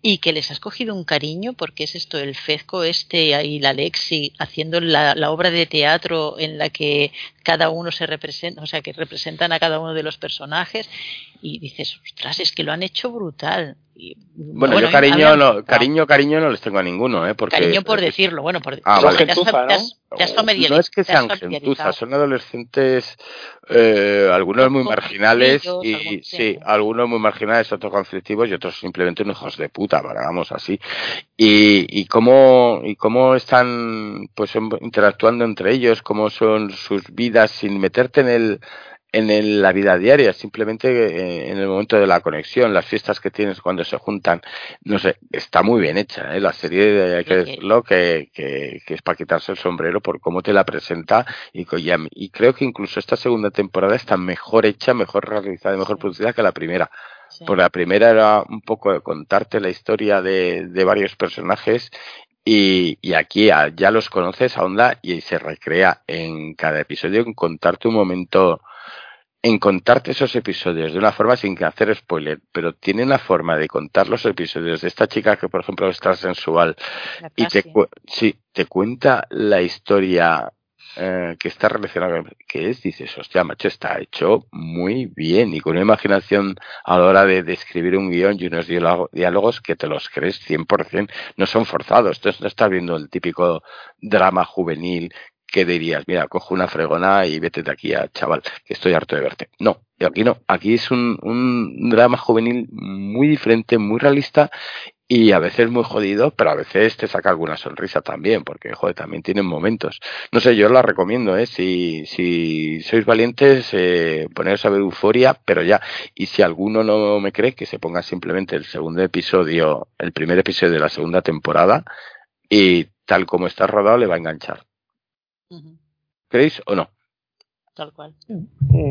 y que les has cogido un cariño porque es esto, el Fezco este y la Lexi haciendo la, la obra de teatro en la que cada uno se representa, o sea, que representan a cada uno de los personajes y dices, ostras, es que lo han hecho brutal. Y, Bueno, yo cariño no, cariño, cariño no les tengo a ninguno, ¿eh? Porque, Cariño por decirlo, bueno, por Ah, vale. Gentuza, familiari- No es que sean gentuzas, son adolescentes, eh, algunos muy marginales y sí, algunos muy marginales, otros conflictivos y otros simplemente unos hijos de puta, vamos así. Y, y cómo y cómo están pues interactuando entre ellos, cómo son sus vidas sin meterte en el en el- la vida diaria, simplemente eh, en el momento de la conexión, las fiestas que tienes cuando se juntan, no sé, está muy bien hecha, ¿eh? la serie, hay que decirlo, que, que, que es para quitarse el sombrero por cómo te la presenta y, y, creo que incluso esta segunda temporada está mejor hecha, mejor realizada y mejor producida que la primera. Sí. Por la primera era un poco contarte la historia de, de varios personajes y, y aquí ya los conoces a onda y se recrea en cada episodio en contarte un momento, en contarte esos episodios de una forma sin que hacer spoiler, pero tiene una forma de contar los episodios de esta chica que por ejemplo es transensual La y te, sí, te cuenta la historia eh, que está relacionada con que es, dices, hostia, macho, está hecho muy bien y con una imaginación a la hora de, de un guion y unos diálogo- diálogos que te los crees 100%, no son forzados. Entonces no estás viendo el típico drama juvenil que dirías, mira, cojo una fregona y vete de aquí a chaval, que estoy harto de verte. No, aquí no, aquí es un, un drama juvenil muy diferente, muy realista y a veces muy jodido, pero a veces te saca alguna sonrisa también, porque joder, también tienen momentos. No sé, yo la recomiendo, ¿eh? Si, si sois valientes, eh, poneros a ver Euforia, pero ya. Y si alguno no me cree, que se ponga simplemente el segundo episodio, el primer episodio de la segunda temporada, y tal como está rodado le va a enganchar. ¿Creéis o no? Tal cual.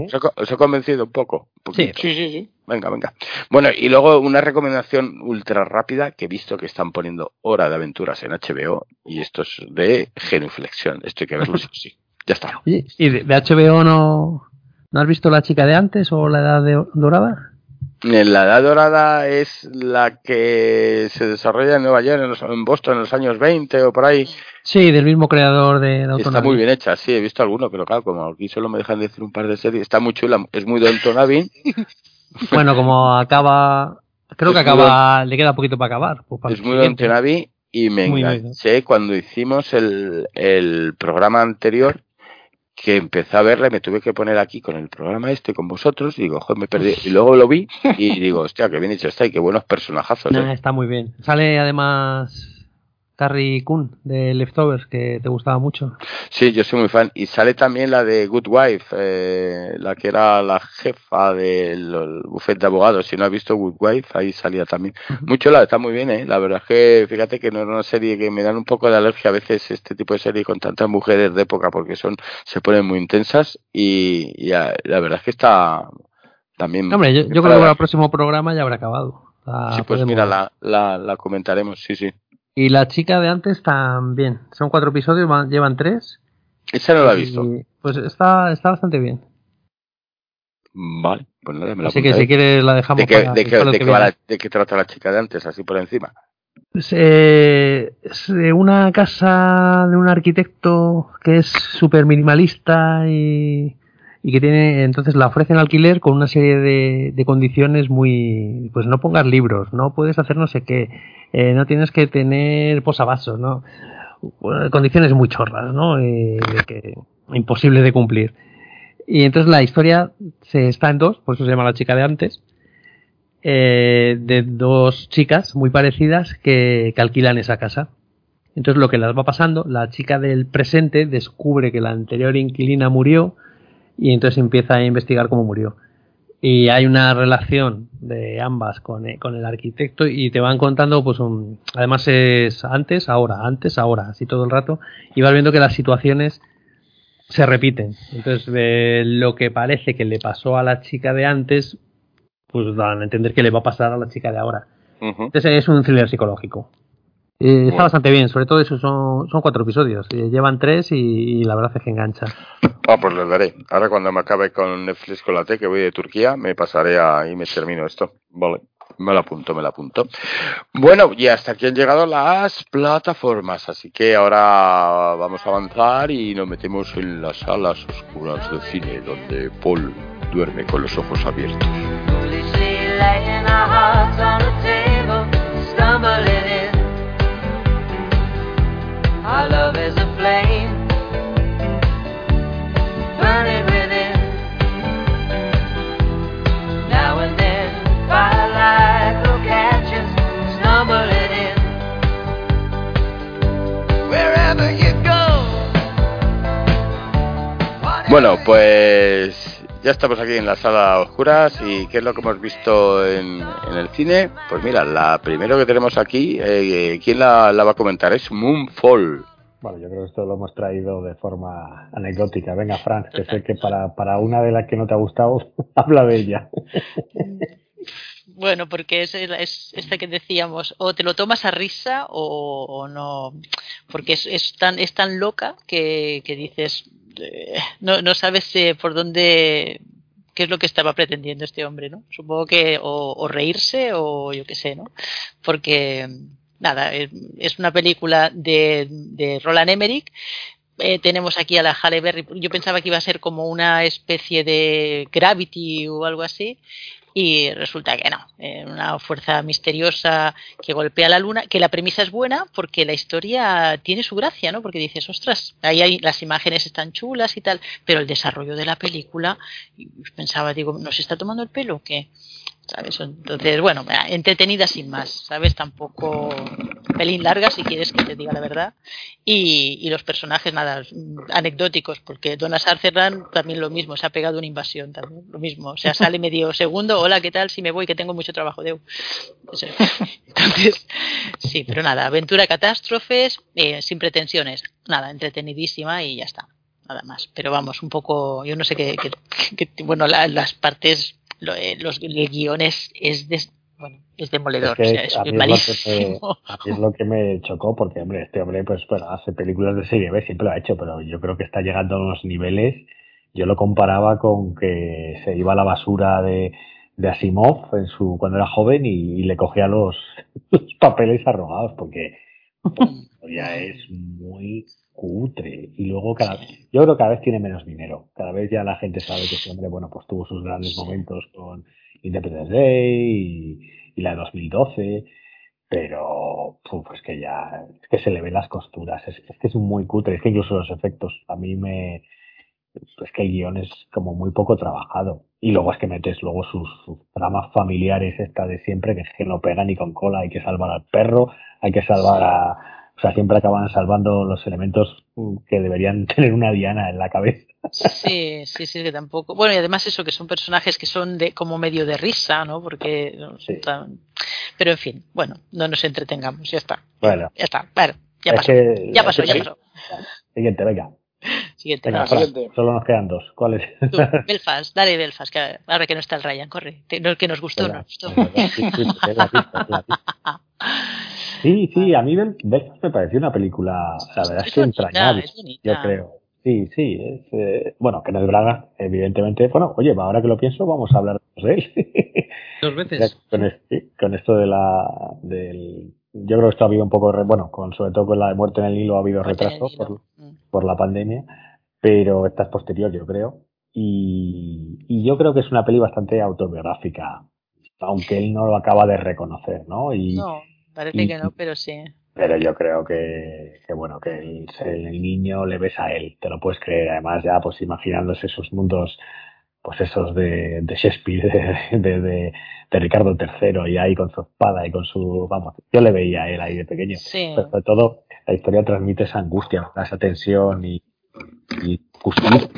¿Os ha, co- os ha convencido un poco? Un. Sí, sí, sí. Venga, venga. Bueno, y luego una recomendación ultra rápida que he visto que están poniendo Hora de Aventuras en HBO y esto es de genuflexión. Esto hay que verlo sí. Ya está. Oye, ¿y de, de HBO no, no has visto la chica de antes o la edad de- dorada? En la Edad Dorada es la que se desarrolla en Nueva York, en, los- en Boston, en los años 20 o por ahí. Sí, del mismo creador de Downton Está muy bien hecha, sí, he visto alguno, pero claro, como aquí solo me dejan decir un par de series, está muy chula, es muy Abbey, Bueno, como acaba. Creo que muy acaba. Le queda poquito para acabar. pues para es muy. Downton Abbey y me Muy bien. enganché cuando hicimos el, el programa anterior que empecé a verla y me tuve que poner aquí con el programa este con vosotros y digo, joder, me perdí. Y luego lo vi y digo, hostia, qué bien hecho está y qué buenos personajazos. Nah, ¿eh? está muy bien. Sale además Carrie Coon de Leftovers, que te gustaba mucho. Sí, yo soy muy fan. Y sale también la de Good Wife, eh, la que era la jefa del el bufete de abogados. Si no has visto Good Wife, ahí salía también. Muy chula, está muy bien, ¿eh? La verdad es que fíjate que no es una serie que me dan un poco de alergia a veces este tipo de serie con tantas mujeres de época porque son se ponen muy intensas y, y la verdad es que está también... Hombre, yo, yo creo que para el próximo programa ya habrá acabado. Sí, pues podemos- mira, la, la, la comentaremos, sí, sí. Y la chica de antes también. Son cuatro episodios, van- llevan tres. Esa no la he visto. Pues está, está bastante bien. Vale, pues nada, me la Así que si quieres la dejamos ¿De qué, para de, que qué va viene. la- de qué trata la chica de antes, así por encima? Pues, eh, es de una casa de un arquitecto que es súper minimalista y, y que tiene, entonces la ofrecen alquiler con una serie de, de condiciones muy, pues no pongas libros, no puedes hacer no sé qué, eh, no tienes que tener posavasos, ¿no? Condiciones muy chorras, ¿no? Eh, imposible de cumplir. Y entonces la historia se está en dos, por eso se llama la chica de antes, eh, de dos chicas muy parecidas que, que alquilan esa casa. Entonces lo que las va pasando, la chica del presente descubre que la anterior inquilina murió y entonces empieza a investigar cómo murió. Y hay una relación de ambas con, eh, con el arquitecto y te van contando, pues un, además es antes, ahora, antes, ahora, así todo el rato, y vas viendo que las situaciones se repiten. Entonces eh, lo que parece que le pasó a la chica de antes, pues dan a entender que le va a pasar a la chica de ahora. Entonces es un thriller psicológico. Eh, Bueno. Está bastante bien, sobre todo eso son, son cuatro episodios. Eh, llevan tres y, y la verdad es que engancha. Ah, pues les daré. Ahora cuando me acabe con Netflix con la T, que voy de Turquía, me pasaré a y me termino esto. Vale. Me lo apunto, me lo apunto. Bueno, y hasta aquí han llegado las plataformas, así que ahora vamos a avanzar y nos metemos en las salas oscuras del cine, donde Paul duerme con los ojos abiertos. Our love is a flame, burning within. Now and then, firelight will catch us, stumbling in. Wherever you go. Bueno, pues ya estamos aquí en la sala oscuras y ¿qué es lo que hemos visto en, en el cine? Pues mira, la primero que tenemos aquí, eh, ¿quién la, la va a comentar? Es Moonfall. Bueno, yo creo que esto lo hemos traído de forma anecdótica. Venga, Fran, que sé que para, para una de las que no te ha gustado, habla de ella. Bueno, porque es, esta que decíamos, o te lo tomas a risa o, o no, porque es, es tan es tan loca que, que dices, no, no sabes eh, por dónde, qué es lo que estaba pretendiendo este hombre, ¿no? Supongo que o, reírse o yo qué sé, ¿no? Porque, nada, es, es una película de, de Roland Emmerich. Eh, tenemos aquí a la Halle Berry. Yo pensaba que iba a ser como una especie de Gravity o algo así y resulta que no, eh, una fuerza misteriosa que golpea la luna, que la premisa es buena porque la historia tiene su gracia, ¿no? Porque dices, ostras, ahí hay, las imágenes están chulas y tal, pero el desarrollo de la película, pensaba, digo, ¿nos está tomando el pelo o qué? ¿Sabes? Entonces, bueno, entretenida sin más, ¿sabes? Tampoco pelín larga, si quieres que te diga la verdad. Y, y los personajes, nada, anecdóticos, porque Donna Sutherland también lo mismo, se ha pegado una invasión también, lo mismo. O sea, sale medio segundo, hola, ¿qué tal? Si me voy, que tengo mucho trabajo, de Entonces, sí, pero nada, aventura, catástrofes, eh, sin pretensiones, nada, entretenidísima y ya está, nada más. Pero vamos, un poco, yo no sé qué- bueno, la- las partes, lo- eh, los, el guion es, es des- bueno, es demoledor, Es que o sea, es a mí es lo que malísimo. A mí es lo que me chocó, porque, hombre, este hombre, pues, bueno, hace películas de serie B, siempre lo ha hecho, pero yo creo que está llegando a unos niveles. Yo lo comparaba con que se iba a la basura de, de Asimov en su, cuando era joven y, y le cogía los, los papeles arrogados, porque pues, ya es muy cutre. Y luego cada yo creo que cada vez tiene menos dinero. Cada vez ya la gente sabe que ese hombre, bueno, pues tuvo sus grandes momentos con Independence Day y, y la de 2012 pero puf, es que ya es que se le ven las costuras. Es, es que es muy cutre. Es que incluso los efectos a mí me es que el guion es como muy poco trabajado. Y luego es que metes luego sus, sus tramas familiares esta de siempre que es que no pega ni con cola hay que salvar al perro hay que salvar a o sea siempre acaban salvando los elementos que deberían tener una diana en la cabeza Sí, sí, sí, que tampoco. Bueno, y además eso, que son personajes que son de como medio de risa, ¿no? Porque. Sí. tan- Pero en fin, bueno, no nos entretengamos, ya está. bueno Ya está, bueno, ya es pasó. que- Ya pasó, ya pasó. siguiente venga Siguiente. venga siguiente. solo nos quedan dos ¿cuáles? Tú, Belfast, dale Belfast, que ahora que no está el Ryan, corre. Que nos gustó, nos gustó. sí, sí, a mí Bel- Belfast me pareció una película, la verdad es que entrañable, yo creo. Sí, sí, es, eh, bueno, Kenneth Braga, evidentemente, bueno, oye, ahora que lo pienso, vamos a hablar de él. Dos veces. con, este- con esto de la, del, yo creo que esto ha habido un poco, bueno, con, sobre todo con la de muerte en el Nilo ha habido Muerte retraso por, Mm. por la pandemia, pero esta es posterior, yo creo. Y, y yo creo que es una peli bastante autobiográfica, aunque él no lo acaba de reconocer, ¿no? Y, No, parece y- que no, pero sí. pero yo creo que, que bueno, que el, el niño le ves a él, te lo puedes creer. Además, ya pues imaginándose esos mundos, pues esos de, de Shakespeare, de, de, de, de Ricardo III, y ahí con su espada y con su, vamos, yo le veía a él ahí de pequeño. Sí. Pero sobre todo, la historia transmite esa angustia, esa tensión y, y justicia,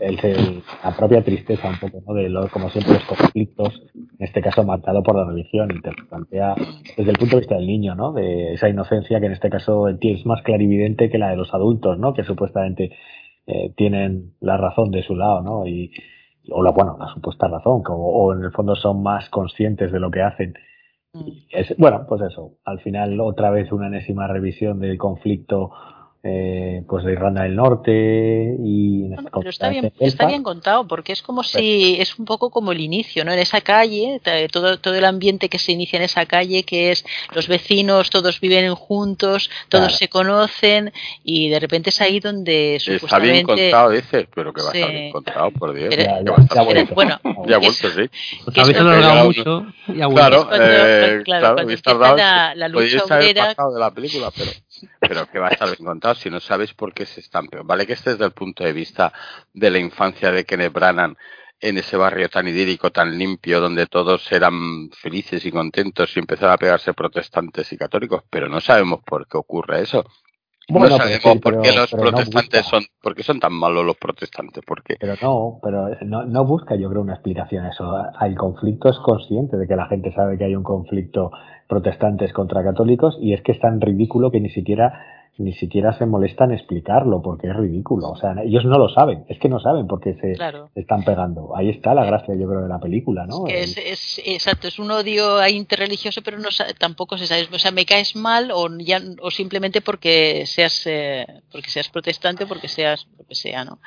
el, el- la propia tristeza un poco, ¿no? De lo, como siempre los conflictos, en este caso marcado por la religión, y te plantea desde el punto de vista del niño, ¿no? De esa inocencia que en este caso es más clarividente que la de los adultos, ¿no? Que supuestamente eh, tienen la razón de su lado, ¿no? Y, o la, bueno, la supuesta razón, como, o en el fondo son más conscientes de lo que hacen. Mm. Es, bueno, pues eso, al final otra vez una enésima revisión del conflicto eh, pues de Irlanda del Norte y en este Bueno, pero está bien, está bien contado, porque es como si es un poco como el inicio, ¿no? En esa calle, todo, todo el ambiente que se inicia en esa calle, que es los vecinos, todos viven juntos, todos Claro. se conocen, y de repente es ahí donde Está bien contado, dice, pero que va a estar bien contado, por Dios. Pero- Ya, ya, a ya vuelto. Bueno, Ya vuelto, sí. Pues que habéis es- alargado Claro, mucho y ha vuelto. Claro, cuando- eh, claro, la- la lucha podéis haber obrera- pasado de la película, pero, pero que va a estar bien contado si no sabes por qué se están peor. Vale que este es el punto de vista de la infancia de Kenneth Branagh en ese barrio tan idílico, tan limpio, donde todos eran felices y contentos y empezaron a pegarse protestantes y católicos, pero no sabemos por qué ocurre eso. Bueno, no pero sabemos sí, por qué los no protestantes son, son tan malos los protestantes, porque Pero no, pero no, no busca yo creo una explicación a eso. El conflicto es consciente de que la gente sabe que hay un conflicto protestantes contra católicos y es que es tan ridículo que ni siquiera ni siquiera se molestan en explicarlo porque es ridículo. O sea, ellos no lo saben, es que no saben por qué se Claro. están pegando. Ahí está la gracia, yo creo, de la película, ¿no? que es, es- exacto, es un odio ahí interreligioso, pero no tampoco se sabe, o sea, me caes mal o ya o simplemente porque seas eh, porque seas protestante, porque seas lo que sea, ¿no?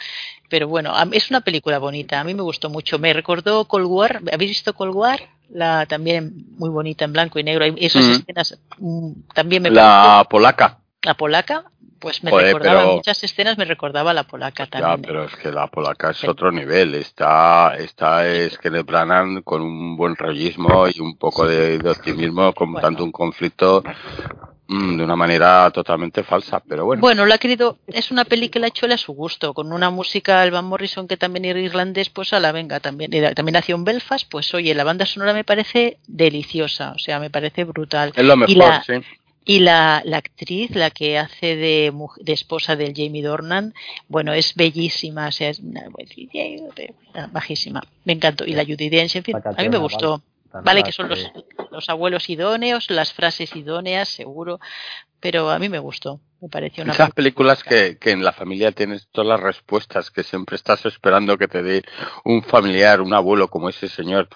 Pero bueno, es una película bonita, a mí me gustó mucho, me recordó Cold War, ¿habéis visto Cold War? La también muy bonita en blanco y negro, hay esas Mm. escenas mm, también me la polaca, la polaca, pues me Joder, recordaba pero- muchas escenas me recordaba a la polaca Ya, también. pero es que la polaca es Sí. otro nivel. Está, está es Kenneth Branagh con un buen rollismo y un poco de, de optimismo contando un conflicto mm, de una manera totalmente falsa. Pero bueno, Bueno, lo ha querido, es una peli que la ha hecho a su gusto, con una música, el Van Morrison, que también era irlandés, pues a la venga también. Y también nació en Belfast, pues oye, la banda sonora me parece deliciosa, o sea, me parece brutal. es lo mejor, y la- sí. Y la, la actriz, la que hace de, de esposa del Jamie Dornan, bueno, es bellísima, o sea, es una, bajísima. Me encantó. Y la Judy Dench, en fin, a mí me gustó. Vale, que son los, los abuelos idóneos, las frases idóneas, seguro, pero a mí me gustó, me pareció una Esas películas que, que en la familia tienes todas las respuestas que siempre estás esperando que te dé un familiar, un abuelo como ese señor,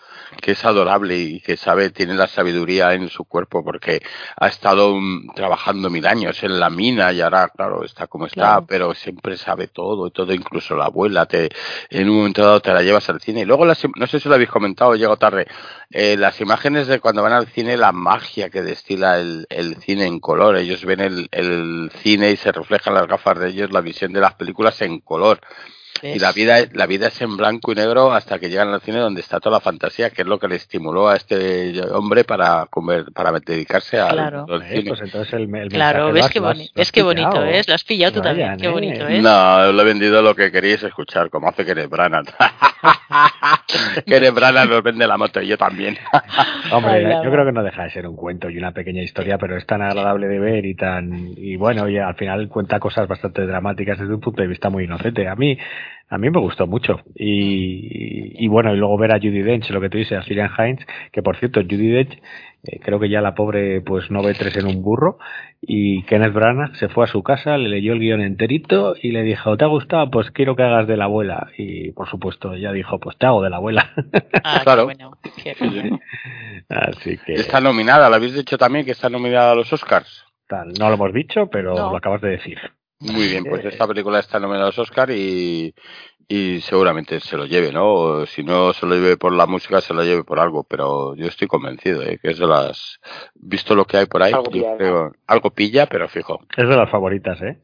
que es adorable y que sabe, tiene la sabiduría en su cuerpo porque ha estado mm, trabajando mil años en la mina y ahora, claro, está como está, Claro. pero siempre sabe todo, todo, incluso la abuela, te, en un momento dado te la llevas al cine. Y luego, las, no sé si lo habéis comentado, llego tarde, eh, las imágenes de cuando van al cine, la magia que destila el, el cine en color. Ellos ven el, el cine y se reflejan las gafas de ellos, la visión de las películas en color. Y la vida, la vida es en blanco y negro hasta que llegan al cine donde está toda la fantasía, que es lo que le estimuló a este hombre para comer, para dedicarse al, Claro. al Eh, cine. pues entonces el, el Claro, ves qué, boni- bonito es, lo has pillado tú también, qué eh. bonito es. No, lo he vendido lo que queríais escuchar, como hace Kenneth Branagh. Kenneth Branagh nos vende la moto y yo también. Hombre, Ay, yo creo que no deja de ser un cuento y una pequeña historia, pero es tan agradable de ver y tan y bueno, y al final cuenta cosas bastante dramáticas desde un punto de vista muy inocente. A mí a mí me gustó mucho y, y bueno, y luego ver a Judy Dench, lo que tú dices, a Cillian Hines, que por cierto, Judy Dench eh, creo que ya la pobre pues no ve tres en un burro y Kenneth Branagh se fue a su casa, le leyó el guion enterito y le dijo, ¿te ha gustado? Pues quiero que hagas de la abuela y por supuesto ella dijo, pues te hago de la abuela. Ah, Claro. bueno. Así que Está nominada, lo habéis dicho también que está nominada a los Oscars. Tal, No lo hemos dicho, pero No. lo acabas de decir. Muy bien, pues Eh, esta película está nominada a los Oscar y, y seguramente se lo lleve, ¿no? O si no se lo lleve por la música, se lo lleve por algo, pero yo estoy convencido, ¿eh? Que es de las... Visto lo que hay por ahí, Algo yo pilla, creo... Algo pilla, pero fijo. Es de las favoritas, ¿eh?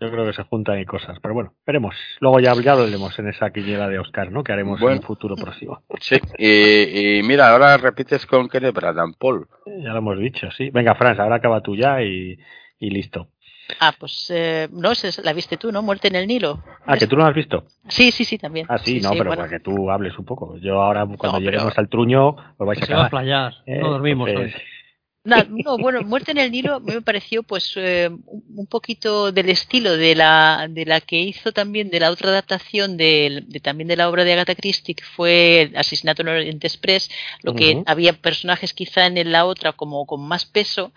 Yo creo que se juntan y cosas. Pero bueno, veremos. Luego ya, ya hablaremos en esa quiniela de Oscar, ¿no? Que haremos Bueno. en un futuro próximo. Sí, y, y mira, ahora repites con Kenneth Branagh, Paul. Ya lo hemos dicho, sí. Venga, Franz, ahora acaba tú ya y, y listo. Ah, pues eh, no, la viste tú, ¿no? Muerte en el Nilo. Ah, que tú no lo has visto. Sí, sí, sí, también. Ah, sí, no, pero bueno. para que tú hables un poco. Yo ahora, cuando No, lleguemos pero- al truño, os vais a Se va a acabar. playar. Eh, no dormimos entonces, hoy. Na- no, bueno, Muerte en el Nilo me pareció pues eh, un poquito del estilo de la de la que hizo también de la otra adaptación de, de también de la obra de Agatha Christie que fue Asesinato en Orient Express, lo que había personajes quizá en la otra como con más peso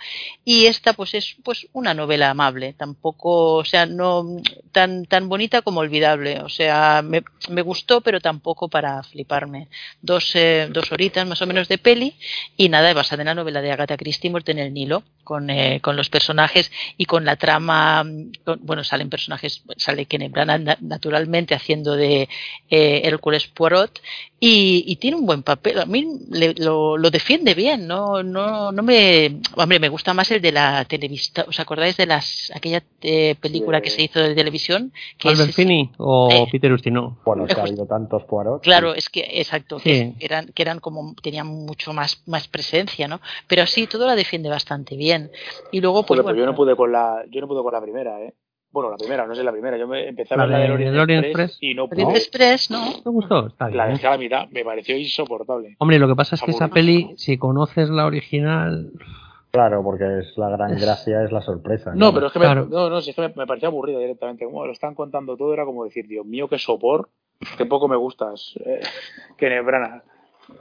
y esta pues es pues una novela amable, tampoco, o sea, no tan tan bonita como olvidable, o sea, me, me gustó pero tampoco para fliparme. Dos eh, dos horitas más o menos de peli y nada, basada en la novela de Agatha Christie, Muerte en el Nilo, con, eh, con los personajes y con la trama, con- bueno, salen personajes, sale Kenneth Branagh na- naturalmente haciendo de eh, Hércules Poirot y, y tiene un buen papel, a mí le- lo, lo defiende bien, no, no, no me, hombre, me gusta más el de la televista, ¿os acordáis de las, aquella eh, película que se hizo de televisión? Que es- ¿Albert Finney o Eh. Peter Ustinov? Bueno, es que ha habido tantos Poirot. Claro, es que, exacto, que eran, que eran como, tenían mucho más, más presencia, ¿no? Pero así todo la defiende bastante bien. Y luego, pues Joder, pues bueno, yo no pude con la, yo no pude con la primera, ¿eh? Bueno, la primera, no sé la primera. Yo me empecé a La la de del Orient, Orient Express, Express. y no pude. Express, ¿no? ¿Te gustó? Está La bien. dejé a la mitad, me pareció insoportable. Hombre, lo que pasa es que esa peli, si conoces la original, Claro, porque es la gran gracia, es la sorpresa. No, pero es que me, Claro. no, no, si es que me, me parecía aburrido directamente. Como lo están contando todo, era como decir, Dios mío, qué sopor, qué poco me gustas, eh, Kenneth Branagh.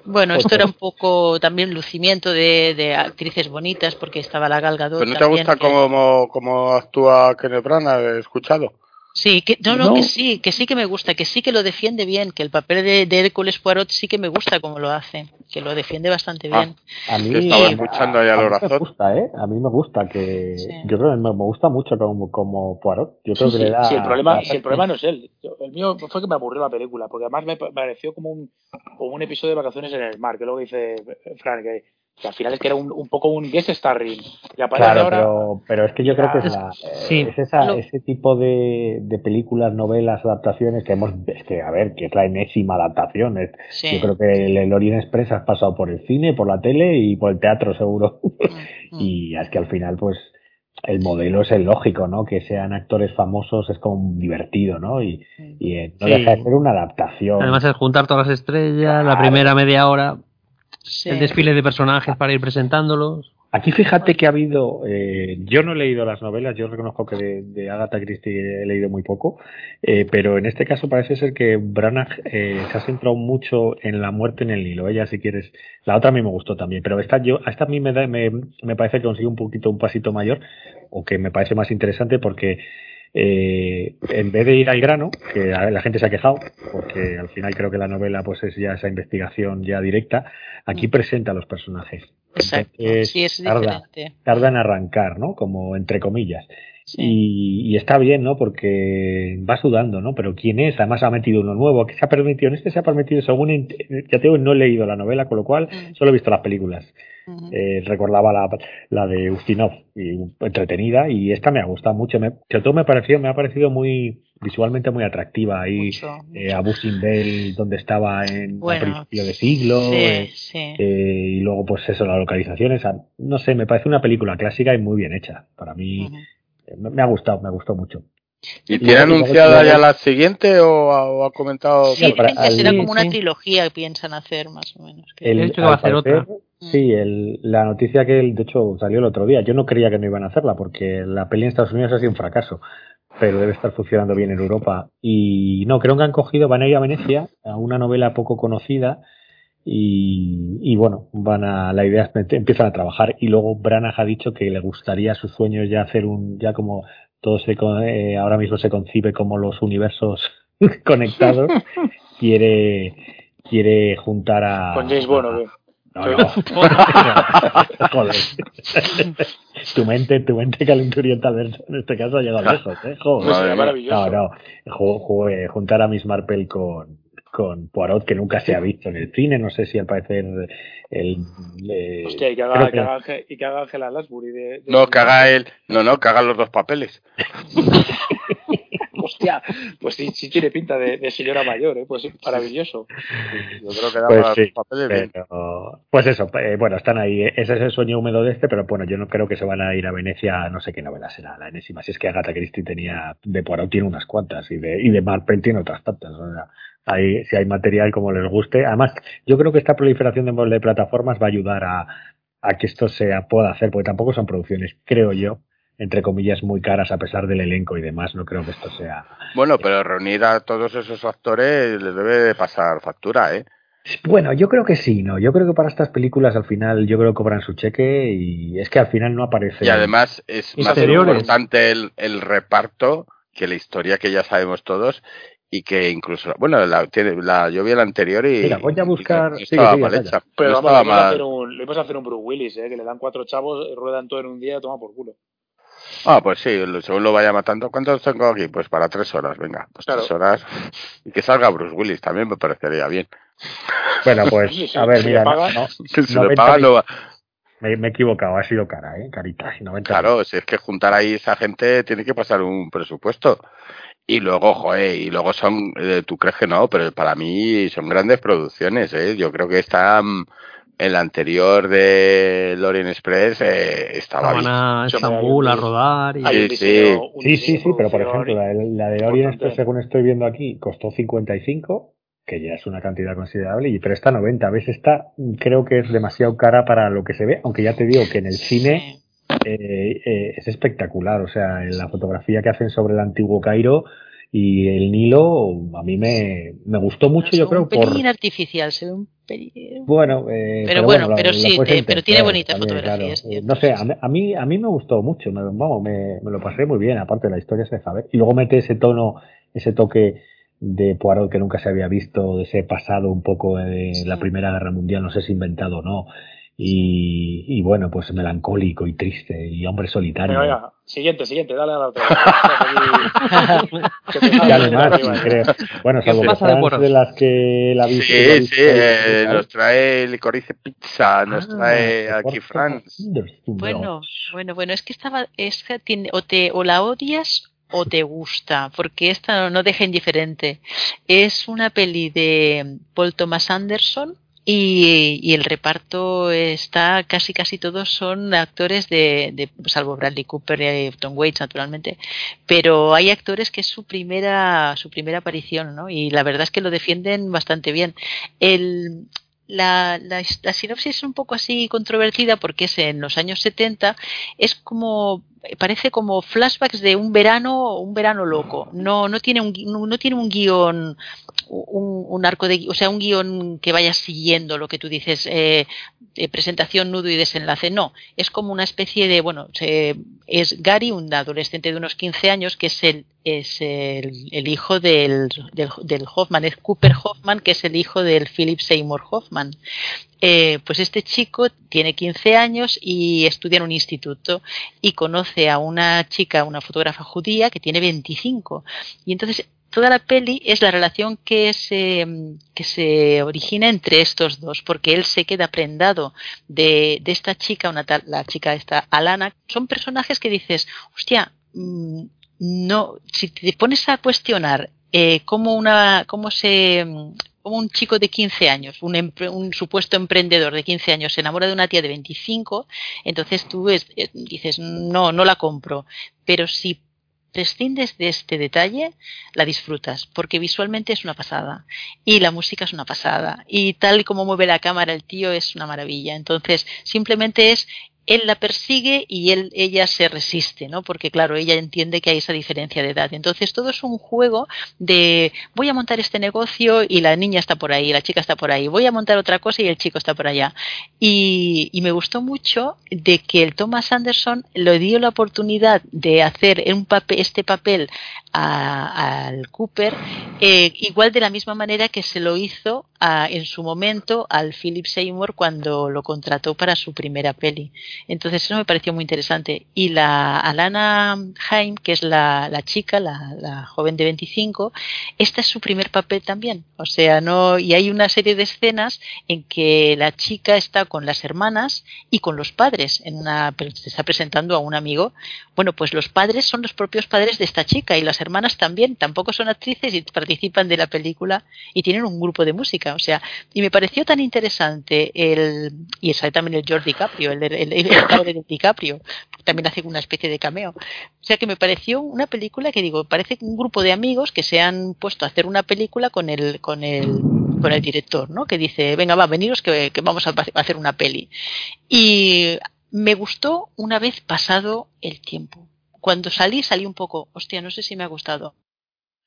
Bueno, esto era un poco también lucimiento de, de actrices bonitas, porque estaba la Gal Gadot ¿Pero no te gusta que- cómo, cómo actúa Kenneth Branagh? He escuchado. Sí, que, no, no, No. que sí, que sí que me gusta, que sí que lo defiende bien, que el papel de, de Hércules Poirot sí que me gusta como lo hace, que lo defiende bastante Ah. bien. A mí, estaba a- escuchando ahí a al mí me gusta, ¿eh? A mí me gusta que... Sí. Yo creo que me, me gusta mucho como, como Poirot. Yo creo Sí, que sí, le da... sí, el problema, si el problema no es él. Yo- El mío fue que me aburrió la película, porque además me pa- pareció como un, como un episodio de vacaciones en el mar, que que dice Frank, que, que al final es que era un, un poco un guest starring. Y aparece Claro, ahora. pero, pero es que yo creo que es, Es- la, sí. es esa, Lo- ese tipo de, de películas, novelas, adaptaciones que hemos, es que a ver, que es la enésima adaptación. Es- Sí. Yo creo que el, el Orient Express has pasado por el cine, por la tele y por el teatro seguro. Mm, mm. y es que al final, pues, el modelo es el lógico, ¿no? Que sean actores famosos es como divertido, ¿no? Y, y eh, no Sí. deja de ser una adaptación. además es juntar todas las estrellas, la primera media hora, Sí. el desfile de personajes para ir presentándolos. Aquí fíjate que ha habido, eh, yo no he leído las novelas, yo reconozco que de, de Agatha Christie he leído muy poco, eh, pero en este caso parece ser que Branagh eh, se ha centrado mucho en la muerte en el Nilo. Ella, si quieres, la otra a mí me gustó también, pero esta yo, esta a mí me, da, me, me parece que consigue un poquito un pasito mayor, o que me parece más interesante porque eh, en vez de ir al grano, que la la gente se ha quejado, porque al final creo que la novela pues es ya esa investigación ya directa, aquí presenta a los personajes. Exacto. Entonces, Sí, es tarda, diferente. tarda en arrancar, ¿no? Como entre comillas. Sí. Y, y está bien, ¿no? Porque va sudando, ¿no? Pero ¿quién es? Además ha metido uno nuevo. que se ha permitido? En este se ha permitido, según... Ya te digo, no he leído la novela, con lo cual Mm. solo he visto las películas. Eh, recordaba la, la de Ustinov, y entretenida, y esta me ha gustado mucho. Me, sobre todo me, pareció, me ha parecido muy visualmente muy atractiva. Ahí eh, a Bussindel, donde estaba en Bueno, a principio de siglo. Sí, eh, sí. eh, y luego, pues eso, las localizaciones. ah, No sé, me parece una película clásica y muy bien hecha. Para mí. Me, ha gustado, me gustó mucho. ¿Y Y tiene anunciada ya la siguiente o ha, o ha comentado? Sí, Sí, para- que será como una sí. trilogía que piensan hacer más o menos. que- El- He dicho que va a hacer parecer, otra. Sí, el- la noticia que de hecho salió el otro día. Yo no creía que no iban a hacerla porque la peli en Estados Unidos ha sido un fracaso, pero debe estar funcionando bien en Europa. Y no, creo que han cogido, van a ir a Venecia, a una novela poco conocida. Y, y bueno, van a, la idea es empiezan a trabajar. Y luego Branagh ha dicho que le gustaría sus sueños ya hacer un, ya como todo se, con- eh, ahora mismo se concibe como los universos conectados, quiere, quiere juntar a. Con James Bond. No, no. Joder. tu mente, tu mente calenturienta en este caso ha llegado lejos, ¿eh? Joder. Maravilloso. No, no. Eh, juntar a Miss Marple con, con Poirot, que nunca se ha visto en el cine. No sé si al parecer el. eh, Hostia, y que haga, que- que haga, y que haga Ángela Lansbury de, de- No, que haga él. No, no, que haga los dos papeles. Hostia, pues sí, sí tiene pinta de, de señora mayor, ¿eh? Pues sí, maravilloso. Yo creo que da Pues para sí, papeles bien. Pero, pues eso, eh, bueno, están ahí. Ese es el sueño húmedo de este, pero bueno, yo no creo que se van a ir a Venecia, no sé qué novela será, la enésima. Si es que Agatha Christie tenía, de Poirot tiene unas cuantas y de, y de Marple tiene otras tantas. O sea, hay, si hay material como les guste. Además, yo creo que esta proliferación de, de plataformas va a ayudar a, a que esto se pueda hacer, porque tampoco son producciones, creo yo, entre comillas, muy caras a pesar del elenco y demás. No creo que esto sea. Bueno, pero reunir a todos esos actores les debe de pasar factura, ¿eh? Bueno, yo creo que sí, ¿no? Yo creo que para estas películas al final yo creo que cobran su cheque y es que al final no aparece. Y además es más importante el, el reparto que la historia que ya sabemos todos y que incluso, bueno, la, tiene, la, yo vi la anterior y, Mira, voy a buscar- sigue, estaba mal hecha. Pero no vamos, estaba le vamos, a mal. hacer un, le vamos a hacer un Bruce Willis, ¿eh? Que le dan cuatro chavos, ruedan todo en un día, toma por culo. Ah, pues sí, según lo vaya matando. ¿Cuántos tengo aquí? Pues para tres horas, venga, pues Claro. tres horas. Y que salga Bruce Willis también me parecería bien. Bueno, pues a ver, mira, no, si 90 le pagan no va. me, me he equivocado, ha sido cara, ¿eh? Carita, 90 Claro, si es que juntar ahí esa gente tiene que pasar un presupuesto. Y luego, joder, y luego son, eh, tú crees que no, pero para mí son grandes producciones, ¿eh? Yo creo que está en la anterior de Lorient Express eh, estaba Van bien. a Sí, Estambul a rodar y... Sí, Sí, sí, pero por ejemplo, la, de- la de Orient importante. Express, según estoy viendo aquí, costó 55, que ya es una cantidad considerable, y pero está 90. ¿Ves? Esta mm, creo que es demasiado cara para lo que se ve, aunque ya te digo que en el cine eh, eh, es espectacular. O sea, en la fotografía que hacen sobre el antiguo Cairo y el Nilo, a mí me, me gustó mucho, yo creo, un por... artificial, se ve un pelín... Bueno, eh, Pero bueno, pero sí, pero tiene entender bonita también, fotografía, claro. es Eh, cierto, No sé, sí, a mí, a mí, me gustó mucho, me, vamos, me, me lo pasé muy bien, aparte la historia se deja ver. Y luego mete ese tono, ese toque de Poirot que nunca se había visto, de ese pasado un poco de Sí. la Primera Guerra Mundial, no sé si inventado o no. Y, y bueno, pues melancólico y triste y hombre solitario. Venga, venga, siguiente, siguiente, dale a la otra. Que Y además, creo, bueno, salvo que de las que la la Sí, sí, eh, nos trae licorice pizza, nos Ah, trae aquí Franz. Bueno, bueno, bueno, es que estaba, esta tiene, o te, o la odias o te gusta, porque esta no, no deja indiferente. Es una peli de Paul Thomas Anderson y, y el reparto está casi casi todos son actores de, salvo Bradley Cooper y Tom Waits naturalmente, pero hay actores que es su primera su primera aparición, ¿no? Y la verdad es que lo defienden bastante bien. El la, la, la sinopsis es un poco así controvertida porque es en los años 70, es como parece como flashbacks de un verano, un verano loco. No, no tiene un, no, no tiene un guion, un, un arco de, o sea, un guion que vaya siguiendo lo que tú dices, eh, eh, presentación, nudo y desenlace. No, es como una especie de, bueno, se- es Gary, un adolescente de unos 15 años, que es el, es el, el hijo del, del, del Hoffman, es Cooper Hoffman, que es el hijo del Philip Seymour Hoffman. Eh, pues este chico tiene 15 años y estudia en un instituto y conoce a una chica, una fotógrafa judía que tiene 25. Y entonces toda la peli es la relación que se, que se origina entre estos dos, porque él se queda prendado de, de esta chica, una tal, la chica esta, Alana. Son personajes que dices, hostia, mm, no, si te pones a cuestionar eh, cómo una, cómo se, como un chico de 15 años, un, supuesto emprendedor de 15 años se enamora de una tía de 25, entonces tú eh, dices, no, no la compro. Pero si prescindes de este detalle, la disfrutas, porque visualmente es una pasada y la música es una pasada y tal como mueve la cámara el tío es una maravilla. Entonces, simplemente es él la persigue y él, ella se resiste, ¿no? Porque claro, ella entiende que hay esa diferencia de edad. Entonces todo es un juego de voy a montar este negocio y la niña está por ahí, la chica está por ahí, voy a montar otra cosa y el chico está por allá. Y, me gustó mucho de que el Thomas Anderson le dio la oportunidad de hacer un este papel al Cooper, eh, igual de la misma manera que se lo hizo a- en su momento al Philip Seymour cuando lo contrató para su primera peli. Entonces eso me pareció muy interesante. Y la Alana Haim, que es la, la chica, la, la joven de 25, este es su primer papel también. O sea, no, y hay una serie de escenas en que la chica está con las hermanas y con los padres, en una, se está presentando a un amigo. Bueno, pues los padres son los propios padres de esta chica y las hermanas también, tampoco son actrices y participan de la película y tienen un grupo de música. O sea, y me pareció tan interesante el, y sale también el el, el, el padre de DiCaprio, también hace una especie de cameo. O sea que me pareció una película que digo, parece un grupo de amigos que se han puesto a hacer una película con el, con el, con el director, ¿no? Que dice, venga, va, veniros que, que vamos a hacer una peli. Y me gustó una vez pasado el tiempo. Cuando salí, salí un poco, hostia, no sé si me ha gustado.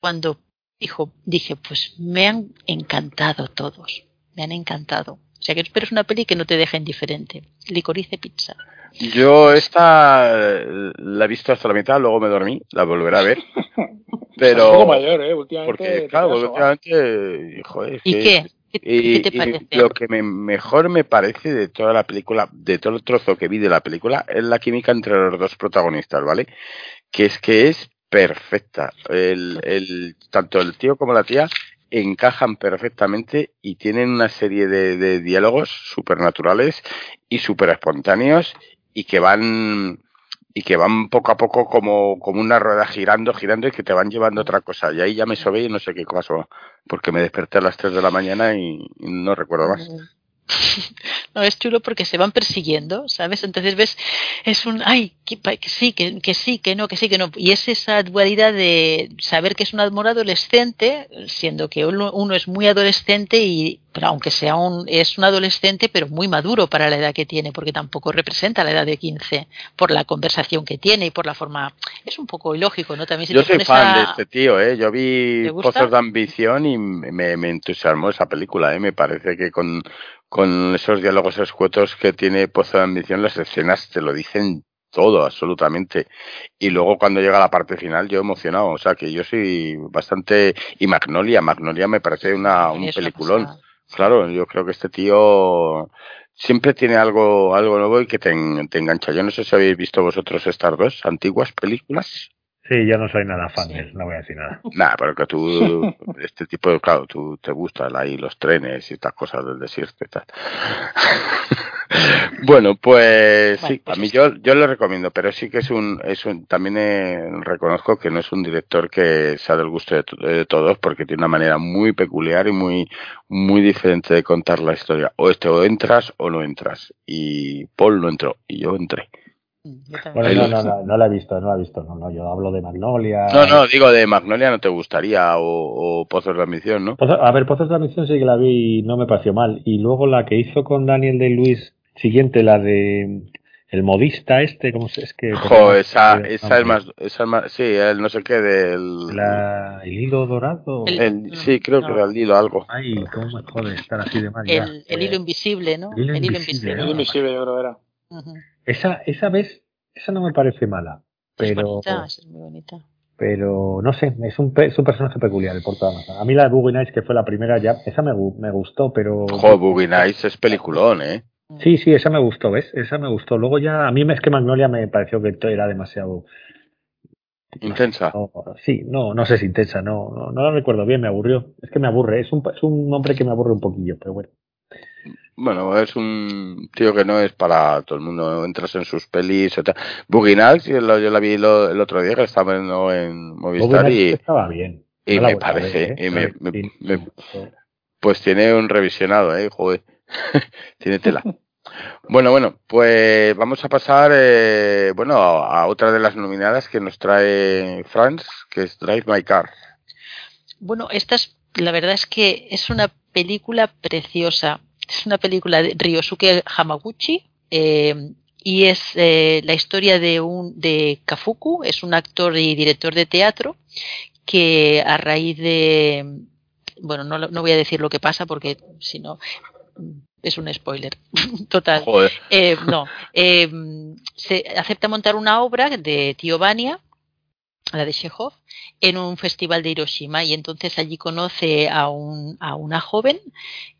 Cuando dijo, dije, pues me han encantado todos, me han encantado. O sea que espero es una peli que no te deja indiferente. Licorice pizza. Yo esta eh, la he visto hasta la mitad, luego me dormí, la volveré a ver. Un poco Pero mayor, ¿eh? Últimamente. porque claro, últimamente, joder, es ¿Y que- qué? ¿Qué, y- qué te y parece? lo que me, mejor me parece de toda la película, de todo el trozo que vi de la película, es la química entre los dos protagonistas, ¿vale? Que es que es perfecta. El, el, tanto el tío como la tía encajan perfectamente y tienen una serie de, de diálogos supernaturales y super espontáneos y que van y que van poco a poco como, como una rueda girando, girando y que te van llevando a otra cosa. Y ahí ya me sobé y no sé qué pasó, porque me desperté a las 3 de la mañana y no recuerdo más. No, es chulo porque se van persiguiendo, ¿sabes? Entonces ves, es un, ay, que, sí, que, que sí, que no, que sí, que no. Y es esa dualidad de saber que es un amor adolescente, siendo que uno, uno es muy adolescente y, pero aunque sea un, es un adolescente, pero muy maduro para la edad que tiene, porque tampoco representa la edad de 15, por la conversación que tiene y por la forma, es un poco ilógico, ¿no? También si Yo soy fan a- de este tío, ¿eh? Yo vi. Pozos de Ambición y me, me entusiasmó esa película, ¿eh? Me parece que con, con esos diálogos escuetos que tiene Pozo de Ambición, las escenas te lo dicen todo, absolutamente. Y luego cuando llega la parte final, yo emocionado. O sea, que yo soy bastante... Y Magnolia, Magnolia me parece una, un una peliculón. Claro, yo creo que este tío siempre tiene algo, algo nuevo y que te, te engancha. Yo no sé si habéis visto vosotros estas dos antiguas películas. Sí, yo no soy nada fan Sí. de él, no voy a decir nada. Nada, pero que tú, este tipo de, claro, tú te gustan ahí los trenes y estas cosas del desierto y tal. bueno, pues Bueno, sí, pues a mí yo, yo lo recomiendo, pero sí que es un, es un, también eh, reconozco que no es un director que sea del gusto de, to- de todos porque tiene una manera muy peculiar y muy, muy diferente de contar la historia. O este o entras o no entras. Y Paul no entró y yo entré. Mm. Bueno, no, no, no, no la he visto, no la he visto, no, no, yo hablo de Magnolia. No, no, digo de Magnolia no te gustaría o, o Pozos de Admisión, ¿no? Pozo- a ver, Pozos de la Misión sí que la vi y no me pareció mal. Y luego la que hizo con Daniel de Luis, siguiente, la de el modista este, ¿cómo se es que? Jo, esa, Eh, esa es más, esa es más, sí, el no sé qué del... La, el hilo dorado. El- el- sí, creo que era el hilo algo. Ay, cómo me jode estar así de mal. ya. El, el hilo invisible, ¿no? el hilo invisible, Es ¿no? invisible, yo creo que era. Ujú. Esa, esa vez, esa no me parece mala. Es Pero, bonita, es muy bonita. pero no sé, es un, pe- es un personaje peculiar el Porto de Amazon. A mí la de Boogie Nights, que fue la primera, ya, esa me, me gustó, pero. Jo, Boogie Nights es peliculón, ¿eh? Sí, sí, esa me gustó, ¿ves? Esa me gustó. Luego ya, a mí es que Magnolia me pareció que era demasiado. Intensa. no, sí, no, no sé si intensa, no, no, no la recuerdo bien, me aburrió. Es que me aburre, es un, es un hombre que me aburre un poquillo, pero bueno. Bueno, es un tío que no es para todo el mundo. Entras en sus pelis. Nights, yo, la- yo la vi lo- el otro día que estaba viendo en Movistar y, estaba bien. y No me ver, parece, ¿eh? y me- pues tiene un revisionado, ¿eh? Joder, tiene tela. Bueno, bueno, pues vamos a pasar, eh, bueno, a, a otra de las nominadas que nos trae Franz, que es Drive My Car. Bueno, esta es, la verdad es que es una película preciosa. Es una película de Ryosuke Hamaguchi eh, y es eh, la historia de un de Kafuku, es un actor y director de teatro que a raíz de bueno, no, no voy a decir lo que pasa porque si no es un spoiler total. Joder, Eh, no, eh, se acepta montar una obra de Tío Vania, la de Chekhov, en un festival de Hiroshima y entonces allí conoce a, un, a una joven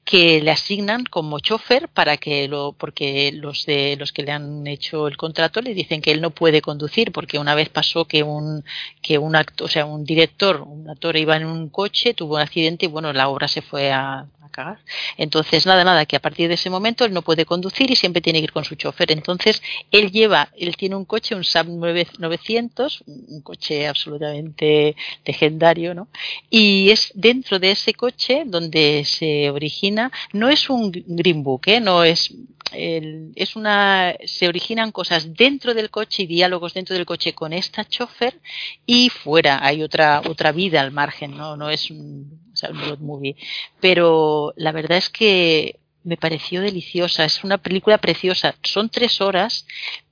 que le asignan como chofer para que lo porque los de los que le han hecho el contrato le dicen que él no puede conducir porque una vez pasó que un que un actor, o sea, un director, un actor iba en un coche, tuvo un accidente y bueno, la obra se fue a, cagar. Entonces, nada, nada, que a partir de ese momento él no puede conducir y siempre tiene que ir con su chofer. Entonces, él lleva, él tiene un coche, un Saab 9 900, un coche absolutamente legendario, ¿no? Y es dentro de ese coche donde se origina, no es un Green Book, ¿eh? No es es una se originan cosas dentro del coche y diálogos dentro del coche con esta chofer y fuera hay otra otra vida al margen no no es un, o un road movie. Pero la verdad es que me pareció deliciosa es una película preciosa. Son tres horas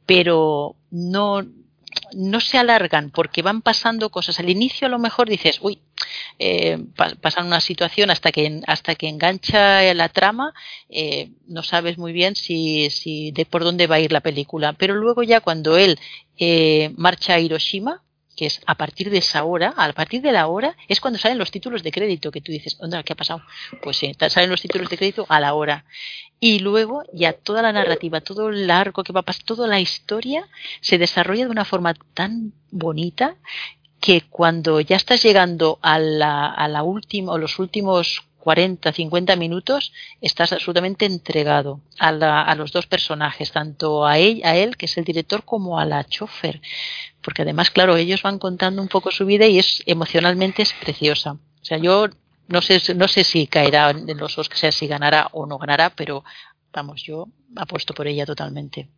pero no no se alargan porque van pasando cosas. Al inicio a lo mejor dices uy eh, pa- pasan una situación hasta que hasta que engancha la trama eh, no sabes muy bien si, si de por dónde va a ir la película pero luego ya cuando él eh, marcha a Hiroshima que es a partir de esa hora, a partir de la hora, es cuando salen los títulos de crédito, que tú dices, ¿dónde, ¿qué ha pasado? Pues sí, ta- salen los títulos de crédito a la hora. Y luego ya toda la narrativa, todo el arco que va a pasar, toda la historia se desarrolla de una forma tan bonita que cuando ya estás llegando a la, a la última, o los últimos 40, 50 minutos, estás absolutamente entregado a, la- a los dos personajes, tanto a él, a él, que es el director, como a la chofer. Porque además, claro, ellos van contando un poco su vida y es emocionalmente es preciosa. O sea, yo no sé, no sé si caerá en los Oscars, sea, si ganará o no ganará, pero vamos, yo apuesto por ella totalmente.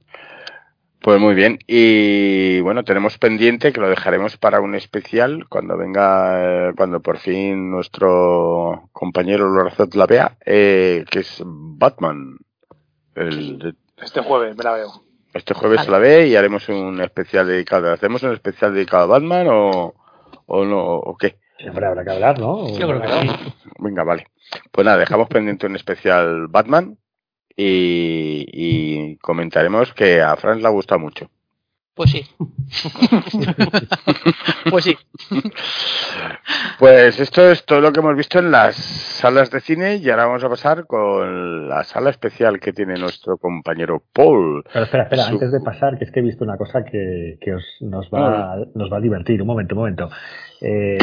Pues muy bien. Y bueno, tenemos pendiente que lo dejaremos para un especial cuando venga, cuando por fin nuestro compañero Lorazot la vea, eh, que es Batman. El Este jueves me la veo. Este jueves Vale. la ve y haremos un especial dedicado. ¿Hacemos un especial dedicado a Batman o, o no? ¿O qué? Siempre habrá que hablar, ¿no? Yo creo que sí. Venga, vale. Pues nada, dejamos pendiente un especial Batman y, y comentaremos que a Franz le ha gustado mucho. Pues sí. pues sí. Pues esto es todo lo que hemos visto en las salas de cine y ahora vamos a pasar con la sala especial que tiene nuestro compañero Paul. Pero espera, espera, Su- antes de pasar, que es que he visto una cosa que, que os, nos, va, nos va a divertir. Un momento, un momento. Eh,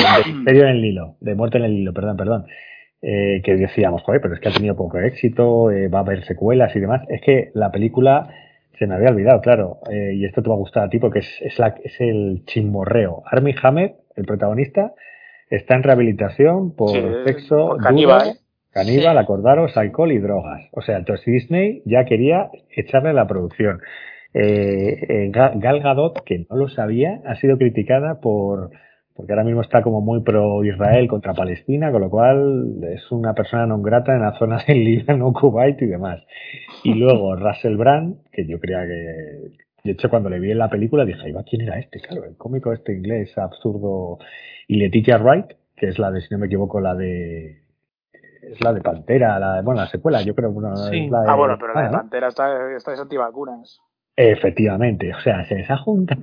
de en el Nilo, de Muerte en el Nilo, perdón, perdón. Eh, que decíamos, joder, pero es que ha tenido poco éxito, eh, va a haber secuelas y demás. Es que la película se me había olvidado, claro, eh, y esto te va a gustar a ti porque es, es, la, es el chismorreo. Armie Hammer, el protagonista, está en rehabilitación por Sí, sexo por caníbal, duro, ¿eh? caníbal, Sí. acordaros, alcohol y drogas. O sea, entonces Disney ya quería echarle la producción. eh, eh, Ga- Gal Gadot, que no lo sabía, ha sido criticada por porque ahora mismo está como muy pro Israel contra Palestina, con lo cual es una persona non grata en la zona del Líbano, Kuwait y demás. Y luego Russell Brand, que yo creía que de hecho cuando le vi en la película dije, "Ay, va, ¿quién era este? Claro, el cómico este inglés absurdo y Letitia Wright, que es la de, si no me equivoco, la de es la de Pantera, la de, bueno, la secuela, yo creo, bueno, Sí. es la de, Ah, bueno, pero la de ¿no? Pantera está, está es antivacunas. Efectivamente, o sea, se les ha juntado.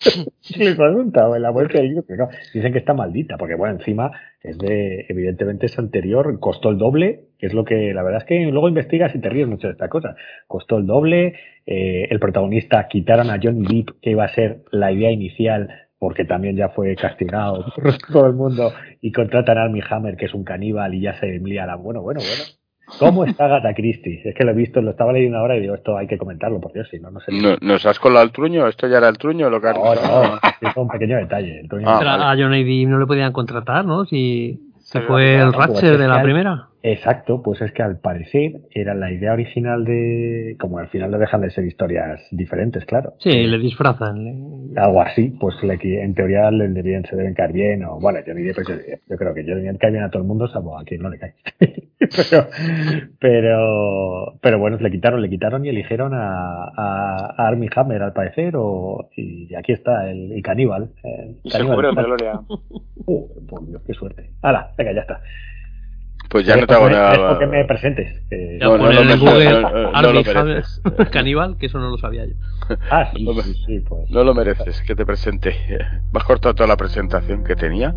les ha juntado en la libro, pero no, dicen que está maldita, porque bueno, encima es de, evidentemente es anterior, costó el doble, que es lo que, la verdad es que luego investigas y te ríes mucho de esta cosa. Costó el doble, eh, el protagonista quitaron a Johnny Depp, que iba a ser la idea inicial, porque también ya fue castigado por todo el mundo, y contratan a Armie Hammer, que es un caníbal, y ya se lía bueno, bueno, bueno. ¿Cómo está Agatha Christie? Es que lo he visto, lo estaba leyendo ahora y digo, esto hay que comentarlo, por Dios, si no, no sé. No- ¿Nos has colado el truño? ¿Esto ya era el truño? Lo que has No, no, es un pequeño detalle. el Ah, vale. a John Depp no le podían contratar, ¿no? Si, si Sí, fue el pues Ratchet de la primera. Exacto, pues es que al parecer era la idea original de. Como al final no dejan de ser historias diferentes, claro. Sí, le disfrazan. le- Algo así, pues le en teoría le debían, se deben caer bien, o bueno, Johnny Depp, yo, yo creo que Johnny Depp cae bien a todo el mundo, salvo a quien no le cae. pero, pero, pero bueno, le quitaron, le quitaron y eligieron a, a, a Armie Hammer al parecer, o, y aquí está el, el caníbal. el Y se caníbal. de gloria. Uh, por Dios, qué suerte. Hala, venga, ya está. Pues ya no te hago nada. que me presentes. eh, No, Google caníbal, que eso no lo sabía yo. Ah, sí, No me- sí, sí, pues. No lo mereces, que te presente. Me has cortado toda la presentación que tenía.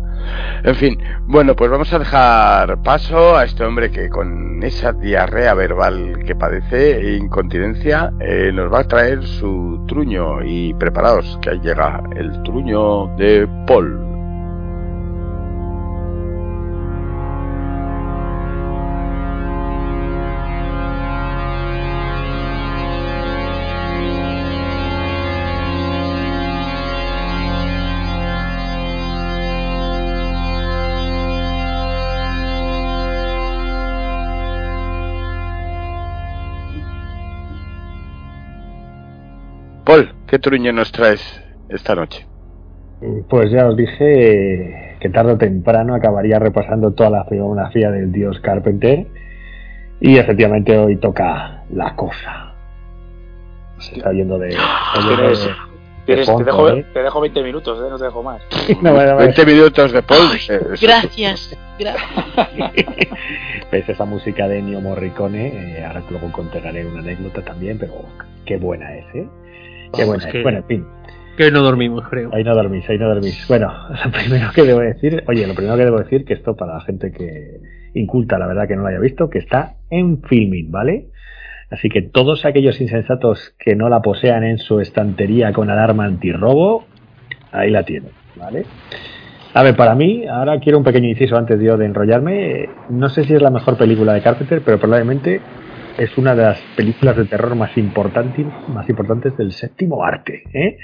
En fin, bueno, pues vamos a dejar paso a este hombre que con esa diarrea verbal que padece e incontinencia eh, nos va a traer su truño. Y preparaos, que ahí llega el truño de Paul. ¿Qué truño nos traes esta noche? Pues ya os dije que tarde o temprano acabaría repasando toda la filmografía del dios Carpenter. Y efectivamente hoy toca la cosa. Se está yendo de. está yendo Tienes- de- Tienes- fondo, te, dejo, ¿eh? te dejo 20 minutos, ¿eh? no te dejo más. No, bueno, bueno, 20 minutos de Paul. eh, Gracias, gracias. Ves esa música de Ennio Morricone. eh, ahora luego contaré una anécdota también, pero qué buena es, ¿eh? Vamos, es. que- Bueno, en fin. Que no dormimos, creo. Ahí no dormís, ahí no dormís. Bueno, lo primero que debo decir, oye, lo primero que debo decir que esto para la gente que inculta, la verdad que no lo haya visto, que está en filming, ¿vale? Así que todos aquellos insensatos que no la posean en su estantería con alarma antirrobo, ahí la tienen, ¿vale? A ver, para mí, ahora quiero un pequeño inciso antes de yo de enrollarme. No sé si es la mejor película de Carpenter, pero probablemente es una de las películas de terror más importantes, más importantes del séptimo arte. ¿eh?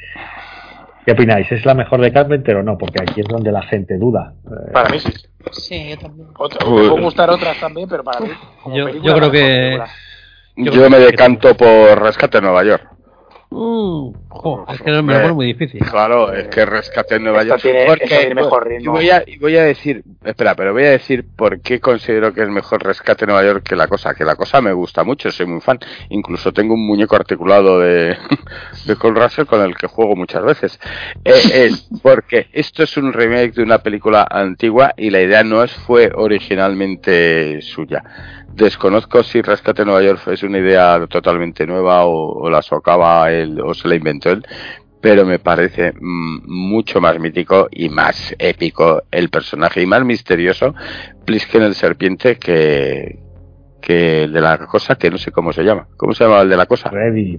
¿Qué opináis? ¿Es la mejor de Carpenter o no? Porque aquí es donde la gente duda. Eh, Para mí sí. Sí, yo también. Otra, me pueden gustar otras también, pero para mí. como Yo- película, yo creo que- película. Yo Yo, me decanto por Rescate en Nueva York. Mm, jo, es que me lo pone muy difícil. Claro, es que Rescate en Nueva York. tiene- porque- esta tiene mejor y ritmo. voy a, y voy a decir, espera, pero voy a decir por qué considero que es mejor Rescate en Nueva York que la cosa. Que la cosa me gusta mucho, soy muy fan. Incluso tengo un muñeco articulado de, de Cole Russell con el que juego muchas veces. Eh, es porque esto es un remake de una película antigua y la idea no es, fue originalmente suya. Desconozco si Rescate Nueva York es una idea totalmente nueva o, o la socava él o se la inventó él, pero me parece mm, mucho más mítico y más épico el personaje y más misterioso Plisken el serpiente que, que el de la cosa que no sé cómo se llama. ¿Cómo se llama el de la cosa? Ready.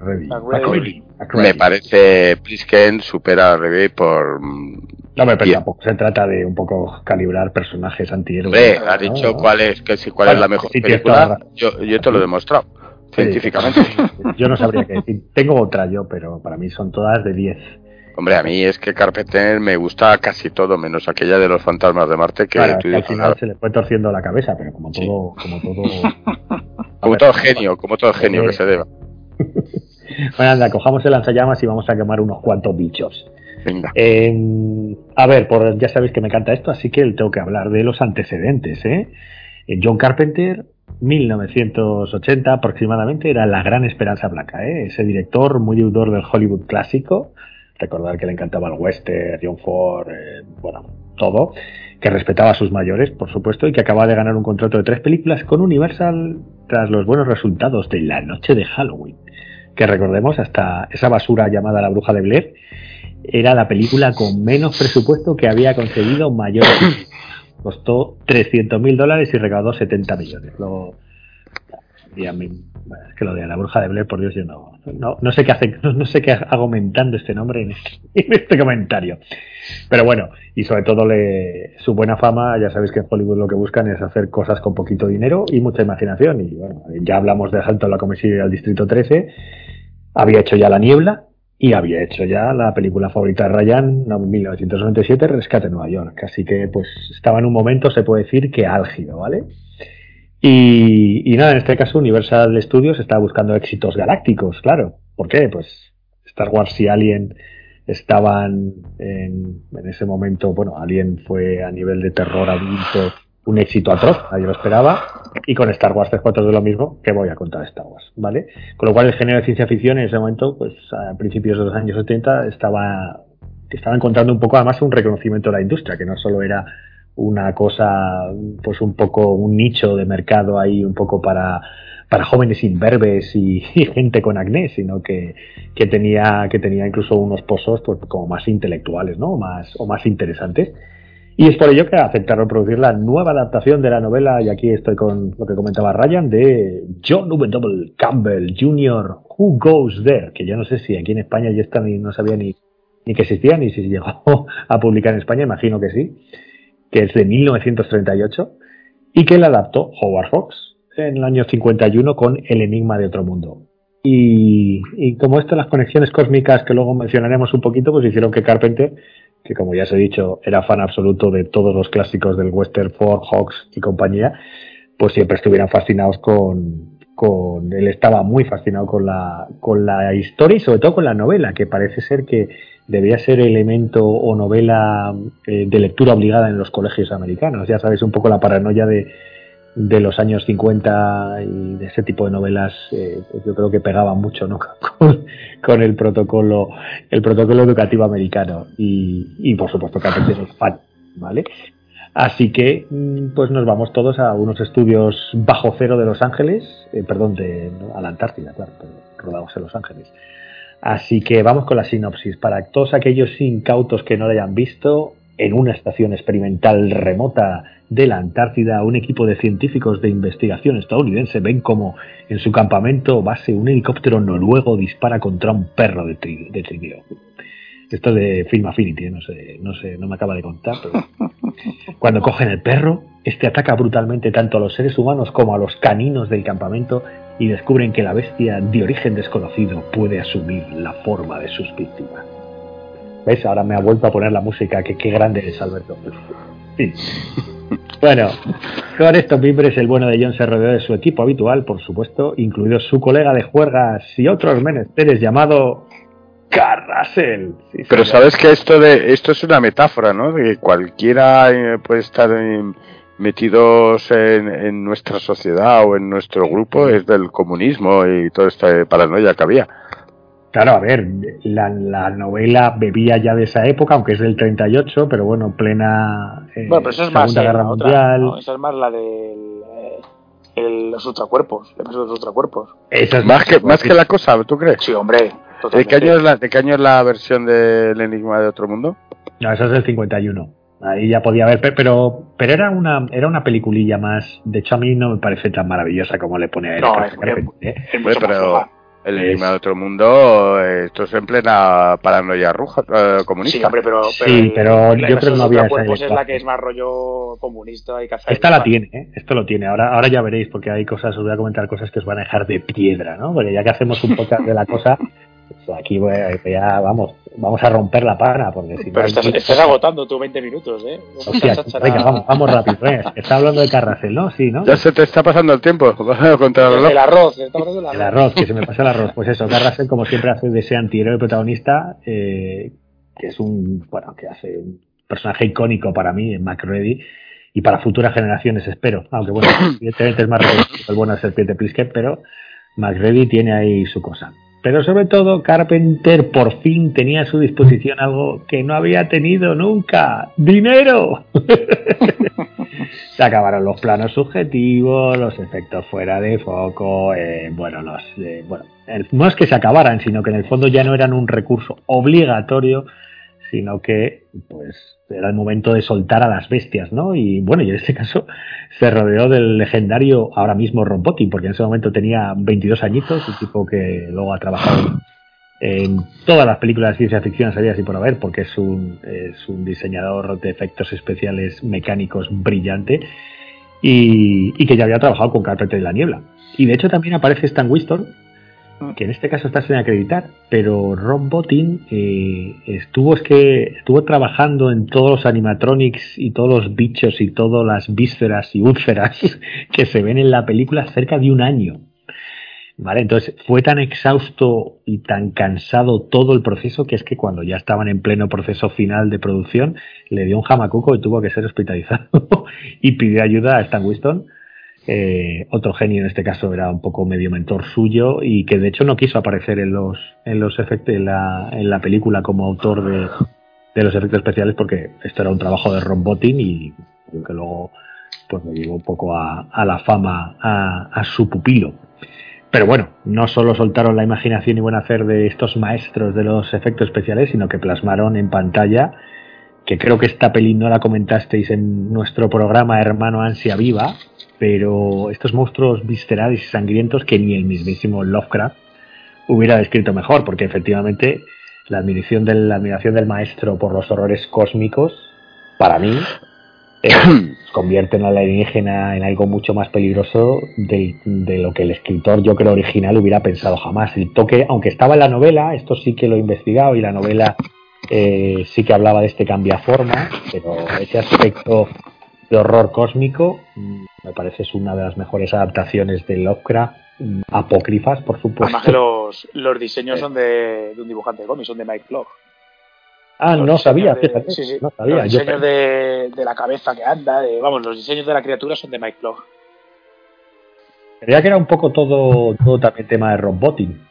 Ready. Agree. Me parece Plisken supera a Rebe por mm, No, pero Bien. tampoco se trata de un poco calibrar personajes antihéroes. ¿no? ha dicho cuál es, que si cuál Bueno, es la mejor sí, película. Yo, yo te lo he demostrado, Sí, científicamente. Yo no sabría qué decir. Tengo otra yo, pero para mí son todas de 10. Hombre, a mí es que Carpenter me gusta casi todo, menos aquella de los fantasmas de Marte que Claro, tú que al final se le fue torciendo la cabeza, pero como Sí. todo, como todo, como todo genio, como todo genio que se deba. Bueno, anda, cojamos el lanzallamas y vamos a quemar unos cuantos bichos. Venga. Eh, a ver, por, ya sabéis que me encanta esto, así que tengo que hablar de los antecedentes. ¿eh? Eh, John Carpenter, 1980 aproximadamente, era la gran esperanza blanca. ¿eh? Ese director muy deudor del Hollywood clásico. Recordar que le encantaba el western, John Ford, eh, bueno, todo. Que respetaba a sus mayores, por supuesto, y que acaba de ganar un contrato de tres películas con Universal tras los buenos resultados de La Noche de Halloween. Que recordemos, hasta esa basura llamada La Bruja de Blair era la película con menos presupuesto que había conseguido mayor. Costó 300 mil dólares y recaudó 70 millones. Lo, y a mí, bueno, es que lo de la bruja de Blair, por Dios, yo no, no, no sé qué hace, no, no sé qué hago aumentando este nombre en este, en este comentario. Pero bueno, y sobre todo le, su buena fama, ya sabéis que en Hollywood lo que buscan es hacer cosas con poquito dinero y mucha imaginación. Y bueno, ya hablamos de Asalto a la Comisaría del Distrito 13, había hecho ya La Niebla, y había hecho ya la película favorita de Ryan, no, 1997, Rescate en Nueva York. Así que pues estaba en un momento, se puede decir, que álgido, ¿vale? Y, y nada, en este caso Universal Studios estaba buscando éxitos galácticos, claro. ¿Por qué? Pues Star Wars y Alien estaban en, en ese momento, bueno, Alien fue a nivel de terror adulto un éxito atroz, nadie lo esperaba, y con Star Wars tres cuartos de lo mismo, que voy a contar Star Wars, ¿vale? Con lo cual el género de ciencia ficción en ese momento, pues a principios de los años 70, estaba, estaba encontrando un poco además un reconocimiento de la industria, que no solo era una cosa, pues un poco un nicho de mercado ahí, un poco para, para jóvenes imberbes y, y gente con acné, sino que, que tenía, que tenía incluso unos pozos pues, como más intelectuales, ¿no? Más, o más interesantes. Y es por ello que aceptaron producir la nueva adaptación de la novela, y aquí estoy con lo que comentaba Ryan, de John W. Campbell Jr., Who Goes There, que yo no sé si aquí en España ya está ni no sabía ni, ni que existía, ni si llegó a publicar en España, imagino que sí, que es de 1938, y que la adaptó Howard Fox en el año 51 con El Enigma de Otro Mundo. Y, y como esto, las conexiones cósmicas que luego mencionaremos un poquito, pues hicieron que Carpenter que como ya os he dicho, era fan absoluto de todos los clásicos del western, Ford, Hawks y compañía, pues siempre estuvieran fascinados con, con él estaba muy fascinado con la, con la historia y sobre todo con la novela, que parece ser que debía ser elemento o novela eh, de lectura obligada en los colegios americanos. Ya sabéis un poco la paranoia de, de los años 50 y de ese tipo de novelas, eh, pues yo creo que pegaban mucho ¿no? con, el protocolo el protocolo educativo americano y, por supuesto que es fan, ¿vale? Así que pues nos vamos todos a unos estudios bajo cero de Los Ángeles, eh, perdón, de, a la Antártida, claro, rodados en Los Ángeles. Así que vamos con la sinopsis. Para todos aquellos incautos que no lo hayan visto, en una estación experimental remota de la Antártida, un equipo de científicos de investigación estadounidense ven como en su campamento base un helicóptero noruego dispara contra un perro de, tri de trineo. Esto de Film Affinity, no sé, no sé, no me acaba de contar, pero cuando cogen el perro, este ataca brutalmente tanto a los seres humanos como a los caninos del campamento y descubren que la bestia de origen desconocido puede asumir la forma de sus víctimas. ¿Ves? Ahora me ha vuelto a poner la música, que qué grande es Alberto. Sí. Bueno, con estos miembros el bueno de John se rodeó de su equipo habitual, por supuesto, incluido su colega de juergas y otros menesteres llamado Carrasel. Pero sabes que esto de esto es una metáfora, ¿no? De que cualquiera eh, puede estar metidos en, en nuestra sociedad o en nuestro grupo es del comunismo y toda esta paranoia que había. Claro, a ver, la, la novela bebía ya de esa época, aunque es del 38, pero bueno, plena eh, Bueno, pero eso es Segunda más eh, Guerra otra, Mundial. ¿no? Esa es más la de los ultracuerpos, el peso de los ultracuerpos. Esa es Más que más que la cosa, ¿tú crees? Sí, hombre. ¿De qué año es la, de qué año es la versión del Enigma de Otro Mundo? No, esa es del 51. Ahí ya podía haber, pe- pero pero era una era una peliculilla más. De hecho, a mí no me parece tan maravillosa como le pone a él. No, es- ¿eh? Es mucho Pero- más El Es- Enigma de Otro Mundo, esto es en plena paranoia ruja, eh, comunista. Sí, hombre, pero, Sí, pero la yo creo que no había esa es la que es más rollo comunista y cazar. Esta la tiene, ¿eh? esto lo tiene. Ahora, ahora ya veréis, porque hay cosas, os voy a comentar cosas que os van a dejar de piedra, ¿no? Porque ya que hacemos un podcast de la cosa, aquí voy a- ya, vamos, vamos a romper la pana, porque si no Pero estás, estás agotando tus 20 minutos, ¿eh? Hostia, venga, vamos, vamos rápido. venga. Está hablando de Carrasel, ¿no? Sí, ¿no? Ya se te está pasando el tiempo contra el arroz, El arroz. que se me pasa el arroz. Pues eso, Carrasel, como siempre, hace de ese antihéroe protagonista, eh, que es un, bueno, que hace un personaje icónico para mí en MacReady y para futuras generaciones, espero. Aunque bueno, evidentemente es más el bueno de Serpiente Plisker, pero MacReady tiene ahí su cosa. Pero sobre todo, Carpenter por fin tenía a su disposición algo que no había tenido nunca: ¡dinero! Se acabaron los planos subjetivos, los efectos fuera de foco, eh, bueno, los, eh, bueno, no es que se acabaran, sino que en el fondo ya no eran un recurso obligatorio, sino que, pues, era el momento de soltar a las bestias, ¿no? Y bueno, y en este caso se rodeó del legendario ahora mismo Ron Bottin, porque en ese momento tenía 22 añitos, un tipo que luego ha trabajado en todas las películas de ciencia ficción salidas y por haber, porque es un, es un diseñador de efectos especiales mecánicos brillante y, y que ya había trabajado con Carpenter y la Niebla. Y de hecho también aparece Stan Winston, que en este caso está sin acreditar, pero Ron Bottin eh, estuvo es que estuvo trabajando en todos los animatronics y todos los bichos y todas las vísceras y úlceras que se ven en la película cerca de un año. ¿Vale? Entonces fue tan exhausto y tan cansado todo el proceso que es que cuando ya estaban en pleno proceso final de producción le dio un jamacuco y tuvo que ser hospitalizado y pidió ayuda a Stan Winston. Eh, otro genio en este caso era un poco medio mentor suyo y que de hecho no quiso aparecer en los en los efectos en la, en la película como autor de, de los efectos especiales porque esto era un trabajo de Ron Bottin y que luego pues me llevó un poco a, a la fama a, a su pupilo. Pero bueno, no solo soltaron la imaginación y buen hacer de estos maestros de los efectos especiales, sino que plasmaron en pantalla, que creo que esta peli no la comentasteis en nuestro programa Hermano Ansia Viva, pero estos monstruos viscerales y sangrientos que ni el mismísimo Lovecraft hubiera descrito mejor, porque efectivamente la admiración del, la admiración del maestro por los horrores cósmicos, para mí, eh, convierten a la alienígena en algo mucho más peligroso de, de, lo que el escritor, yo creo, original hubiera pensado jamás. El toque, aunque estaba en la novela, esto sí que lo he investigado y la novela eh, sí que hablaba de este cambiaforma, pero ese aspecto de horror cósmico mm, me parece es una de las mejores adaptaciones de Lovecraft, mm, apócrifas, por supuesto. Además que los, los diseños son de, de un dibujante de cómics, son de Mike Flog. Ah, Los no sabía, de- fíjate, sí, sí. no sabía. Los Yo diseños de, de la cabeza que anda, de, vamos, los diseños de la criatura son de Mike Flog. creía que era un poco todo, todo también tema de Ron Bottin.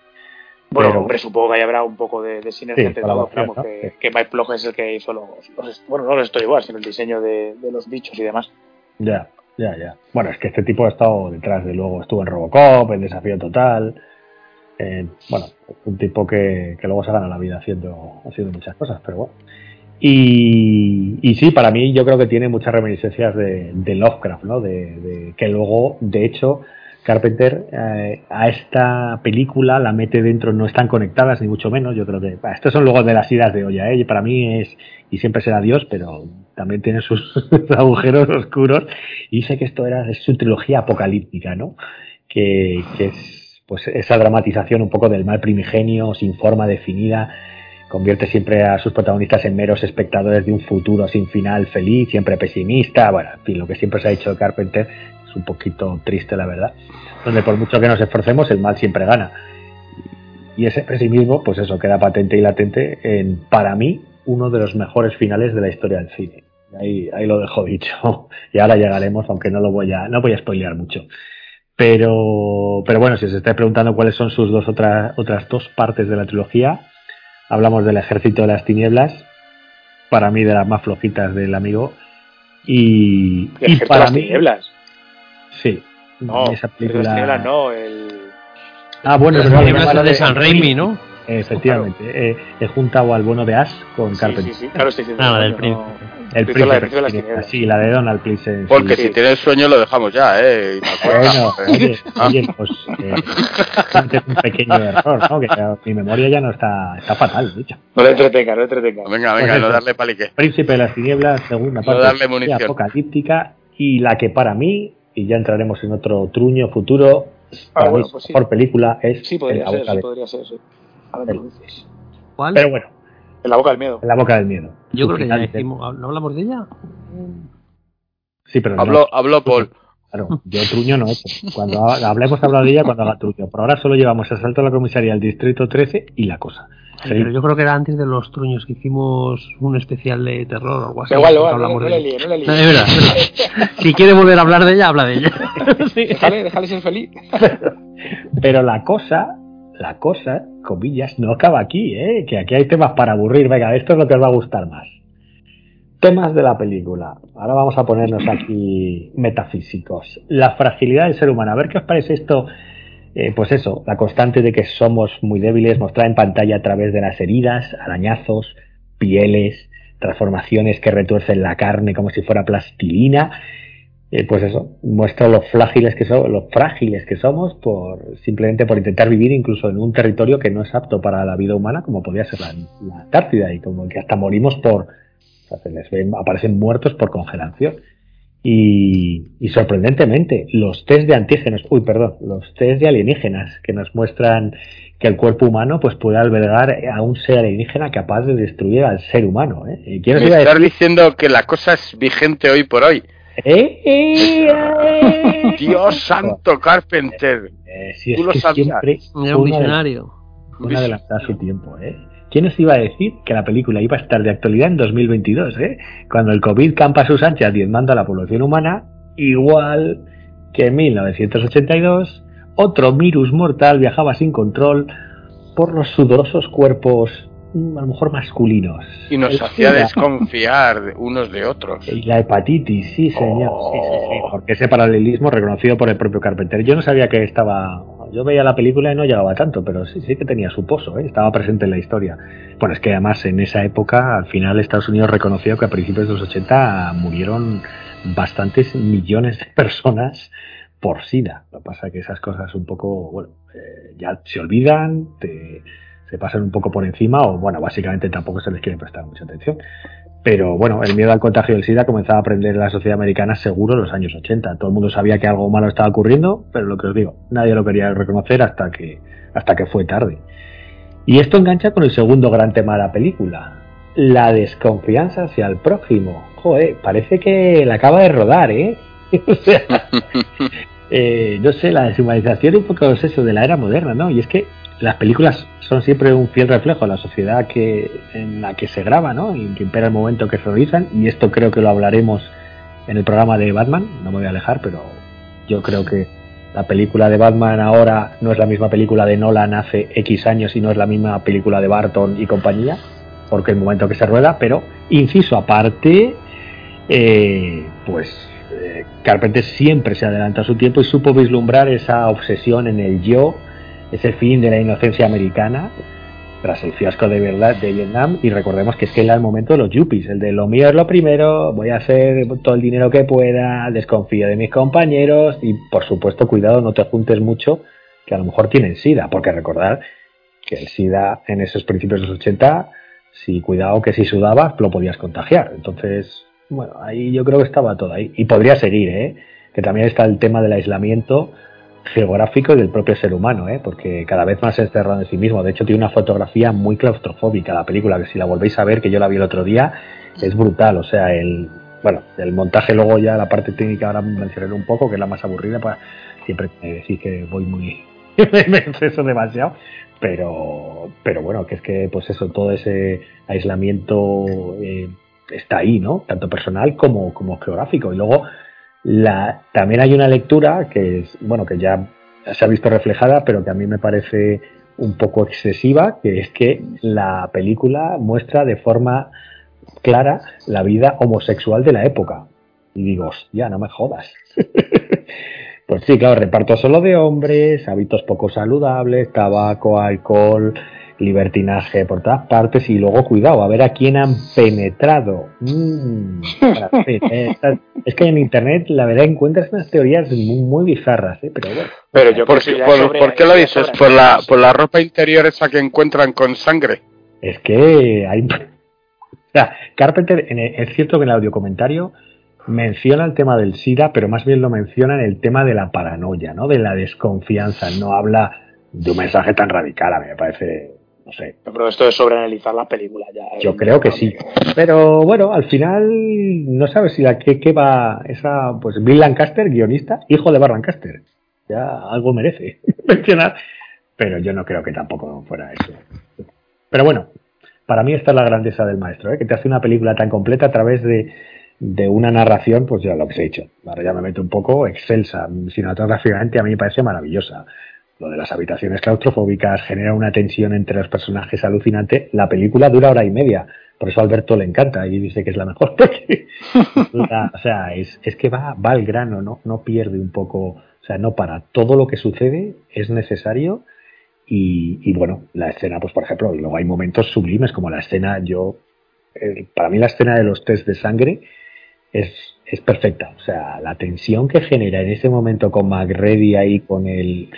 Bueno, Pero- hombre, supongo que ahí habrá un poco de, de sinergia Sí, entre todos. ¿no? que, Sí. que Mike Flog es el que hizo los, los- Bueno, no los estoy igual, sino el diseño de, de los bichos y demás. Ya, ya, ya. Bueno, es que este tipo ha estado detrás de luego, estuvo en Robocop, en Desafío Total. eh, bueno, un tipo que, que luego se gana la vida haciendo, haciendo muchas cosas, pero bueno. Y, y sí, para mí yo creo que tiene muchas reminiscencias de, de Lovecraft, ¿no? De, de- que luego, de hecho, Carpenter eh, a esta película la mete dentro, no están conectadas ni mucho menos. Yo creo que bah, estos son luego de las idas de olla, ¿eh? Para mí es y siempre será Dios, pero también tiene sus agujeros oscuros. Y dice que esto era es su trilogía apocalíptica, ¿no? Que, que es pues esa dramatización un poco del mal primigenio, sin forma definida, convierte siempre a sus protagonistas en meros espectadores de un futuro sin final feliz, siempre pesimista, bueno, en fin, lo que siempre se ha dicho de Carpenter es un poquito triste, la verdad, donde por mucho que nos esforcemos, el mal siempre gana. Y ese pesimismo, pues eso, queda patente y latente en, para mí, uno de los mejores finales de la historia del cine. Ahí, ahí lo dejo dicho. Y ahora llegaremos, aunque no lo voy a, no voy a spoilear mucho. Pero, pero bueno, si os estáis preguntando cuáles son sus dos otras, otras dos partes de la trilogía, hablamos del Ejército de las Tinieblas, para mí de las más flojitas del amigo, y, el y Ejército de para las mí, Tinieblas. sí, No, esa de película. Tinieblas no, el. Ah, bueno, es películas la de San Raimi, ¿no? Efectivamente, eh, he juntado al bueno de Ash con Sí, Carpenter. sí, sí, claro, estoy diciendo. Ah, la del no- príncipe. El Príncipe de de las Tinieblas. sí, la de Donald Pleasence. Porque sí. si tienes sueño lo dejamos ya, ¿eh? Bueno, oye, Ah. oye, pues eh, es un pequeño error, ¿no? Que ya mi memoria ya no está, está fatal, de hecho. No le entretenga, no le entretenga. Venga, Pues venga, no eso. darle palique. Príncipe de las Tinieblas, segunda No parte darle de munición. apocalíptica y la que para mí, y ya entraremos en otro truño futuro, Ah, para bueno, mí pues sí. mejor película es Sí, podría La ser, Boca de- podría ser, sí. Ahora que lo dices. ¿Cuál? Pero bueno, En la boca del miedo. En la boca del miedo. Yo creo que ya decimos, ¿no hablamos de ella? Sí, pero no, habló Paul. Claro, yo truño no he hecho. Cuando ha- hablemos hablado de ella cuando haga truño. Por ahora solo llevamos Asalto a la comisaría del Distrito 13 y la cosa. Sí, pero yo creo que era antes de los truños que hicimos un especial de terror o algo así. Igual, igual, no, hablamos no de le ella. líe, no le líe. No, es verdad, es verdad. Si quiere volver a hablar de ella, habla de ella. Sí. Déjale, déjale ser feliz. Pero la cosa, la cosa, comillas, no acaba aquí, ¿eh? Que aquí hay temas para aburrir. Venga, esto es lo que os va a gustar más. Temas de la película. Ahora vamos a ponernos aquí metafísicos. La fragilidad del ser humano. A ver qué os parece esto. Eh, pues eso, la constante de que somos muy débiles, mostrada en pantalla a través de las heridas, arañazos, pieles, transformaciones que retuercen la carne como si fuera plastilina. Eh, pues eso, muestra lo frágiles que somos, lo frágiles que somos por simplemente por intentar vivir incluso en un territorio que no es apto para la vida humana, como podría ser la, la Antártida, y como que hasta morimos por, o sea, se les ven, aparecen muertos por congelación. Y, y sorprendentemente, los test de antígenos, uy, perdón, los test de alienígenas que nos muestran que el cuerpo humano pues puede albergar a un ser alienígena capaz de destruir al ser humano. ¿eh? ¿Y quién Me estás decir? diciendo que la cosa es vigente hoy por hoy. ¡Eh, eh, eh! Dios santo, Carpenter. Eh, si es Tú lo que sabías. siempre Era un visionario. Una adelantada a su tiempo, ¿eh? ¿Quién os iba a decir que la película iba a estar de actualidad en 2022, eh? Cuando el COVID campa a sus anchas diezmando a la población humana, igual que en 1982, otro virus mortal viajaba sin control por los sudorosos cuerpos, mm, a lo mejor masculinos. Y nos El hacía SIDA desconfiar de unos de otros. y la hepatitis, sí, señor. Oh. Sí, sí, sí, porque ese paralelismo reconocido por el propio Carpenter. Yo no sabía que estaba. Yo veía la película y no llegaba tanto, pero sí, sí que tenía su pozo, ¿eh? estaba presente en la historia. Bueno, es que además en esa época, al final, Estados Unidos reconoció que a principios de los 80 murieron bastantes millones de personas por SIDA. Lo que pasa es que esas cosas un poco, bueno, eh, ya se olvidan, te- se pasan un poco por encima, o bueno, básicamente tampoco se les quiere prestar mucha atención. Pero bueno, el miedo al contagio del SIDA comenzaba a aprender en la sociedad americana seguro en los años 80. Todo el mundo sabía que algo malo estaba ocurriendo, pero lo que os digo, nadie lo quería reconocer hasta que, hasta que fue tarde. Y esto engancha con el segundo gran tema de la película, la desconfianza hacia el prójimo. Joder, parece que la acaba de rodar, ¿eh? o sea, eh, no sé, la deshumanización y un poco es eso de la era moderna, ¿no? Y es que las películas son siempre un fiel reflejo de la sociedad que, en la que se graba, ¿no? Y que impera el momento que se realizan. Y esto creo que lo hablaremos en el programa de Batman. No me voy a alejar, pero yo creo que la película de Batman ahora no es la misma película de Nolan hace X años y no es la misma película de Barton y compañía, porque el momento que se rueda, pero inciso aparte, eh, pues eh, Carpenter siempre se adelantó a su tiempo y supo vislumbrar esa obsesión en el yo, ese fin de la inocencia americana tras el fiasco de verdad de Vietnam. Y recordemos que es que era el momento de los yuppies, el de lo mío es lo primero, voy a hacer todo el dinero que pueda, desconfío de mis compañeros y por supuesto cuidado no te juntes mucho que a lo mejor tienen SIDA, porque recordar que el SIDA en esos principios de los 80, si cuidado que si sudabas lo podías contagiar, entonces bueno, ahí yo creo que estaba todo ahí. Y podría seguir, ¿eh? que también está el tema del aislamiento geográfico y del propio ser humano, ¿eh? porque cada vez más encerrado en sí mismo. De hecho, tiene una fotografía muy claustrofóbica la película, que si la volvéis a ver, que yo la vi el otro día, es brutal. O sea, el bueno, el montaje luego ya, la parte técnica ahora mencionaré un poco, que es la más aburrida, para siempre me decís que voy muy... me exceso demasiado, pero, pero bueno, que es que pues eso, todo ese aislamiento eh, está ahí, ¿no? Tanto personal como, como geográfico. Y luego la, también hay una lectura que es, bueno, que ya se ha visto reflejada, pero que a mí me parece un poco excesiva, que es que la película muestra de forma clara la vida homosexual de la época. Y digo, ya no me jodas. pues sí, claro, reparto solo de hombres, hábitos poco saludables, tabaco, alcohol, libertinaje por todas partes y luego cuidado a ver a quién han penetrado Mm, ver, eh, es que en internet la verdad encuentras unas teorías muy, muy bizarras ¿eh? pero bueno Pero yo ¿Por, qué- ya por- sobra- por qué lo dices? ¿Por la, ¿Por la ropa interior esa que encuentran con sangre? es que hay o sea, Carpenter en el- es cierto que en el audiocomentario menciona el tema del SIDA pero más bien lo menciona en el tema de la paranoia no de la desconfianza no habla de un mensaje tan radical a mí me parece no sé. Pero esto es sobreanalizar las películas ya. Yo eh, creo que sí. Pero bueno, al final no sabes si la que, que va esa, pues Bill Lancaster, guionista, hijo de Bar Lancaster. Ya algo merece mencionar, pero yo no creo que tampoco fuera eso. Pero bueno, para mí esta es la grandeza del maestro, ¿eh? que te hace una película tan completa a través de, de una narración, pues ya lo que se ha dicho. Ahora ya me meto un poco excelsa, cinematográficamente a mí me parece maravillosa. Lo de las habitaciones claustrofóbicas genera una tensión entre los personajes alucinante. La película dura hora y media. Por eso Alberto le encanta y dice que es la mejor. o sea, es, es que va, va al grano, ¿no? no pierde un poco, o sea, no para. Todo lo que sucede es necesario y, y bueno, la escena, pues por ejemplo, luego hay momentos sublimes como la escena, yo, para mí la escena de los test de sangre es, es perfecta. O sea, la tensión que genera en ese momento con McReady ahí con el,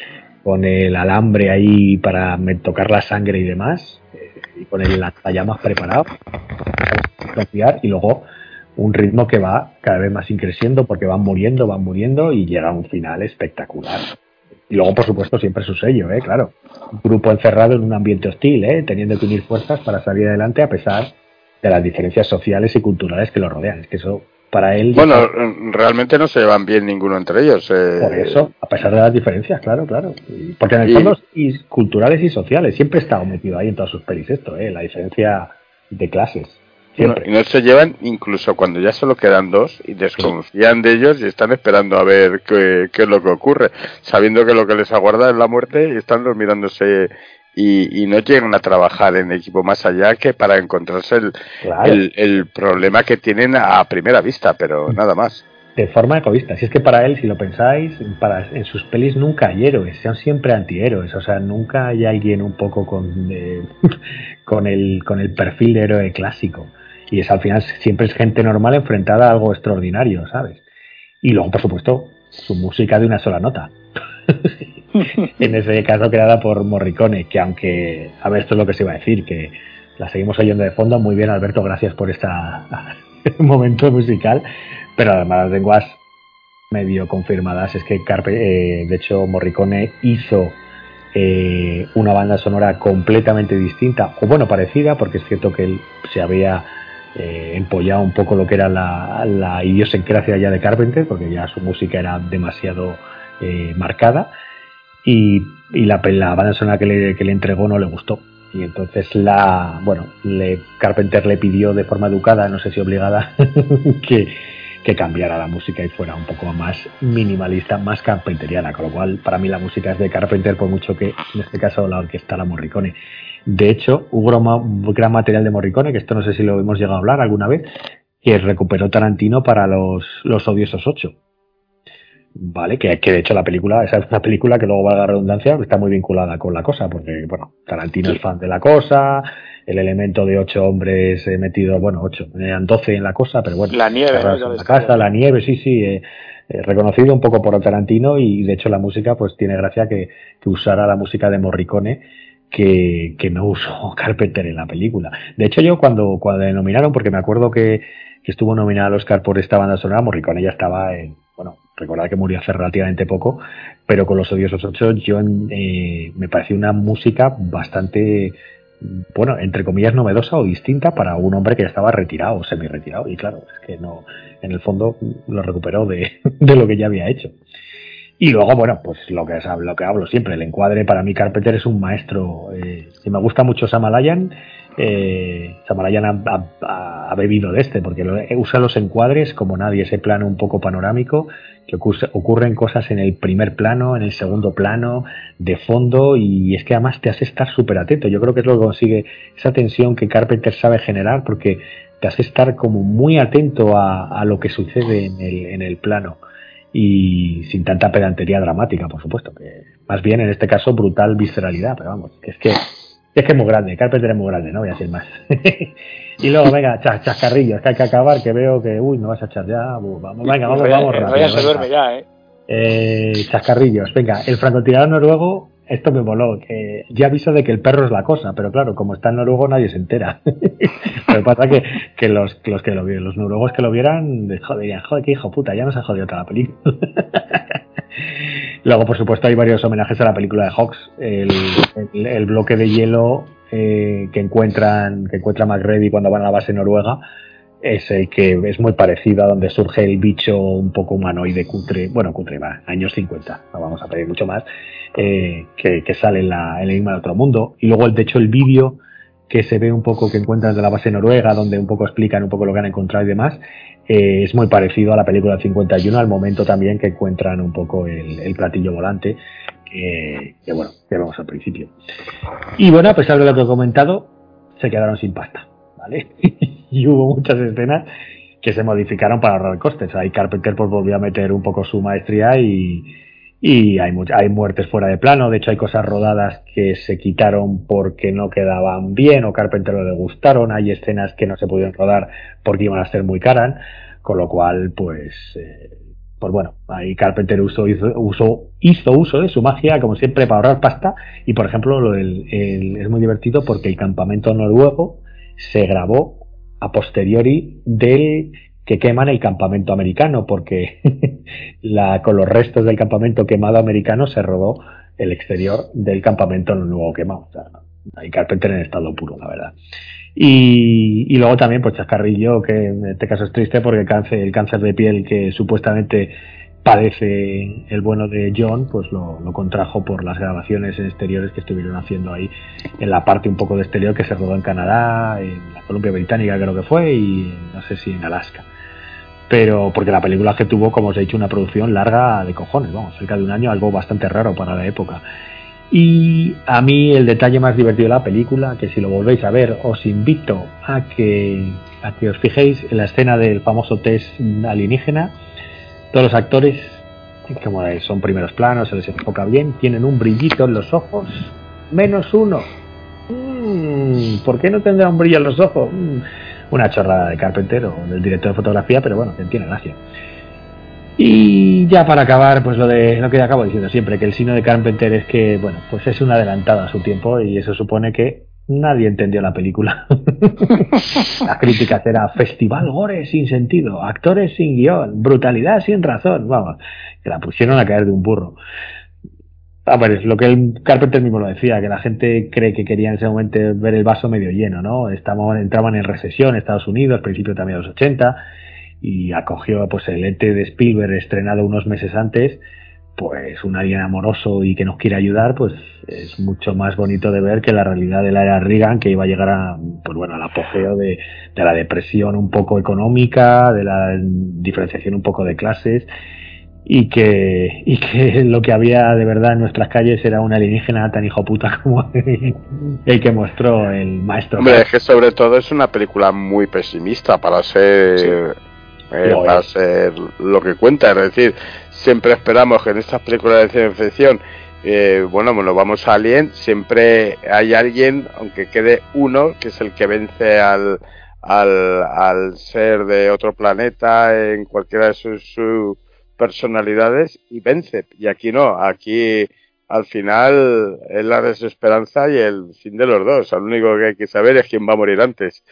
con el alambre ahí para tocar la sangre y demás, eh, y con el lanzallamas preparado, y luego un ritmo que va cada vez más increciendo porque van muriendo, van muriendo y llega a un final espectacular. Y luego, por supuesto, siempre su sello, ¿eh? Claro. Un grupo encerrado en un ambiente hostil, ¿eh? Teniendo que unir fuerzas para salir adelante a pesar de las diferencias sociales y culturales que lo rodean. Es que eso, para él... Bueno, realmente no se llevan bien ninguno entre ellos. eh, Por eso, a pesar de las diferencias, claro, claro. Porque en el fondo, y culturales y sociales, siempre estado metido ahí en todas sus pelis esto, ¿eh? La diferencia de clases. Bueno, Siempre. y no se llevan incluso cuando ya solo quedan dos y desconfían de ellos y están esperando a ver qué, qué es lo que ocurre, sabiendo que lo que les aguarda es la muerte y están los mirándose y, y no llegan a trabajar en equipo más allá que para encontrarse el, Claro. el, el problema que tienen a primera vista, pero nada más. de forma egoísta. Si es que para él, si lo pensáis, para, en sus pelis nunca hay héroes, son siempre antihéroes. O sea, nunca hay alguien un poco con, eh, con, el, con el perfil de héroe clásico. Y es al final siempre es gente normal enfrentada a algo extraordinario, ¿sabes? Y luego, por supuesto, su música de una sola nota. en ese caso creada por Morricone, que aunque, a ver, esto es lo que se iba a decir, que la seguimos oyendo de fondo. Muy bien, Alberto, gracias por este momento musical. Pero además las lenguas medio confirmadas es que Carpe, eh, de hecho, Morricone hizo eh, una banda sonora completamente distinta, o bueno, parecida, porque es cierto que él se había eh, empollado un poco lo que era la, la idiosincrasia ya de Carpenter, porque ya su música era demasiado eh, marcada, y, y la, la, banda sonora que le, que le, entregó no le gustó. Y entonces la, bueno, le, Carpenter le pidió de forma educada, no sé si obligada, que, cambiara la música y fuera un poco más minimalista, más carpenteriana, con lo cual para mí la música es de Carpenter, por mucho que en este caso la orquesta la Morricone. De hecho, hubo un gran material de Morricone, que esto no sé si lo hemos llegado a hablar alguna vez, que recuperó Tarantino para los, los odiosos 8. Vale, que, que, de hecho la película, esa es una película que luego valga la redundancia, está muy vinculada con la cosa, porque bueno, Tarantino sí. es fan de la cosa, el elemento de ocho hombres eh, metidos, bueno, ocho, eran doce en la cosa, pero bueno, la nieve, la casa, la nieve, sí, sí, eh, eh, reconocido un poco por Tarantino y de hecho la música, pues tiene gracia que, que usara la música de Morricone, que, que, no usó Carpenter en la película. De hecho, yo cuando, cuando le nominaron, porque me acuerdo que, que estuvo nominada al Oscar por esta banda sonora, Morricone ya estaba en, recordad que murió hace relativamente poco, pero con los odiosos 8 yo eh, me pareció una música bastante, bueno, entre comillas novedosa o distinta para un hombre que ya estaba retirado o semi retirado y claro, es que no, en el fondo lo recuperó de, lo que ya había hecho. Y luego, bueno, pues lo que, es, lo que hablo siempre, el encuadre para mí Carpenter es un maestro. Eh, si me gusta mucho Samalayan, eh, Samalayan ha, ha, ha, bebido de este, porque lo, usa los encuadres como nadie, ese plano un poco panorámico, que ocurre, ocurren cosas en el primer plano, en el segundo plano, de fondo, y es que además te hace estar súper atento. Yo creo que es lo que consigue esa tensión que Carpenter sabe generar, porque te hace estar como muy atento a, lo que sucede en el, en el plano y sin tanta pedantería dramática, por supuesto, más bien en este caso brutal visceralidad, pero vamos, es que es que es muy grande, Carpenter es muy grande, no voy a decir más. y luego, venga, chas, chascarrillos, que hay que acabar, que veo que, uy, me vas a echar ya, vamos, venga, vamos, vamos, rápido. Ya se duerme ya, eh. eh. Chascarrillos, venga, el francotirador noruego, esto me moló, que ya aviso de que el perro es la cosa, pero claro, como está en noruego nadie se entera. pero pasa que, que los, los que lo vieron, los noruegos que lo vieran, joder, dirían, joder, qué hijo puta, ya nos ha jodido toda la película. Luego, por supuesto, hay varios homenajes a la película de Hawks. El, el- el bloque de hielo eh, que encuentran que encuentra McReady cuando van a la base noruega es el que es muy parecido a donde surge el bicho un poco humanoide cutre, bueno, cutre va, años 50, no vamos a pedir mucho más, eh, que, sale en la, en el de otro mundo. Y luego, de hecho, el vídeo que se ve un poco que encuentran de la base noruega, donde un poco explican un poco lo que han encontrado y demás, eh, es muy parecido a la película del 51, al momento también que encuentran un poco el platillo volante, que, que bueno, que vemos al principio. Y bueno, a pesar de lo que he comentado, se quedaron sin pasta, ¿vale? y hubo muchas escenas que se modificaron para ahorrar costes. Ahí Carpenter pues volvió a meter un poco su maestría y, y hay, hay muertes fuera de plano. De hecho, hay cosas rodadas que se quitaron porque no quedaban bien o Carpenter no le gustaron. Hay escenas que no se pudieron rodar porque iban a ser muy caras. Con lo cual, pues, eh, pues bueno, ahí Carpenter usó, hizo, hizo uso de su magia, como siempre, para ahorrar pasta. Y por ejemplo, lo del- el- es muy divertido porque el campamento noruego se grabó a posteriori del que queman el campamento americano, porque la, con los restos del campamento quemado americano se rodó el exterior del campamento noruego quemado. O sea, ahí Carpenter en estado puro, la verdad. Y, y luego también, pues Chascarrillo, que en este caso es triste porque el cáncer, el cáncer de piel que supuestamente padece el bueno de John, pues lo, lo contrajo por las grabaciones en exteriores que estuvieron haciendo ahí en la parte un poco de exterior que se rodó en Canadá, en la Columbia Británica creo que fue, y no sé si en Alaska. Pero porque la película que tuvo, como os he dicho, una producción larga de cojones, vamos, cerca de un año, algo bastante raro para la época. Y a mí el detalle más divertido de la película, que si lo volvéis a ver, os invito a que, a que os fijéis en la escena del famoso test alienígena. Todos los actores, como son primeros planos, se les enfoca bien, tienen un brillito en los ojos, menos uno. Mm, ¿Por qué no tendrá un brillo en los ojos? Mm, una chorrada de Carpenter o del director de fotografía, pero bueno, que tiene gracia. Y ya para acabar, pues lo de lo que acabo diciendo siempre, que el signo de Carpenter es que, bueno, pues es un adelantado a su tiempo y eso supone que nadie entendió la película. la crítica era festival gore sin sentido, actores sin guion, brutalidad sin razón, vamos, que la pusieron a caer de un burro. A ver, es lo que el Carpenter mismo lo decía, que la gente cree que quería en ese momento ver el vaso medio lleno, ¿no? Estaban, entraban en recesión Estados Unidos, principio también de los 80, y acogió pues el ET de Spielberg estrenado unos meses antes, pues un alien amoroso y que nos quiere ayudar, pues es mucho más bonito de ver que la realidad de la era Reagan, que iba a llegar a, pues bueno, al apogeo de, de la depresión un poco económica, de la diferenciación un poco de clases, y que, y que lo que había de verdad en nuestras calles era un alienígena tan hijo puta como el, el que mostró el maestro. Hombre, es que sobre todo es una película muy pesimista para ser, Sí. Eh, Lo para es. ser lo que cuenta. Es decir, siempre esperamos que en estas películas de ciencia ficción, eh, bueno, bueno, vamos a Alien, siempre hay alguien, aunque quede uno, que es el que vence al, al, al ser de otro planeta en cualquiera de sus, sus personalidades y vence. Y aquí no, aquí al final es la desesperanza y el fin de los dos. Lo único que hay que saber es quién va a morir antes.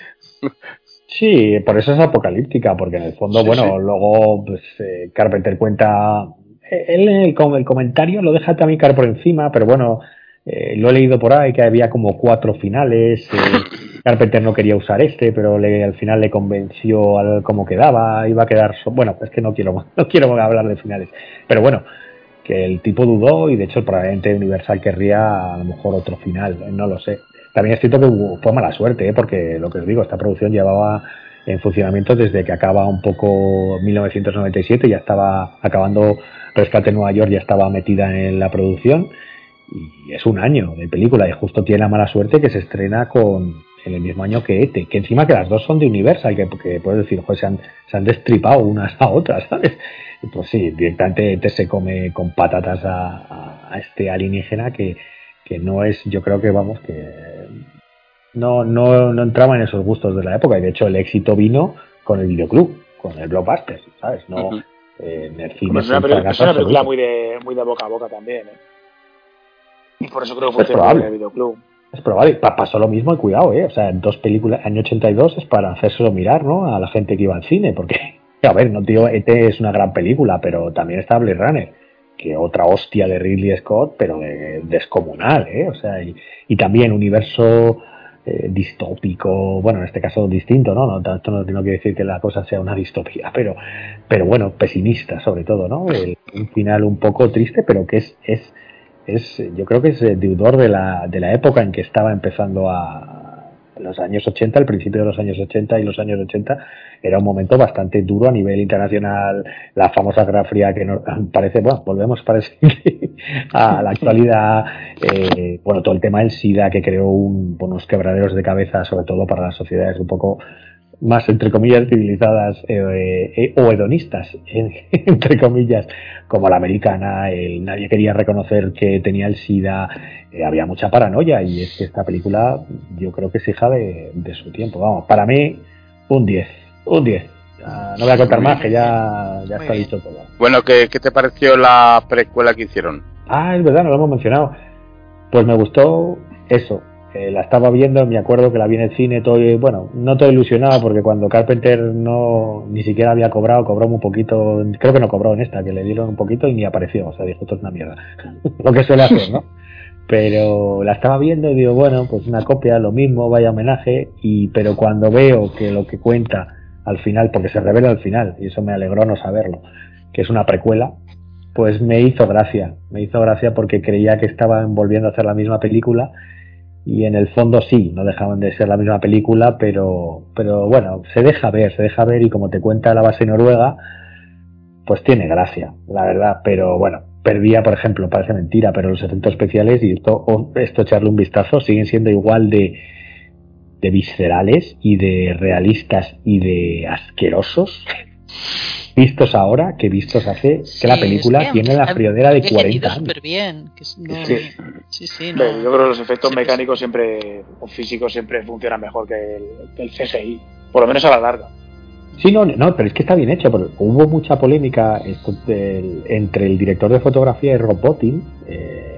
Sí, por eso es apocalíptica, porque en el fondo, Sí, bueno, sí. luego pues, eh, Carpenter cuenta, eh, él en el, el comentario lo deja también caer por encima, pero bueno, eh, lo he leído por ahí que había como cuatro finales, eh, Carpenter no quería usar este, pero le, al final le convenció al cómo quedaba, iba a quedar, so- bueno, es que no quiero, no quiero hablar de finales, pero bueno, que el tipo dudó y de hecho probablemente Universal querría a lo mejor otro final, no lo sé. También es cierto que fue mala suerte, ¿eh? porque lo que os digo, esta producción llevaba en funcionamiento desde que acaba un poco 1997, ya estaba acabando Rescate en Nueva York, ya estaba metida en la producción y es un año de película y justo tiene la mala suerte que se estrena con en el mismo año que ETE, que encima que las dos son de Universal, que, que puedes decir, pues se han, se han destripado unas a otras, ¿sabes? Pues sí, directamente ETE se come con patatas a- a este alienígena que, que no es, yo creo que vamos, que no, no, no entraba en esos gustos de la época y de hecho el éxito vino con el videoclub, con el blockbuster, ¿sabes? No, Ujú. eh, en el cine es una, es película muy de, muy de boca a boca también. ¿eh? Y por eso creo que probable. en el videoclub. Es probable, Pa- pasó lo mismo y cuidado, ¿eh? O sea, en dos películas, año 82 es para hacérselo mirar, ¿no? A la gente que iba al cine, porque, a ver, no tío, ET es una gran película, pero también está Blade Runner. Que otra hostia de Ridley Scott, pero de- descomunal, ¿eh? O sea, y, también universo eh, distópico, bueno, en este caso distinto, ¿no? no esto no, no quiere decir que la cosa sea una distopía, pero, pero bueno, pesimista sobre todo, ¿no? El- un final un poco triste, pero que es, es, es yo creo que es eh, deudor de la, de la época en que estaba empezando a los años 80, el principio de los años 80 y los años 80 era un momento bastante duro a nivel internacional, la famosa Guerra Fría que nos parece, bueno, volvemos parece a la actualidad, eh, bueno, todo el tema del SIDA que creó un, unos quebraderos de cabeza, sobre todo para las sociedades un poco más, entre comillas, civilizadas eh, eh, o hedonistas, entre comillas, como la americana, el, nadie quería reconocer que tenía el SIDA, había mucha paranoia y es que esta película yo creo que es hija de, de su tiempo. Vamos, para mí, un 10, un 10. Ah, no voy a contar más, que ya, ya está bien. dicho todo. Bueno, ¿qué, qué te pareció la precuela que hicieron? Ah, es verdad, no lo hemos mencionado. Pues me gustó eso. eh, la estaba viendo, me acuerdo que la vi en el cine, todo, bueno, no todo ilusionado porque cuando Carpenter no ni siquiera había cobrado, cobró muy poquito, creo que no cobró en esta, que le dieron un poquito y ni apareció, o sea, dijo, esto es una mierda. lo que suele hacer, ¿no? Pero la estaba viendo y digo, bueno, pues una copia, lo mismo, vaya homenaje, y pero cuando veo que lo que cuenta al final, porque se revela al final, y eso me alegró no saberlo, que es una precuela, pues me hizo gracia, me hizo gracia porque creía que estaban volviendo a hacer la misma película y en el fondo sí, no dejaban de ser la misma película, pero, pero bueno, se deja ver, se deja ver y como te cuenta la base noruega, pues tiene gracia, la verdad, pero bueno, perdía, por ejemplo, parece mentira, pero los efectos especiales y esto, o- esto echarle un vistazo, siguen siendo igual de, de viscerales y de realistas y de asquerosos vistos ahora que vistos hace que la película es que tiene la friolera de envejecido 40 años. bien. Que es- no- Sí. sí, sí, no. Yo creo que los efectos Sí, mecánicos siempre, o físicos siempre funcionan mejor que el, que el CGI, por lo menos a la larga. Sí, no, no, pero es que está bien hecho. Hubo mucha polémica entre el director de fotografía y Rob Bottin, eh,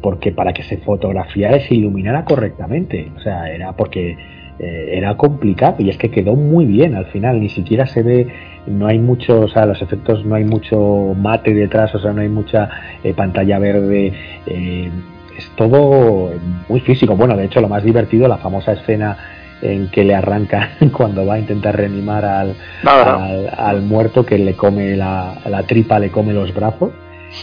porque para que se fotografiara y se iluminara correctamente, o sea, era porque eh, era complicado y es que quedó muy bien al final. Ni siquiera se ve, no hay mucho, o sea, los efectos no hay mucho mate detrás, o sea, no hay mucha eh, pantalla verde. eh, es todo muy físico. Bueno, de hecho, lo más divertido, la famosa escena en que le arranca cuando va a intentar reanimar al, No, no. al, al muerto que le come la, la tripa, le come los brazos.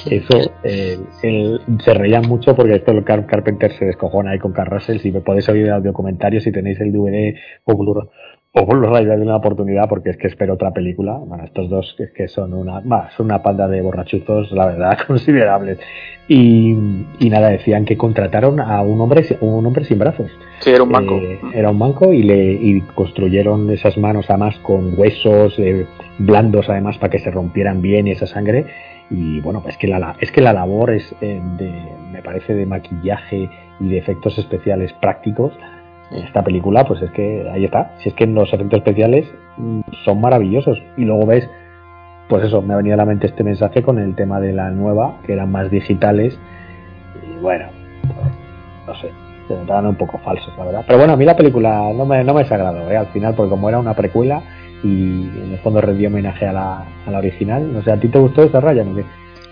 Eso, eh, él- se reían mucho porque esto el Car- Carpenter se descojona ahí con Carl Russell. Si me podéis oír el audio comentario, si tenéis el DVD o Blu- o Blu-ray, una oportunidad porque es que espero otra película. Bueno, estos dos que, que son una, bah, son una panda de borrachuzos, la verdad, considerables. Y, y nada, decían que contrataron a un hombre, un hombre sin brazos. Sí, era un banco. Eh, era un banco y le y construyeron esas manos además con huesos eh, blandos además para que se rompieran bien y esa sangre y bueno pues que la es que la labor es eh, de me parece de maquillaje y de efectos especiales prácticos. Esta película pues es que ahí está. Si es que los efectos especiales mm, son maravillosos. Y luego ves pues eso me ha venido a la mente este mensaje con el tema de la nueva que eran más digitales. Y bueno pues, no sé se notaban un poco falsos, la verdad. Pero bueno, a mí la película no me, no me desagradó, ¿eh? al final, porque como era una precuela y en el fondo rendía homenaje a la, a la original, no sé, ¿a ti te gustó esa raya? ¿no?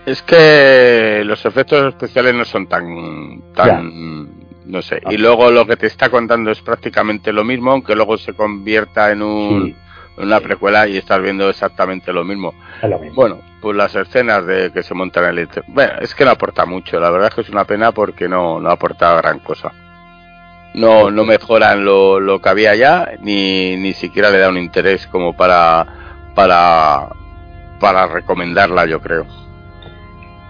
Es que los efectos especiales no son tan, tan, no sé. Y luego lo que te está contando es prácticamente lo mismo, aunque luego se convierta en un, Sí. una precuela y estás viendo exactamente lo mismo. Lo mismo. Bueno, pues las escenas de que se montan en el Bueno, es que no aporta mucho. La verdad es que es una pena porque no, no aporta gran cosa. No, no mejoran lo, lo que había ya, ni, ni siquiera le da un interés como para, para, para recomendarla, yo creo.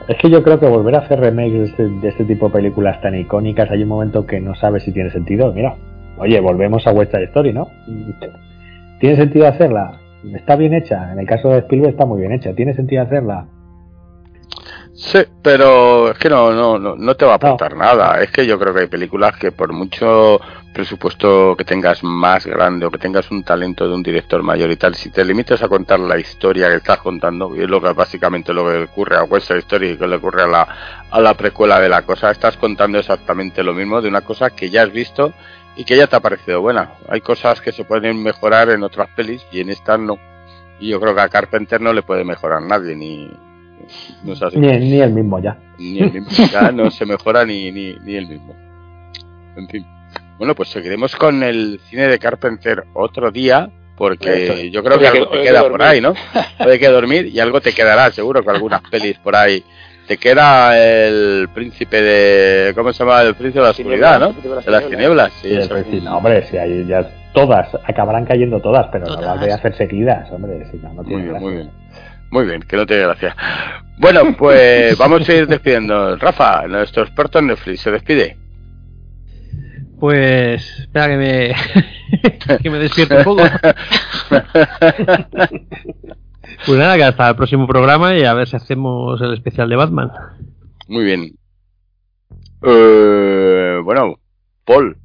Es que yo creo que volver a hacer remakes de este, de este tipo de películas tan icónicas, hay un momento que no sabes si tiene sentido. Mira, oye, volvemos a West Side Story, ¿no? ¿Tiene sentido hacerla? Está bien hecha. En el caso de Spielberg está muy bien hecha. ¿Tiene sentido hacerla? Sí, pero es que no, no, no, no te va a aportar nada. Es que yo creo que hay películas que por mucho presupuesto que tengas más grande o que tengas un talento de un director mayor y tal, si te limitas a contar la historia que estás contando, y es lo que básicamente lo que ocurre a West Side Story y que le ocurre a la, a la precuela de la cosa, estás contando exactamente lo mismo de una cosa que ya has visto y que ya te ha parecido buena. Hay cosas que se pueden mejorar en otras pelis y en esta no. Y yo creo que a Carpenter no le puede mejorar nadie, ni, no es así. Ni, ni el mismo ya. Ni el mismo, ya no se mejora ni, ni, ni el mismo. En fin. Bueno, pues seguiremos con el cine de Carpenter otro día, porque Eso. yo creo que algo te queda que por ahí, ¿no? Hay que dormir y algo te quedará, seguro que algunas pelis por ahí. Te queda el príncipe de. ¿Cómo se llama? El príncipe de la oscuridad, ¿no? De las tinieblas. Sí, Sí, pues sí. sí, no, hombre, si hay ya todas, acabarán cayendo todas, pero no las voy a hacer seguidas, hombre, si no, no Muy tiene bien, gracia. muy bien. Muy bien, que no te dé gracia. Bueno, pues vamos a ir despidiendo. Rafa, nuestro experto en Netflix, se despide. Pues espera que me que me despierte un poco. Pues nada, que hasta el próximo programa y a ver si hacemos el especial de Batman. Muy bien. Eh, bueno, Paul,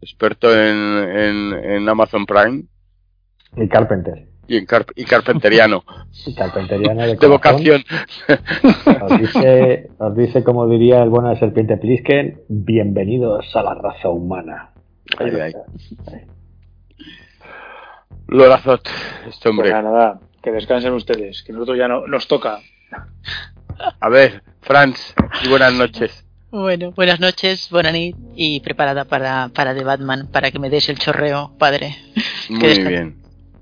experto en, en, en Amazon Prime Y Carpenter. Y, en carp- y carpenteriano, Y Carpenteriano de, vocación. Os dice, como diría el bueno de Serpiente Plisken, bienvenidos a la raza humana. Ahí, ahí. Lorazot, este Pues hombre. nada, que descansen ustedes, que nosotros ya no nos toca. A ver, Franz, y buenas noches. Bueno, buenas noches, buena nit y preparada para, para The Batman, para que me des el chorreo, padre. Muy bien,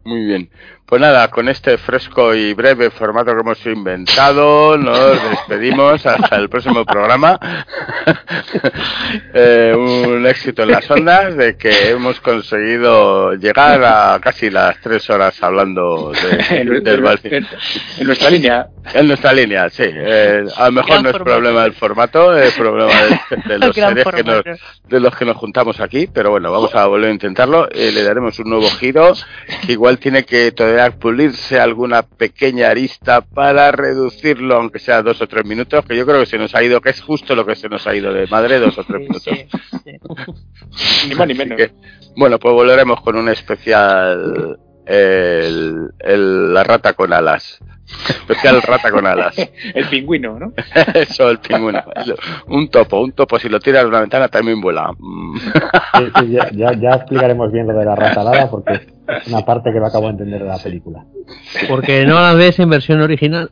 muy bien. Pues nada, con este fresco y breve formato que hemos inventado, nos despedimos hasta el próximo programa. Eh, un éxito en las ondas de que hemos conseguido llegar a casi las tres horas hablando de- en, del en- en- en nuestra línea. En nuestra línea, sí. Eh, a lo mejor Gran no es formato. problema del formato, es problema de, de los series que nos, de los que nos juntamos aquí, pero bueno, vamos a volver a intentarlo. Eh, le daremos un nuevo giro, que igual tiene que todavía pulirse alguna pequeña arista para reducirlo, aunque sea dos o tres minutos, que yo creo que se nos ha ido, que es justo lo que se nos ha ido de madre, dos o tres minutos. Sí, sí. Ni más ni menos. que, bueno, pues volveremos con un especial, el, el- la rata con alas. Especial rata con alas. El pingüino, ¿no? Eso, el pingüino. Un topo, un topo, si lo tiras de una ventana también vuela. Mm. Sí, sí, ya, ya, ya explicaremos bien lo de la raza alada porque es una parte que no acabo de entender de la película. Porque no la ves en versión original.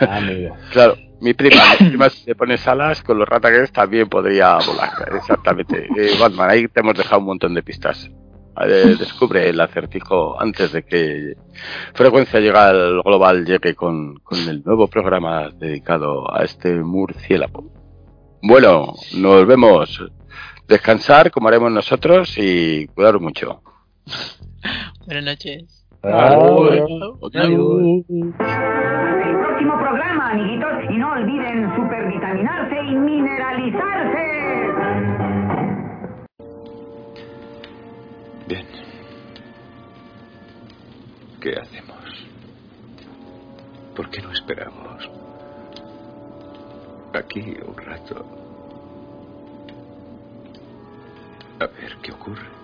Ah, amigo. Claro, mi prima, mi prima si le pones alas, con los rata que es, también podría volar. Exactamente. Eh, Batman, ahí te hemos dejado un montón de pistas. Eh, descubre el acertijo antes de que Frecuencia llega al Global llegue con, con el nuevo programa dedicado a este murciélago. Bueno, nos vemos. Descansar, como haremos nosotros, y cuidaros mucho. Buenas noches. Adiós. Adiós. el próximo programa, amiguitos. Y no olviden supervitaminarse y mineralizarse. ¿Qué hacemos? ¿Por qué no esperamos? Aquí un rato. A ver qué ocurre.